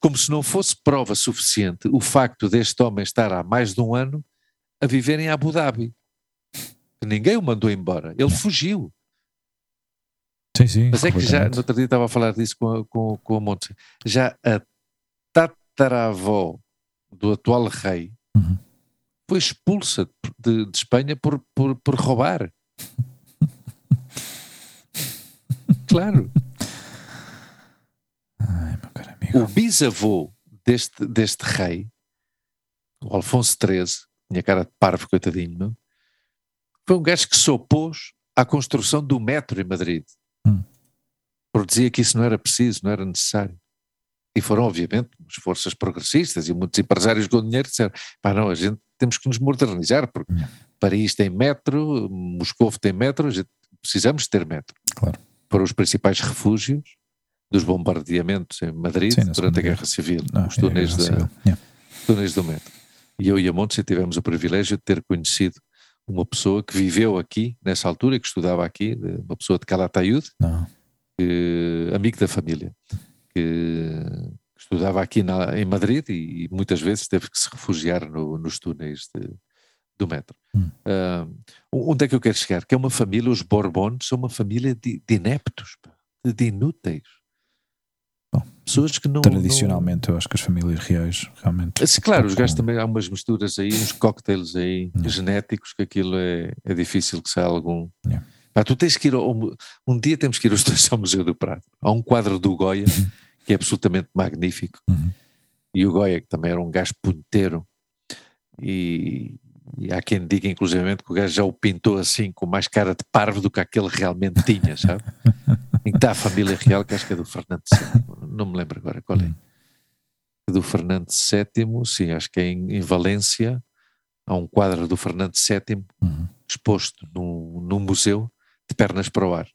Speaker 2: Como se não fosse prova suficiente o facto deste homem estar há mais de um ano a viver em Abu Dhabi. Ninguém o mandou embora, ele yeah. fugiu.
Speaker 1: Sim, sim.
Speaker 2: Mas é que já, no outro dia estava a falar disso com a, com, com a Monte, já a tataravó do atual rei
Speaker 1: uhum.
Speaker 2: foi expulsa de, de Espanha por, por, por roubar. Claro.
Speaker 1: Ai, meu caro amigo.
Speaker 2: O bisavô deste, deste rei, o Alfonso XIII, tinha cara de parvo, coitadinho, foi um gajo que se opôs à construção do metro em Madrid.
Speaker 1: Hum.
Speaker 2: Porque dizia que isso não era preciso, não era necessário. E foram, obviamente, as forças progressistas e muitos empresários com dinheiro disseram: pá, não, a gente temos que nos modernizar, porque hum. Paris tem metro, Moscou tem metro, precisamos ter metro.
Speaker 1: Claro
Speaker 2: para os principais refúgios dos bombardeamentos em Madrid Sim, durante a Guerra Civil,
Speaker 1: não,
Speaker 2: os túneis,
Speaker 1: da,
Speaker 2: yeah. túneis do metro. E eu e a Montse tivemos o privilégio de ter conhecido uma pessoa que viveu aqui, nessa altura, que estudava aqui, uma pessoa de Calatayud, que, amigo da família, que estudava aqui na, em Madrid e, e, muitas vezes teve que se refugiar no, nos túneis de, do metro.
Speaker 1: Hum.
Speaker 2: Uh, onde é que eu quero chegar? Que é uma família, os Borbons são uma família de, de ineptos, de, inúteis.
Speaker 1: Bom, Pessoas que não. Tradicionalmente, não... eu acho que as famílias reais realmente.
Speaker 2: Sim, claro, os gajos também há umas misturas aí, uns cocktails aí hum. genéticos, que aquilo é, é difícil que saia algum.
Speaker 1: Yeah.
Speaker 2: Pá, tu tens que ir. Ao, um dia temos que ir os dois ao Museu do Prado. Há um quadro do Goya
Speaker 1: uhum.
Speaker 2: que é absolutamente magnífico.
Speaker 1: Uhum.
Speaker 2: e o Goya, que também era um gajo punteiro, e, e há quem diga, inclusivamente, que o gajo já o pintou assim, com mais cara de parvo do que aquele realmente tinha, sabe? em que está a família real, que acho que é do Fernando VII, não me lembro agora qual é. Do Fernando VII, sim, acho que é em, em Valência, há um quadro do Fernando VII
Speaker 1: Uhum.
Speaker 2: exposto num, num museu de pernas para o ar.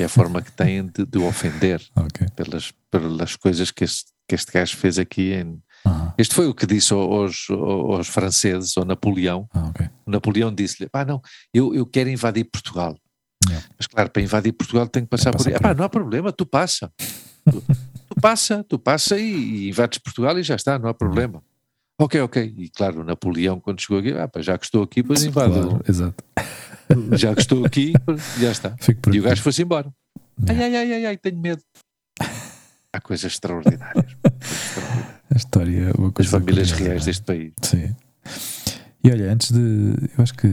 Speaker 2: É a forma que têm de, de o ofender
Speaker 1: Ok.
Speaker 2: pelas, pelas coisas que este, que este gajo fez aqui. Em...
Speaker 1: Aham.
Speaker 2: Este foi o que disse aos, aos franceses, ao Napoleão.
Speaker 1: Ah, ok.
Speaker 2: O Napoleão disse-lhe: pá, não, eu, eu quero invadir Portugal.
Speaker 1: Yeah.
Speaker 2: Mas claro, para invadir Portugal tem que passar
Speaker 1: Tem que
Speaker 2: por
Speaker 1: passar
Speaker 2: Ah,
Speaker 1: por
Speaker 2: pá, não há problema, tu passa. tu, tu passa, tu passa e, e invades Portugal e já está, não há problema. Ok, ok. E claro, o Napoleão, quando chegou aqui, ah, pá, já que estou aqui, pois invado.
Speaker 1: Claro, exato.
Speaker 2: Já que estou aqui, já está. E o gajo foi-se embora. Ai,
Speaker 1: Yeah.
Speaker 2: ai, ai, ai, ai, tenho medo. Há coisas extraordinárias.
Speaker 1: A história, é
Speaker 2: As famílias
Speaker 1: curiosa,
Speaker 2: reais
Speaker 1: é?
Speaker 2: deste país.
Speaker 1: Sim. E olha, antes de. Eu acho que.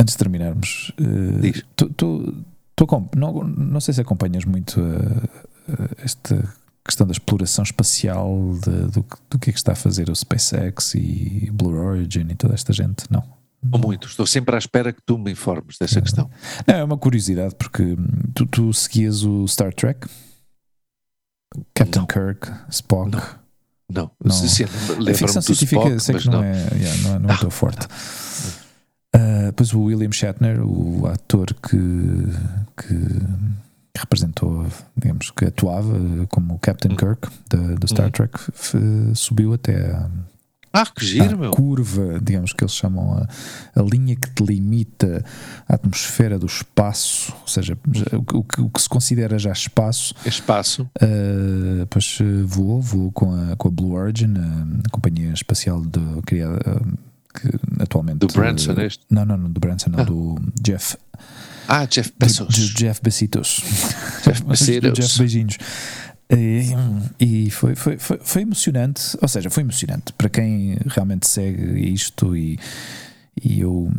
Speaker 1: Antes de terminarmos. eh,
Speaker 2: Diz.
Speaker 1: tu, tu, tu não, não sei se acompanhas muito eh, eh, esta questão da exploração espacial, de- do, que- do que é que está a fazer o SpaceX e Blue Origin e toda esta gente. Não.
Speaker 2: Ou muito. Estou sempre à espera que tu me informes dessa questão.
Speaker 1: Não, é uma curiosidade porque hum, tu, tu seguias o Star Trek, Captain
Speaker 2: Não.
Speaker 1: Kirk, Spock.
Speaker 2: Não. Não,
Speaker 1: Não.
Speaker 2: Se-
Speaker 1: A ficção científica
Speaker 2: Spock,
Speaker 1: sei que não,
Speaker 2: não.
Speaker 1: é, yeah, não, é- não é tão forte. Ah, depois o William Shatner, o ator que, que representou, digamos, que atuava como o Captain
Speaker 2: Uhum.
Speaker 1: Kirk da, do Star
Speaker 2: Uhum.
Speaker 1: Trek, subiu até a,
Speaker 2: Ah, que giro, meu.
Speaker 1: curva, digamos que eles chamam a, a linha que delimita a atmosfera do espaço, ou seja, já- o, que- o o que se considera já espaço,
Speaker 2: Espaço.
Speaker 1: Uh, depois uh, voou, voou com a, com a Blue Origin, a, a companhia espacial de, criada uh, que atualmente.
Speaker 2: Do Branson,
Speaker 1: uh,
Speaker 2: este?
Speaker 1: Não, não, não, do Branson, não,
Speaker 2: Ah.
Speaker 1: do Jeff.
Speaker 2: Ah, Jeff
Speaker 1: do-
Speaker 2: Bezos.
Speaker 1: do Jeff Besitos.
Speaker 2: Jeff
Speaker 1: Do
Speaker 2: Bezos.
Speaker 1: Jeff Beijinhos. E, e foi, foi, foi, foi emocionante, ou seja, foi emocionante para quem realmente segue isto e, e eu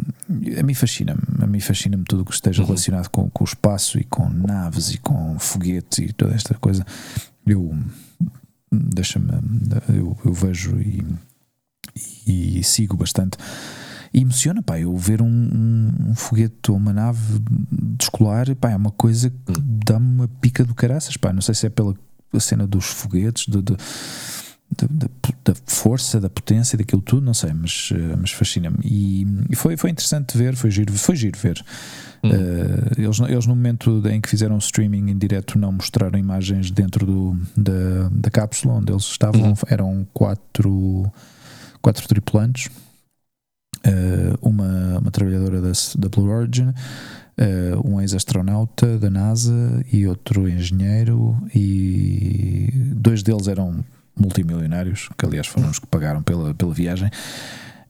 Speaker 1: a mim fascina-me, a mim fascina-me tudo o que esteja
Speaker 2: Uhum.
Speaker 1: relacionado com, com o espaço e com naves e com foguetes e toda esta coisa. Eu deixa-me, eu, eu vejo e, e sigo bastante. E emociona, pá, eu ver um, um, um foguete ou uma nave de escolar, pá, é uma coisa que dá-me uma pica do caraças, pá, não sei se é pela cena dos foguetes, de, de- da, da- da força, da potência daquilo tudo, não sei, mas, eh, mas fascina-me. E, e foi, foi interessante ver, foi giro, foi giro ver. Eh, eles, eles, no momento em que fizeram o streaming em direto, não mostraram imagens dentro do, da, da cápsula onde eles estavam,
Speaker 2: Uhum.
Speaker 1: eram quatro, quatro tripulantes. eh, uma, uma trabalhadora da, da Blue Origin, eh, um ex-astronauta da NASA e outro engenheiro, e dois deles eram multimilionários, que aliás foram os que pagaram pela, pela viagem,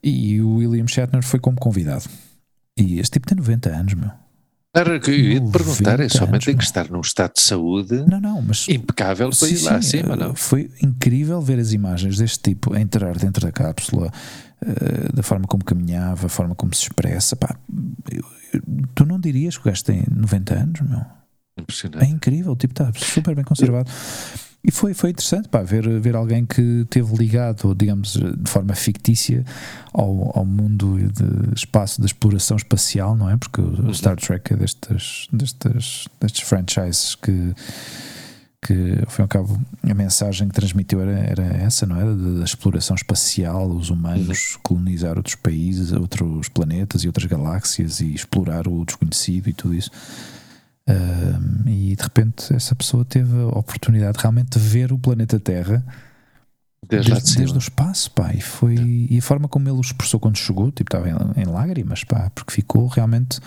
Speaker 1: e o William Shatner foi como convidado. E este tipo tem 90 anos, meu.
Speaker 2: Era que eu ia te perguntar, é
Speaker 1: 90
Speaker 2: somente tem que estar num estado de saúde
Speaker 1: Não, não, mas
Speaker 2: impecável para ir
Speaker 1: Sim,
Speaker 2: lá
Speaker 1: sim,
Speaker 2: acima, não?
Speaker 1: Foi incrível ver as imagens deste tipo a entrar dentro da cápsula, eh, da forma como caminhava, a forma como se expressa. Pá, eu- tu não dirias que o gajo tem 90 anos, meu? É
Speaker 2: Impressionante.
Speaker 1: incrível, o tipo está super bem conservado. E foi, foi interessante pá, ver, ver alguém que teve ligado, digamos, de forma fictícia ao, ao mundo de espaço, de exploração espacial, não é? Porque o
Speaker 2: Uhum.
Speaker 1: Star Trek é destes, destes, destes franchises que, que, ao fim e ao cabo, a mensagem que transmitiu era, era essa, não é? Da, da exploração espacial, os humanos colonizar outros países, outros planetas e outras galáxias e explorar o desconhecido e tudo isso. E de repente essa pessoa teve a oportunidade realmente de ver o planeta Terra
Speaker 2: Desde
Speaker 1: desde, desde o espaço, pá, e foi e a forma como ele o expressou quando chegou, tipo, estava em, em lágrimas, pá, porque ficou realmente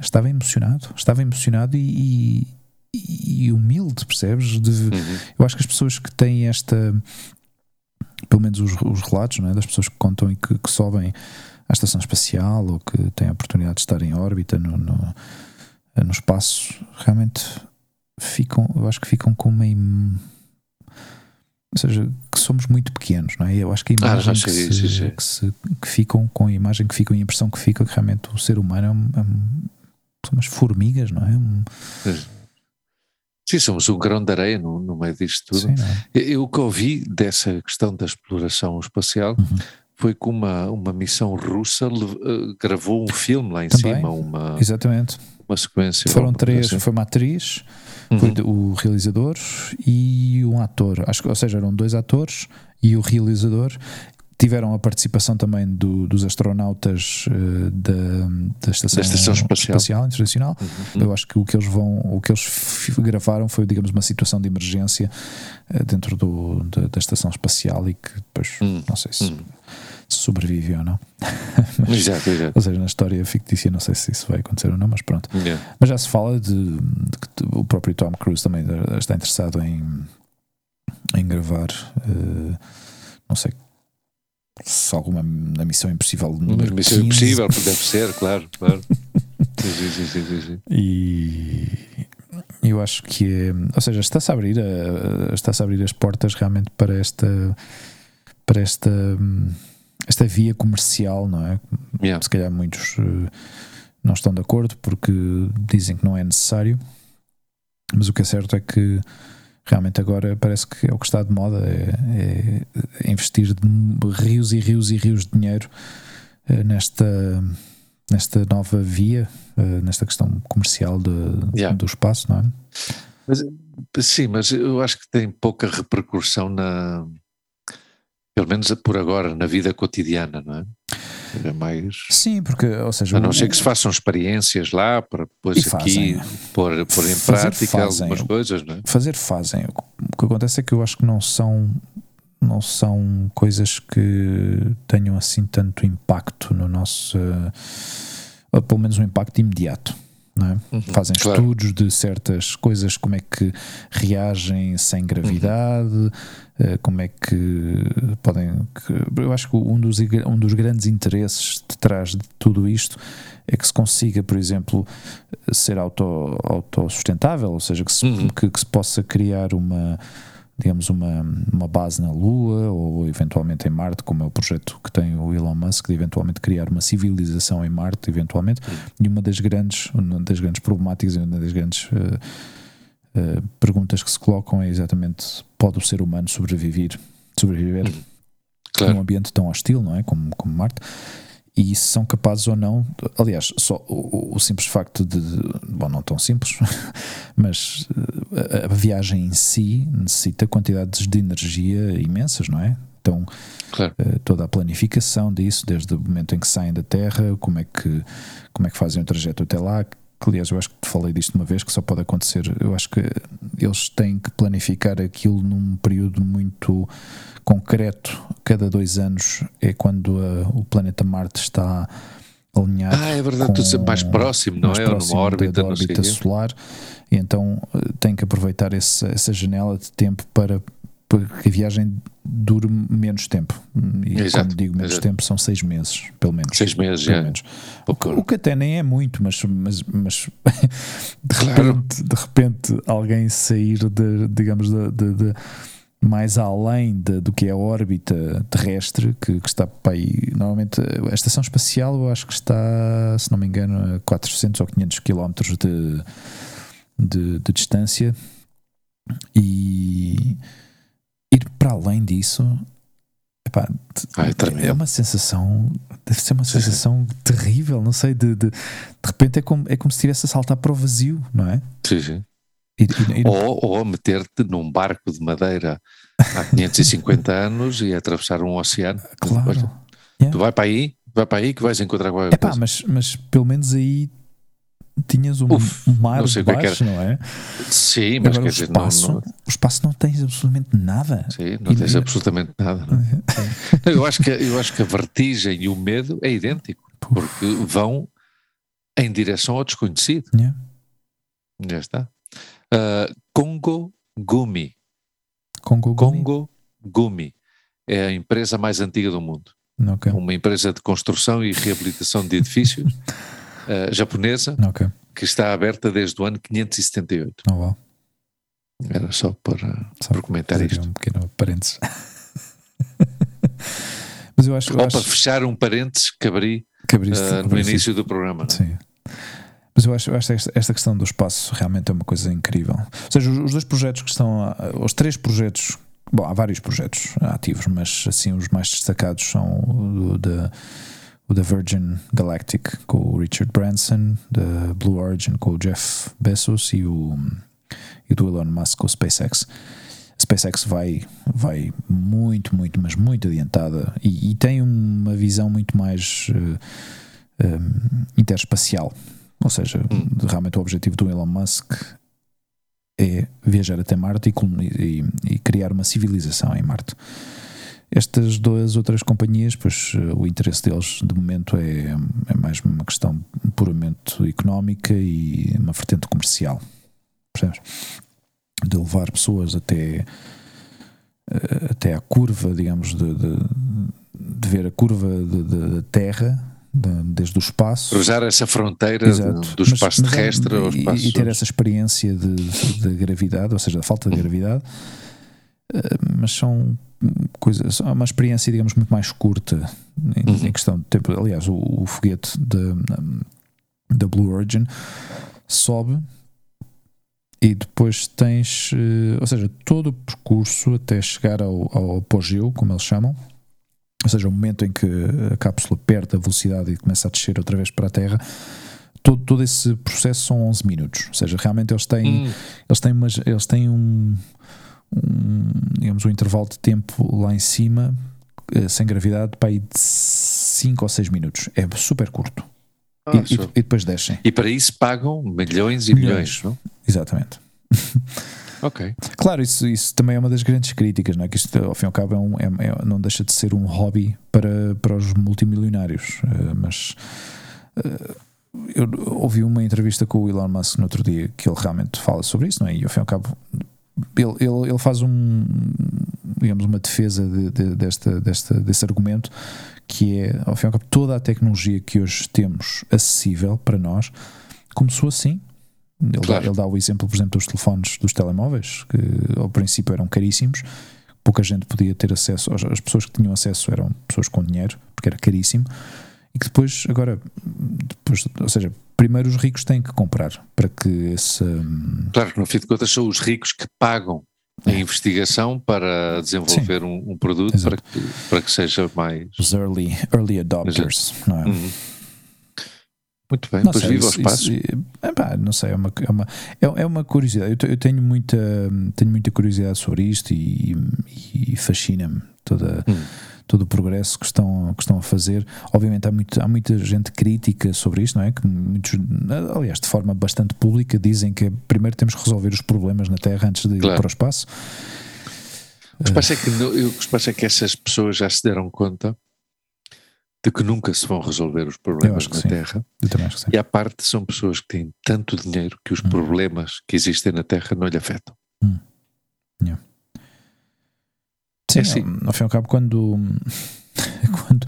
Speaker 1: estava emocionado, estava emocionado e, e, e humilde, percebes? De,
Speaker 2: Uhum.
Speaker 1: eu acho que as pessoas que têm esta, pelo menos os, os relatos não é? das pessoas que contam e que, que sobem à estação espacial ou que têm a oportunidade de estar em órbita no, no, no espaço, realmente ficam, eu acho que ficam com uma. im- Ou seja, que somos muito pequenos, não é? Eu acho que a
Speaker 2: Ah,
Speaker 1: imagem
Speaker 2: já
Speaker 1: que, se, que, se- que ficam com a imagem que ficam e a impressão que fica que realmente o ser humano é um, é um- são umas formigas, não é? Um-
Speaker 2: Sim, somos um grão de areia no, no meio disto tudo.
Speaker 1: Sim, é?
Speaker 2: Eu, o que ouvi dessa questão da exploração espacial
Speaker 1: Uhum.
Speaker 2: foi que uma, uma missão russa lev- eh, gravou um filme lá em
Speaker 1: Também.
Speaker 2: cima, uma,
Speaker 1: Exatamente.
Speaker 2: uma sequência.
Speaker 1: Foram três,
Speaker 2: assim.
Speaker 1: foi uma atriz, foi
Speaker 2: Uhum.
Speaker 1: de- o realizador e um ator. Acho ou seja, eram dois atores e o realizador. Tiveram a participação também do- dos astronautas eh, da, da estação,
Speaker 2: Da Estação Espacial.
Speaker 1: Internacional.
Speaker 2: Uhum.
Speaker 1: Eu acho que o que eles vão, o que eles gravaram foi, digamos, uma situação de emergência eh, dentro do, da, da estação espacial e que depois
Speaker 2: Hum,
Speaker 1: não sei se,
Speaker 2: hum.
Speaker 1: se sobrevive ou não.
Speaker 2: Exato, exato.
Speaker 1: Ou seja, na história fictícia, não sei se isso vai acontecer ou não, mas pronto.
Speaker 2: Yeah.
Speaker 1: Mas já se fala de, de que o próprio Tom Cruise também está interessado em, em gravar, eh, não sei se alguma na Missão Impossível número
Speaker 2: missão
Speaker 1: 15,
Speaker 2: impossível, deve ser, claro, claro. Sim, sim, sim, sim, sim.
Speaker 1: E eu acho que é, ou seja, está-se a abrir, a- está-se a abrir as portas realmente para esta para esta esta via comercial, não é?
Speaker 2: Yeah.
Speaker 1: Se calhar muitos eh, não estão de acordo porque dizem que não é necessário, mas o que é certo é que realmente agora parece que é o que está de moda é, é investir de rios e rios e rios de dinheiro eh, nesta nesta nova via, eh, nesta questão comercial de,
Speaker 2: Yeah.
Speaker 1: do espaço, não é?
Speaker 2: Mas, sim, mas eu acho que tem pouca repercussão na. Pelo menos por agora, na vida cotidiana, não é? É mais.
Speaker 1: Sim, porque, ou seja,
Speaker 2: A não
Speaker 1: o-
Speaker 2: ser que se façam experiências lá para depois
Speaker 1: E
Speaker 2: aqui
Speaker 1: fazem.
Speaker 2: pôr, pôr em
Speaker 1: Fazer
Speaker 2: prática
Speaker 1: fazem.
Speaker 2: algumas coisas, não é?
Speaker 1: fazer fazem. O que acontece é que eu acho que não são não são coisas que tenham assim tanto impacto no nosso eh, ou pelo menos um impacto imediato. Não é?
Speaker 2: Uhum,
Speaker 1: Fazem
Speaker 2: claro.
Speaker 1: estudos de certas coisas, como é que reagem sem gravidade, eh, como é que podem. que- eu acho que um dos, um dos grandes interesses detrás de tudo isto é que se consiga, por exemplo, ser auto, autossustentável, ou seja, que se,
Speaker 2: Uhum.
Speaker 1: que, que se possa criar uma digamos uma, uma base na Lua ou eventualmente em Marte, como é o projeto que tem o Elon Musk de eventualmente criar uma civilização em Marte, eventualmente, e uma das grandes, uma das grandes problemáticas e uma das grandes eh, eh, perguntas que se colocam é exatamente pode o ser humano sobreviver, sobreviver num
Speaker 2: Claro.
Speaker 1: ambiente tão hostil, não é? Como, como Marte. E se são capazes ou não, aliás, só o, o simples facto de, bom, não tão simples, mas eh, a, a viagem em si necessita quantidades de energia imensas, não é? Então,
Speaker 2: Claro.
Speaker 1: eh, toda a planificação disso, desde o momento em que saem da Terra, como é que, como é que fazem o trajeto até lá. Que, aliás, eu acho que te falei disto uma vez, que só pode acontecer. Eu acho que eles têm que planificar aquilo num período muito concreto. Cada dois anos é quando a- o planeta Marte está alinhado.
Speaker 2: Ah, é verdade, tu dizes
Speaker 1: com-
Speaker 2: mais próximo, não
Speaker 1: mais
Speaker 2: é?
Speaker 1: Próximo
Speaker 2: numa órbita,
Speaker 1: da órbita solar, e então eh, tem que aproveitar esse- essa janela de tempo para, para que a viagem dure menos tempo. E
Speaker 2: Exato,
Speaker 1: quando digo menos
Speaker 2: exato.
Speaker 1: tempo, são seis meses, pelo menos.
Speaker 2: Seis meses,
Speaker 1: pelo
Speaker 2: já.
Speaker 1: menos. O, que, o que até nem é muito, mas, mas, mas de,
Speaker 2: Claro.
Speaker 1: repente, de repente alguém sair de, digamos, de, de- de- mais além de- do que é a órbita terrestre, que, que está para aí. Normalmente, a estação espacial, eu acho que está, se não me engano, a 400 ou 500 quilómetros de, de, de distância. E ir para além disso. epá, te-
Speaker 2: Ah, é
Speaker 1: é uma sensação, deve ser uma
Speaker 2: Sim, sim.
Speaker 1: sensação terrível, não sei, de, de, de repente é como, é como se estivesse a saltar para o vazio, não é?
Speaker 2: Sim, sim.
Speaker 1: E- e- e-
Speaker 2: Ou, ou meter-te num barco de madeira há 550 anos e atravessar um oceano.
Speaker 1: claro.
Speaker 2: Tu vai para aí, vai para aí que vais encontrar qualquer
Speaker 1: Epá,
Speaker 2: coisa.
Speaker 1: mas, mas pelo menos aí tinhas um,
Speaker 2: Uf,
Speaker 1: um mar
Speaker 2: não sei
Speaker 1: de
Speaker 2: é que
Speaker 1: baixo, não é?
Speaker 2: Sim, mas
Speaker 1: Agora
Speaker 2: quer dizer, não,
Speaker 1: espaço,
Speaker 2: não,
Speaker 1: o espaço não tens absolutamente nada.
Speaker 2: sim, não
Speaker 1: E-
Speaker 2: tens absolutamente nada. não é? Não, Eu acho, que, eu acho que a vertigem e o medo é idêntico, porque vão em direção ao desconhecido.
Speaker 1: Yeah.
Speaker 2: Já está. Ah, Congo Gumi.
Speaker 1: Congo Gumi?
Speaker 2: Congo Gumi é a empresa mais antiga do mundo.
Speaker 1: Ok,
Speaker 2: Uma empresa de construção e reabilitação de edifícios ah, japonesa
Speaker 1: ok.
Speaker 2: que está aberta desde o ano 578.
Speaker 1: Oh, wow.
Speaker 2: Era só para,
Speaker 1: Só
Speaker 2: para comentar isto.
Speaker 1: Um pequeno parênteses. Mas eu acho, eu
Speaker 2: Ou
Speaker 1: acho
Speaker 2: para fechar um parênteses que abri
Speaker 1: que
Speaker 2: ah, no início do programa. é?
Speaker 1: Sim. Mas eu acho, eu acho esta, esta questão do espaço realmente é uma coisa incrível. Ou seja, os, os dois projetos que estão, os três projetos, bom, há vários projetos ativos, mas assim os mais destacados são o da o da Virgin Galactic com o Richard Branson, da Blue Origin com o Jeff Bezos e o, e do Elon Musk com o SpaceX. A SpaceX vai, vai muito, muito, mas muito adiantada e, e tem uma visão muito mais uh, um, interespacial. Ou seja, hum. realmente o objetivo do Elon Musk é viajar até Marte e, e, e criar uma civilização em Marte. Estas duas outras companhias, pois eh, o interesse deles de momento é, é mais uma questão puramente económica e uma vertente comercial. Percebes? De levar pessoas até, eh, até à curva, digamos, de, de, de ver a curva da Terra desde o espaço.
Speaker 2: Cruzar essa fronteira Exato. do espaço mas, terrestre mas, ao espaço.
Speaker 1: E, ter essa experiência de, de, gravidade, ou seja, da falta de uhum. gravidade, eh, mas são coisas, uma experiência, digamos, muito mais curta em, uhum. em questão de tempo. Aliás, o, o foguete da Blue Origin sobe e depois tens, eh, ou seja, todo o percurso até chegar ao, ao apogeu, como eles chamam, ou seja, o momento em que a cápsula perde a velocidade e começa a descer outra vez para a Terra, todo, todo esse processo são 11 minutos. Ou seja, realmente eles têm, hum. eles têm, umas, eles têm um, um, digamos, um intervalo de tempo lá em cima, eh, sem gravidade, para aí de 5 ou 6 minutos. É super curto. Ah, e, e, e, depois descem.
Speaker 2: E para isso pagam milhões e milhões, milhões não?
Speaker 1: Exatamente.
Speaker 2: Ok.
Speaker 1: Claro, isso, isso também é uma das grandes críticas, não é? Que isto, ao fim e ao cabo, é um, é, é, não deixa de ser um hobby para, para os multimilionários. Uh, mas uh, eu ouvi uma entrevista com o Elon Musk no outro dia que ele realmente fala sobre isso, não é? E ao fim e ao cabo, ele, ele, ele faz um, digamos, uma defesa de, de, desta, desta, desse argumento que é, ao fim e ao cabo, toda a tecnologia que hoje temos acessível para nós começou assim ele, claro. dá, ele, dá, o exemplo, por exemplo, dos telefones, dos telemóveis, que ao princípio eram caríssimos, pouca gente podia ter acesso, as pessoas que tinham acesso eram pessoas com dinheiro, porque era caríssimo, e que depois, agora, depois, ou seja, primeiro os ricos têm que comprar para que esse. Hum,
Speaker 2: claro que no fim de contas são os ricos que pagam a é. investigação para desenvolver um, um, produto para que, para que seja mais.
Speaker 1: Os early, early adopters, não é? Uhum.
Speaker 2: Muito bem, não depois sei, viva ao espaço.
Speaker 1: é, pá, não sei, é uma, é uma, é, é uma curiosidade. Eu, eu, tenho, muita, tenho muita curiosidade sobre isto e, e fascina-me toda, hum. todo o progresso que estão, que estão a fazer. Obviamente há, muito, há muita gente crítica sobre isto, não é? Que muitos, aliás, de forma bastante pública, dizem que primeiro temos que resolver os problemas na Terra antes de claro. ir para o espaço.
Speaker 2: O que, passa é que, eu, o que passa é que essas pessoas já se deram conta de que nunca se vão resolver os problemas na
Speaker 1: sim.
Speaker 2: Terra.
Speaker 1: E
Speaker 2: à parte são pessoas que têm tanto dinheiro que os hum. problemas que existem na Terra não lhe afetam.
Speaker 1: Hum. Yeah. Sim, é assim. ao, ao fim e ao cabo, quando, quando,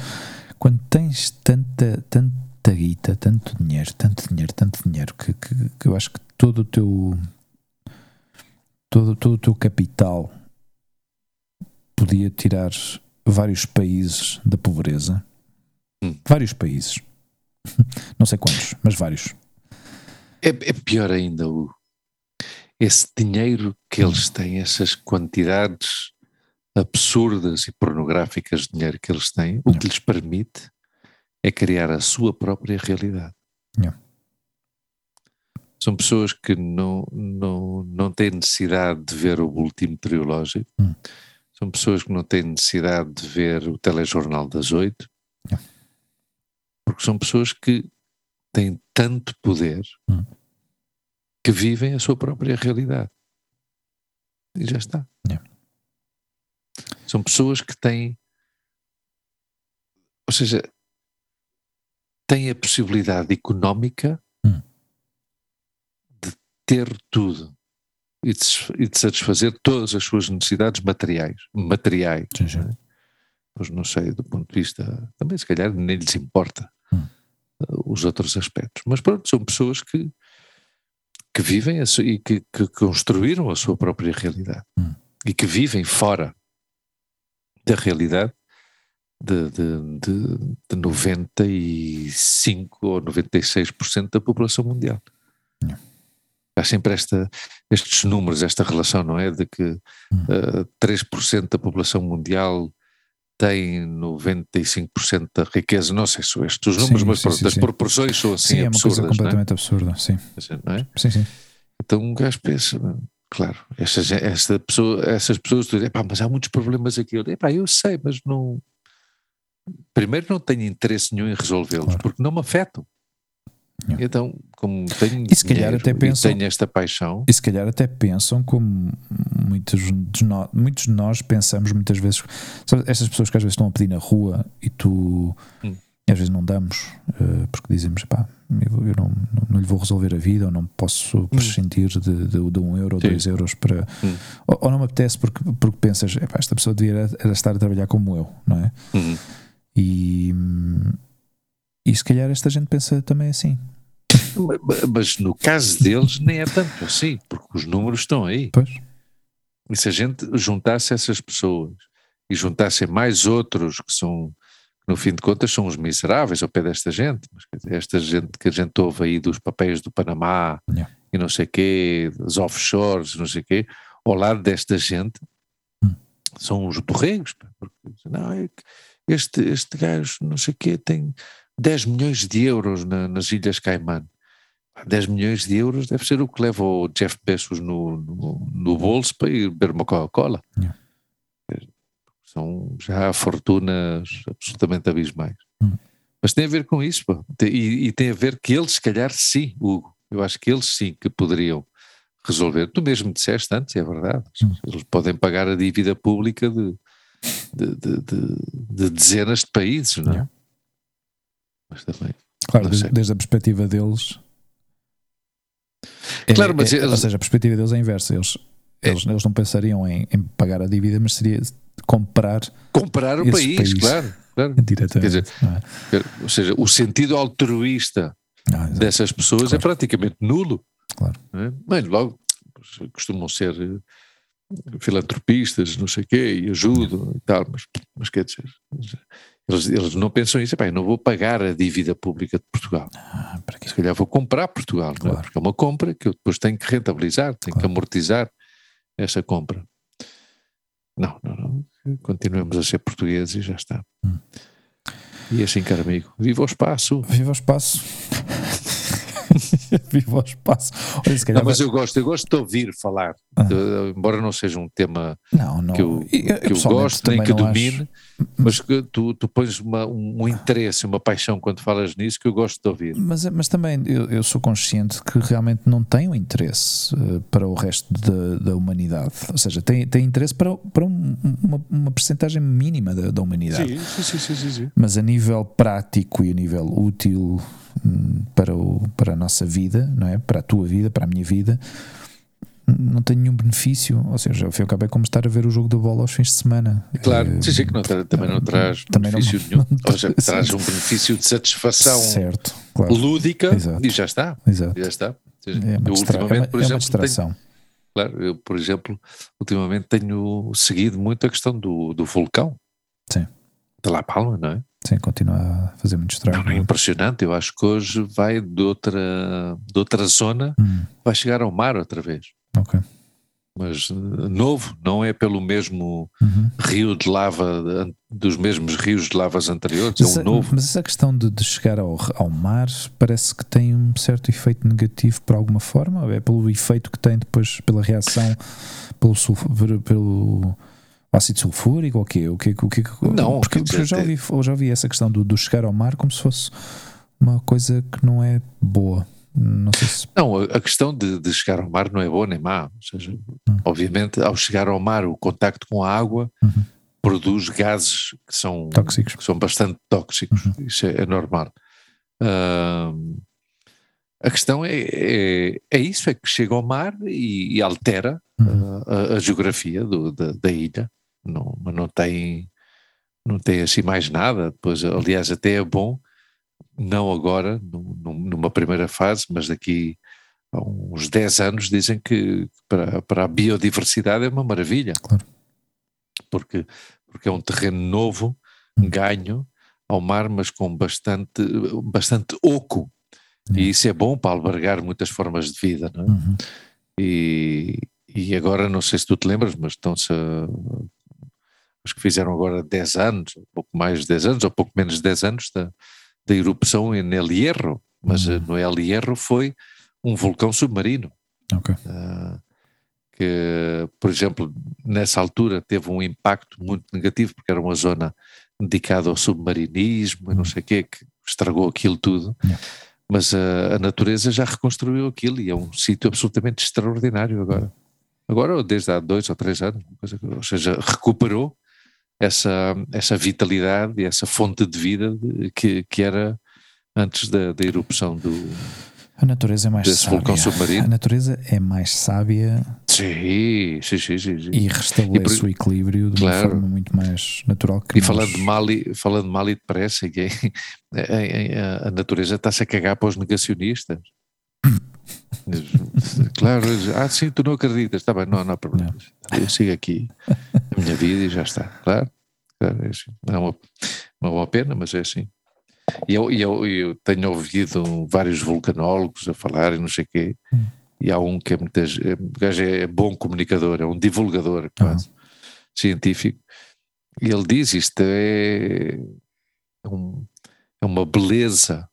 Speaker 1: quando tens tanta, tanta guita, tanto dinheiro, tanto dinheiro, tanto dinheiro, que, que, que eu acho que todo o teu todo, todo o teu capital podia tirar vários países da pobreza Hum. Vários países. Não sei quantos, mas vários.
Speaker 2: É, é pior ainda o, esse dinheiro que eles têm, essas quantidades absurdas e pornográficas de dinheiro que eles têm, o que lhes permite é criar a sua própria realidade.
Speaker 1: Yeah.
Speaker 2: São pessoas que não, não, não têm necessidade de ver o boletim meteorológico,
Speaker 1: hum.
Speaker 2: são pessoas que não têm necessidade de ver o telejornal das oito, porque são pessoas que têm tanto poder
Speaker 1: hum.
Speaker 2: que vivem a sua própria realidade. E já está.
Speaker 1: Yeah.
Speaker 2: São pessoas que têm, ou seja, têm a possibilidade económica
Speaker 1: hum.
Speaker 2: de ter tudo e de, satisfazer todas as suas necessidades materiais. Materiais.
Speaker 1: Sim, sim. Né?
Speaker 2: Pois não sei, do ponto de vista. Também, se calhar, nem lhes importa os outros aspectos. Mas pronto, são pessoas que, que vivem a, e que, que, construíram a sua própria realidade
Speaker 1: hum.
Speaker 2: e que vivem fora da realidade de, de, de, de 95 ou 96% da população mundial.
Speaker 1: Yeah.
Speaker 2: Há sempre esta, estes números, esta relação, não é? De que
Speaker 1: Hum.
Speaker 2: uh, 3% da população mundial tem 95% da riqueza. Não sei se são estes os números,
Speaker 1: Sim,
Speaker 2: mas
Speaker 1: sim,
Speaker 2: pronto,
Speaker 1: sim,
Speaker 2: as proporções são assim
Speaker 1: sim, é uma
Speaker 2: absurdas,
Speaker 1: coisa
Speaker 2: é?
Speaker 1: completamente absurda. Sim,
Speaker 2: Assim, é?
Speaker 1: sim, sim.
Speaker 2: Então um gajo pensa, claro, esta, gen- esta pessoa, essas pessoas dizem, "Epá, mas há muitos problemas aqui. Eu, "Epá, eu sei, mas não. Primeiro, não tenho interesse nenhum em resolvê-los,
Speaker 1: Claro.
Speaker 2: porque não me afetam.
Speaker 1: Yeah.
Speaker 2: Então, como tenho
Speaker 1: E se calhar
Speaker 2: dinheiro
Speaker 1: até pensam-
Speaker 2: tenho esta paixão,
Speaker 1: E se calhar até pensam como muitos de nós, muitos de nós pensamos muitas vezes. Sabe, estas pessoas que às vezes estão a pedir na rua e tu
Speaker 2: Hum.
Speaker 1: e às vezes não damos eh, porque dizemos pá, eu, eu não, não, não lhe vou resolver a vida ou não posso prescindir de, de, de um euro,
Speaker 2: Sim.
Speaker 1: dois euros para.
Speaker 2: Hum.
Speaker 1: Ou, ou não me apetece porque, porque pensas, "Epá, esta pessoa devia era, estar a trabalhar como eu, não é?
Speaker 2: hum,
Speaker 1: E, e se calhar esta gente pensa também assim.
Speaker 2: Ma- ma- mas no caso deles nem é tanto assim, porque os números estão aí.
Speaker 1: Pois,
Speaker 2: E se a gente juntasse essas pessoas e juntasse mais outros que são, no fim de contas, são os miseráveis ao pé desta gente, mas dizer, esta gente que a gente ouve aí dos papéis do Panamá
Speaker 1: Yeah.
Speaker 2: e não sei quê, dos offshores, não sei quê, ao lado desta gente
Speaker 1: Hum.
Speaker 2: são os borregos, porque não, é que este, este gajo, não sei quê, tem 10 milhões de euros na- nas Ilhas Caimán. Pá, 10 milhões de euros deve ser o que leva o Jeff Bezos no, no, no bolso para ir beber uma Coca-Cola.
Speaker 1: Yeah.
Speaker 2: São já fortunas absolutamente abismais.
Speaker 1: Hum.
Speaker 2: Mas tem a ver com isso. Tem- E, e tem a ver que eles, se calhar, sim, Hugo, eu acho que eles sim que poderiam resolver. Tu mesmo disseste antes, é verdade.
Speaker 1: Hum.
Speaker 2: Eles podem pagar a dívida pública de, de, de- de- de dezenas de países, não é?
Speaker 1: Yeah.
Speaker 2: Mas também.
Speaker 1: claro, desde a perspectiva deles. É-
Speaker 2: Claro, mas
Speaker 1: é-
Speaker 2: eles-
Speaker 1: Ou seja, a perspectiva deles é inversa. Eles,
Speaker 2: É.
Speaker 1: eles, eles não pensariam em, em pagar a dívida, mas seria comprar
Speaker 2: Comprar o país, claro. claro.
Speaker 1: diretamente.
Speaker 2: Dizer,
Speaker 1: é?
Speaker 2: Ou seja, o sentido altruísta
Speaker 1: Ah,
Speaker 2: dessas pessoas é
Speaker 1: Claro.
Speaker 2: praticamente nulo.
Speaker 1: Claro.
Speaker 2: é? Bem, logo costumam ser eh, filantropistas, não sei o quê, e ajudam e tal, mas, mas quer dizer, eles, eles não pensam isso, "Epá, não vou pagar a dívida pública de Portugal,
Speaker 1: Ah,
Speaker 2: se calhar vou comprar Portugal, não é?
Speaker 1: Claro.
Speaker 2: porque é uma compra que eu depois tenho que rentabilizar, tenho que
Speaker 1: Claro.
Speaker 2: amortizar essa compra. Não, não, não, continuemos a ser portugueses e já está.
Speaker 1: Hum.
Speaker 2: E assim, caro amigo, viva o espaço!
Speaker 1: Viva o espaço. Viva o espaço. Olha, se calhar
Speaker 2: Não, mas
Speaker 1: vai-
Speaker 2: eu gosto, eu gosto de ouvir falar,
Speaker 1: Ah.
Speaker 2: de- embora não seja um tema
Speaker 1: não, não.
Speaker 2: que eu, que eu gosto nem que domine,
Speaker 1: acho-
Speaker 2: mas que tu, tu pões uma- um, um interesse, uma paixão quando falas nisso que eu gosto de ouvir.
Speaker 1: Mas, mas também eu, eu sou consciente que realmente não tenho interesse eh, para o resto da, da humanidade. Ou seja, tem, tem interesse para, para um- uma, uma percentagem mínima da, da humanidade.
Speaker 2: sim, sim, sim, sim, sim.
Speaker 1: Mas a nível prático e a nível útil para, o, para a nossa vida, não é? Para a tua vida, para a minha vida, não tenho nenhum benefício. Ou seja, ao fim e ao cabo é como estar a ver o jogo da bola aos fins de semana.
Speaker 2: Claro,
Speaker 1: Eh,
Speaker 2: sim, sim, que não tra- também não traz
Speaker 1: também não-
Speaker 2: benefício
Speaker 1: não
Speaker 2: nenhum. Ou seja,
Speaker 1: traz-
Speaker 2: um benefício de satisfação
Speaker 1: Certo, claro.
Speaker 2: lúdica
Speaker 1: Exato.
Speaker 2: e já está.
Speaker 1: Exato.
Speaker 2: Já está. Seja,
Speaker 1: É uma,
Speaker 2: eu
Speaker 1: distra- é uma-
Speaker 2: por
Speaker 1: é uma
Speaker 2: exemplo, tenho,
Speaker 1: distração.
Speaker 2: claro, eu, por exemplo, ultimamente tenho seguido muito a questão do, do vulcão.
Speaker 1: Sim.
Speaker 2: De La Palma, não é?
Speaker 1: Sim, continua a fazer muito estrago.
Speaker 2: É impressionante. Eu acho que hoje vai de outra, de outra zona,
Speaker 1: Hum,
Speaker 2: vai chegar ao mar outra vez.
Speaker 1: ok.
Speaker 2: Mas novo, não é pelo mesmo
Speaker 1: Uhum.
Speaker 2: rio de lava, dos mesmos rios de lavas anteriores, é
Speaker 1: Mas,
Speaker 2: um
Speaker 1: a-
Speaker 2: novo.
Speaker 1: mas essa questão de, de chegar ao, ao mar parece que tem um certo efeito negativo por alguma forma? É pelo efeito que tem depois pela reação pelo, pelo ácido sulfúrico ou o quê? O quê, o quê
Speaker 2: Não,
Speaker 1: porque, eu, já ouvi, eu já ouvi essa questão do, do chegar ao mar como se fosse uma coisa que não é boa. Não sei se.
Speaker 2: Não, a questão de, de chegar ao mar não é boa nem má. Ou seja,
Speaker 1: Hum.
Speaker 2: obviamente, ao chegar ao mar, o contacto com a água
Speaker 1: Uhum.
Speaker 2: produz gases que são,
Speaker 1: Tóxicos.
Speaker 2: que são bastante tóxicos.
Speaker 1: Uhum.
Speaker 2: Isso é, é normal. A questão é, é, é isso: é que chega ao mar e, e altera
Speaker 1: Uhum.
Speaker 2: a, a geografia do- da, da ilha, não, mas não tem, não tem assim mais nada. Depois, aliás, até é bom, não agora, num- num- numa primeira fase, mas daqui a uns 10 anos dizem que para, para a biodiversidade é uma maravilha.
Speaker 1: Claro.
Speaker 2: Porque, porque é um terreno novo ganho ao mar, mas com bastante, bastante oco. E isso é bom para albergar muitas formas de vida, não é?
Speaker 1: Uhum.
Speaker 2: E, e agora, não sei se tu te lembras, mas estão-se a, acho que fizeram agora 10 anos, um pouco mais de 10 anos, ou pouco menos de 10 anos da, da erupção em El Hierro, mas
Speaker 1: Uhum.
Speaker 2: no El Hierro foi um vulcão submarino. Ah, que, por exemplo, nessa altura teve um impacto muito negativo, porque era uma zona dedicada ao submarinismo e não sei o quê, que estragou aquilo tudo.
Speaker 1: Yeah.
Speaker 2: Mas a, a natureza já reconstruiu aquilo e é um sítio absolutamente extraordinário agora. Agora, ou desde há dois ou três anos, coisa ou seja, recuperou essa, essa vitalidade e essa fonte de vida que, que era antes da, da erupção do,
Speaker 1: A natureza é mais
Speaker 2: Desse
Speaker 1: sábia.
Speaker 2: submarino.
Speaker 1: A natureza é mais sábia
Speaker 2: Sim, sim, sim, sim.
Speaker 1: e restabelece
Speaker 2: E por-
Speaker 1: o equilíbrio de
Speaker 2: Claro.
Speaker 1: uma forma muito mais natural que
Speaker 2: E
Speaker 1: nós-
Speaker 2: falando de mal e, falando de mal e depressa, que é- a, a- a natureza está-se a cagar para os negacionistas. claro, ah, sim, tu não acreditas, está bem, não, não há problema. Eu sigo aqui a minha vida e já está, claro. claro é assim. É uma, uma boa pena, mas é assim. E eu, eu, eu tenho ouvido vários vulcanólogos a falar e não sei o quê,
Speaker 1: Hum.
Speaker 2: e há um que é muitas. É, gajo é bom comunicador, é um divulgador quase, científico, e ele diz: isto é, um- é uma beleza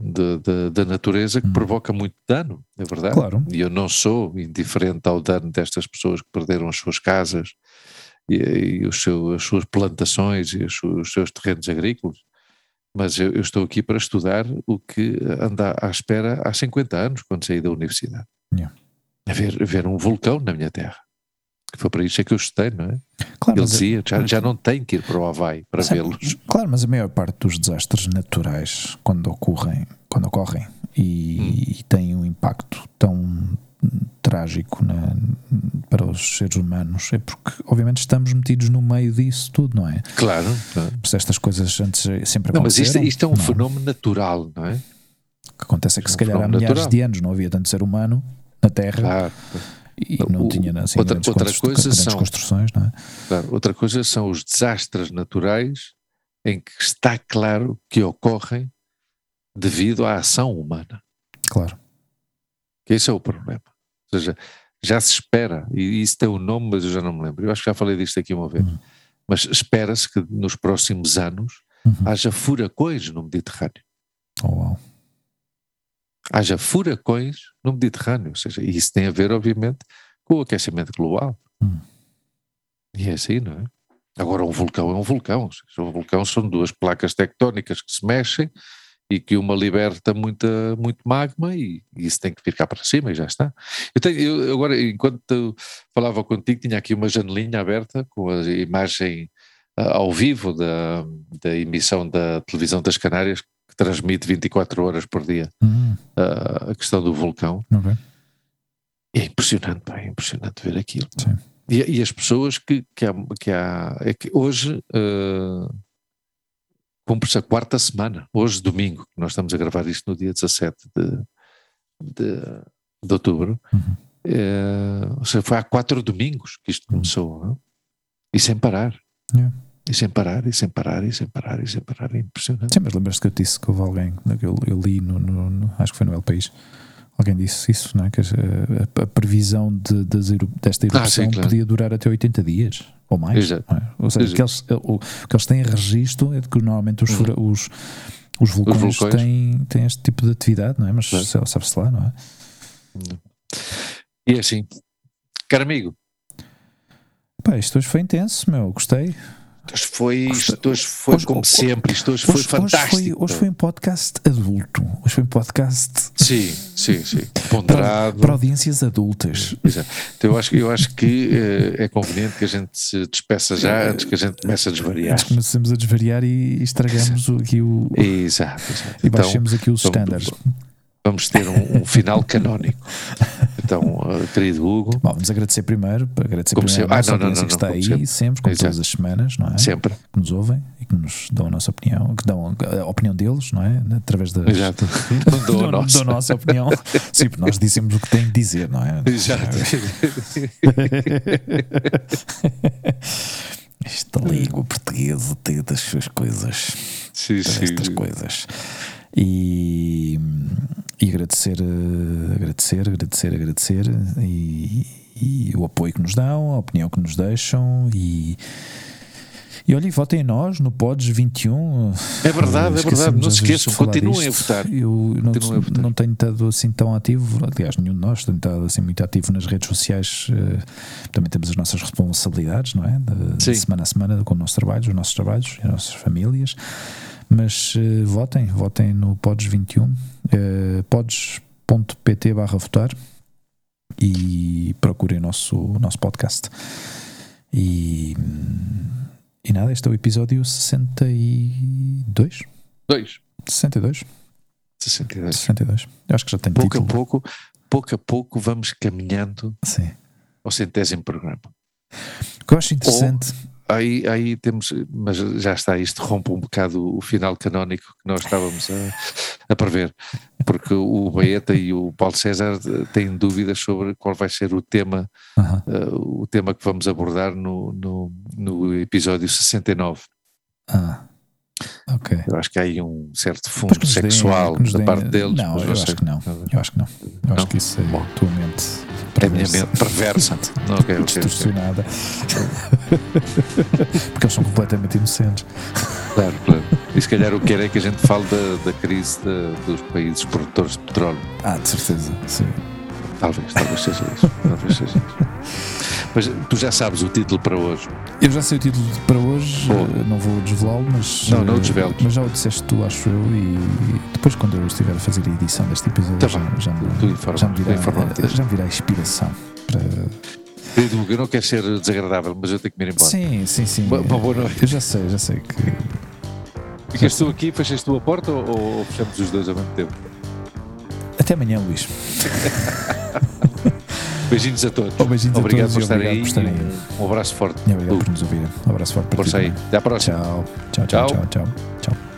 Speaker 2: de- de- da natureza que
Speaker 1: Hum.
Speaker 2: provoca muito dano, é verdade?
Speaker 1: Claro.
Speaker 2: E eu não sou indiferente ao dano destas pessoas que perderam as suas casas e, e os seu- as suas plantações e os, seus- os seus terrenos agrícolas, mas eu, eu estou aqui para estudar o que anda à espera há 50 anos, quando saí da universidade.
Speaker 1: Yeah.
Speaker 2: A ver, a ver um vulcão na minha terra. Que foi para isso é que eu estudei, não é?
Speaker 1: Claro,
Speaker 2: Ele
Speaker 1: mas-
Speaker 2: dizia, já, já não tem que ir para o Havaí para
Speaker 1: Sim,
Speaker 2: vê-los.
Speaker 1: Claro, mas a maior parte dos desastres naturais, quando ocorrem, quando ocorrem e,
Speaker 2: Hum.
Speaker 1: e têm um impacto tão trágico na- para os seres humanos, é porque, obviamente, estamos metidos no meio disso tudo, não é?
Speaker 2: Claro. claro.
Speaker 1: Por isso estas coisas antes sempre
Speaker 2: Não, mas isto, isto é um
Speaker 1: não
Speaker 2: fenómeno natural, não é?
Speaker 1: O que acontece é que,
Speaker 2: É
Speaker 1: se
Speaker 2: um
Speaker 1: calhar, há milhares
Speaker 2: natural.
Speaker 1: de anos não havia tanto ser humano na Terra
Speaker 2: Claro.
Speaker 1: E não
Speaker 2: O-
Speaker 1: tinha assim,
Speaker 2: outra- outra coisa são-
Speaker 1: construções, não é?
Speaker 2: Claro, outra coisa são os desastres naturais em que está claro que ocorrem devido à ação humana.
Speaker 1: Claro.
Speaker 2: Que esse é o problema. Ou seja, já se espera, e isso tem um nome, mas eu já não me lembro. Eu acho que já falei disto aqui uma vez.
Speaker 1: Uhum.
Speaker 2: Mas espera-se que nos próximos anos
Speaker 1: Uhum.
Speaker 2: haja furacões no Mediterrâneo.
Speaker 1: Oh, uau.
Speaker 2: Haja furacões no Mediterrâneo. Ou seja, isso tem a ver, obviamente, com o aquecimento global.
Speaker 1: Hum.
Speaker 2: E é assim, não é? Agora, um vulcão é um vulcão. Seja, um vulcão são duas placas tectónicas que se mexem e que uma liberta muita, muito magma e, e isso tem que vir cá para cima e já está. Eu tenho, eu, agora, enquanto falava contigo, tinha aqui uma janelinha aberta com a imagem ah, ao vivo da, da emissão da televisão das Canárias transmite 24 horas por dia
Speaker 1: Hum,
Speaker 2: ah, a questão do vulcão.
Speaker 1: ok.
Speaker 2: E é impressionante, pá, é impressionante ver aquilo. E, e as pessoas que, que há, que há é que hoje uh, cumpre-se a quarta semana, hoje domingo, nós estamos a gravar isto no dia 17 de, de, de outubro,
Speaker 1: Uhum.
Speaker 2: Eh, ou seja, foi há quatro domingos que isto começou, não é? e sem parar.
Speaker 1: Yeah.
Speaker 2: E sem parar, e sem parar, e sem parar, e sem parar, é impressionante.
Speaker 1: Sim, mas lembras-te que eu disse que houve alguém, que eu, eu li, no, no- no- acho que foi no El País, alguém disse isso, não é? que a, a- a previsão de, eru- desta erupção
Speaker 2: Ah, sim, claro.
Speaker 1: podia durar até 80 dias ou mais. É? Ou seja, que eles, o, o que eles têm registro é de que normalmente os, os, os vulcões,
Speaker 2: Uhum. vulcões.
Speaker 1: Têm, têm este tipo de atividade, não é? Mas
Speaker 2: Claro.
Speaker 1: sabe-se lá, não é?
Speaker 2: E é assim, caro amigo,
Speaker 1: Pá, isto hoje foi intenso, meu, gostei.
Speaker 2: Isto foi, isto hoje foi
Speaker 1: Hoje-
Speaker 2: como
Speaker 1: hoje-
Speaker 2: sempre, isto hoje foi
Speaker 1: Hoje, hoje
Speaker 2: fantástico.
Speaker 1: foi, hoje foi um podcast adulto. Hoje foi um podcast
Speaker 2: Sim, sim, sim.
Speaker 1: para,
Speaker 2: Ponderado.
Speaker 1: para audiências adultas.
Speaker 2: Exato. Então eu acho, eu acho que eh, é conveniente que a gente se despeça já antes que a gente comece a desvariar.
Speaker 1: Antes começamos a desvariar e estragamos aqui o.
Speaker 2: Exato, exato.
Speaker 1: E
Speaker 2: Então,
Speaker 1: baixemos aqui os
Speaker 2: então,
Speaker 1: standards.
Speaker 2: Vamos ter um, um final canónico. Então, eh, querido Hugo,
Speaker 1: Bom, vamos agradecer primeiro, agradecer
Speaker 2: Como
Speaker 1: primeiro
Speaker 2: sempre.
Speaker 1: a nossa
Speaker 2: Ah, não, não, não,
Speaker 1: que está aí
Speaker 2: como
Speaker 1: sempre, como
Speaker 2: Exato.
Speaker 1: todas as semanas, não é?
Speaker 2: sempre.
Speaker 1: Que nos ouvem e que nos dão a nossa opinião, que dão a opinião deles, não é? Através das.
Speaker 2: Exato. Dou a
Speaker 1: da-
Speaker 2: nossa.
Speaker 1: da nossa opinião. Sim, porque nós dizemos o que tem de dizer, não é?
Speaker 2: Exato.
Speaker 1: Esta língua portuguesa tem das suas coisas.
Speaker 2: Sim, sim.
Speaker 1: Estas coisas. E, e agradecer, eh, agradecer, agradecer, agradecer e, e o apoio que nos dão, a opinião que nos deixam e. E olha, e votem em nós no Pods 21.
Speaker 2: É verdade, é verdade. Não se esqueçam, continuem a votar.
Speaker 1: Eu não,
Speaker 2: Continuem a votar.
Speaker 1: não tenho estado assim tão ativo, aliás, nenhum de nós tem estado assim muito ativo nas redes sociais. eh, Também temos as nossas responsabilidades, não é? De, de semana a semana com o nosso trabalho, os nossos trabalhos as nossas famílias. Mas eh, votem, votem no Pods 21, eh, pods.pt barra votar e procurem o nosso, o nosso podcast. E, e nada, este é o episódio 62?
Speaker 2: Dois.
Speaker 1: 62?
Speaker 2: 62.
Speaker 1: 62. Eu acho que já tem
Speaker 2: Pouco a
Speaker 1: título.
Speaker 2: pouco, pouco a pouco vamos caminhando
Speaker 1: Sim.
Speaker 2: ao centésimo programa.
Speaker 1: O que eu acho interessante.
Speaker 2: Aí, aí temos, mas já está, isto rompe um bocado o final canónico que nós estávamos a, a prever, porque o Baeta e o Paulo César têm dúvidas sobre qual vai ser o tema,
Speaker 1: Aham.
Speaker 2: eh, o tema que vamos abordar no, no, no episódio 69.
Speaker 1: Ah, ok.
Speaker 2: Eu acho que há aí um certo fundo
Speaker 1: deem-
Speaker 2: sexual
Speaker 1: nos
Speaker 2: da
Speaker 1: deem-
Speaker 2: parte deles.
Speaker 1: Não, eu acho que não. Eu acho que não. Eu
Speaker 2: Não?
Speaker 1: acho que isso é
Speaker 2: Bom.
Speaker 1: a tua mente.
Speaker 2: É a minha
Speaker 1: perversa.
Speaker 2: mente perversa. Ok, ok, ok.
Speaker 1: distorcionada. Porque eles são completamente inocentes.
Speaker 2: Claro, claro. E se calhar o que era é que a gente fale da, da crise da- dos países produtores de petróleo.
Speaker 1: Ah, de certeza. Sim.
Speaker 2: Talvez, talvez seja isso. Talvez seja isso. Mas tu já sabes o título para hoje.
Speaker 1: Eu já sei o título para hoje, eh, não vou desvelá-lo, mas.
Speaker 2: Não, não
Speaker 1: eh,
Speaker 2: desveles.
Speaker 1: Mas já o disseste tu, acho eu, e depois, quando eu estiver a fazer a edição deste episódio,
Speaker 2: Tá
Speaker 1: já, já, me, já, me virá,
Speaker 2: disso.
Speaker 1: já me virá a inspiração para.
Speaker 2: Querido Hugo, eu não quero ser desagradável, mas eu tenho que me ir embora.
Speaker 1: Sim, sim, sim.
Speaker 2: Uma, uma boa noite.
Speaker 1: Eu já sei, já sei que.
Speaker 2: Ficas tu aqui, fechas tu a porta ou, ou fechamos os dois ao mesmo tempo?
Speaker 1: Até amanhã, Luís.
Speaker 2: Beijinhos a todos.
Speaker 1: Oh, beijinhos a
Speaker 2: obrigado
Speaker 1: todos
Speaker 2: por estarem
Speaker 1: obrigado
Speaker 2: aí.
Speaker 1: por.
Speaker 2: Um, abraço forte.
Speaker 1: E obrigado por nos ouvirem. Um abraço forte para
Speaker 2: Força
Speaker 1: ti
Speaker 2: aí. Até à próxima.
Speaker 1: Tchau, tchau,
Speaker 2: Tchau.
Speaker 1: tchau, tchau. tchau.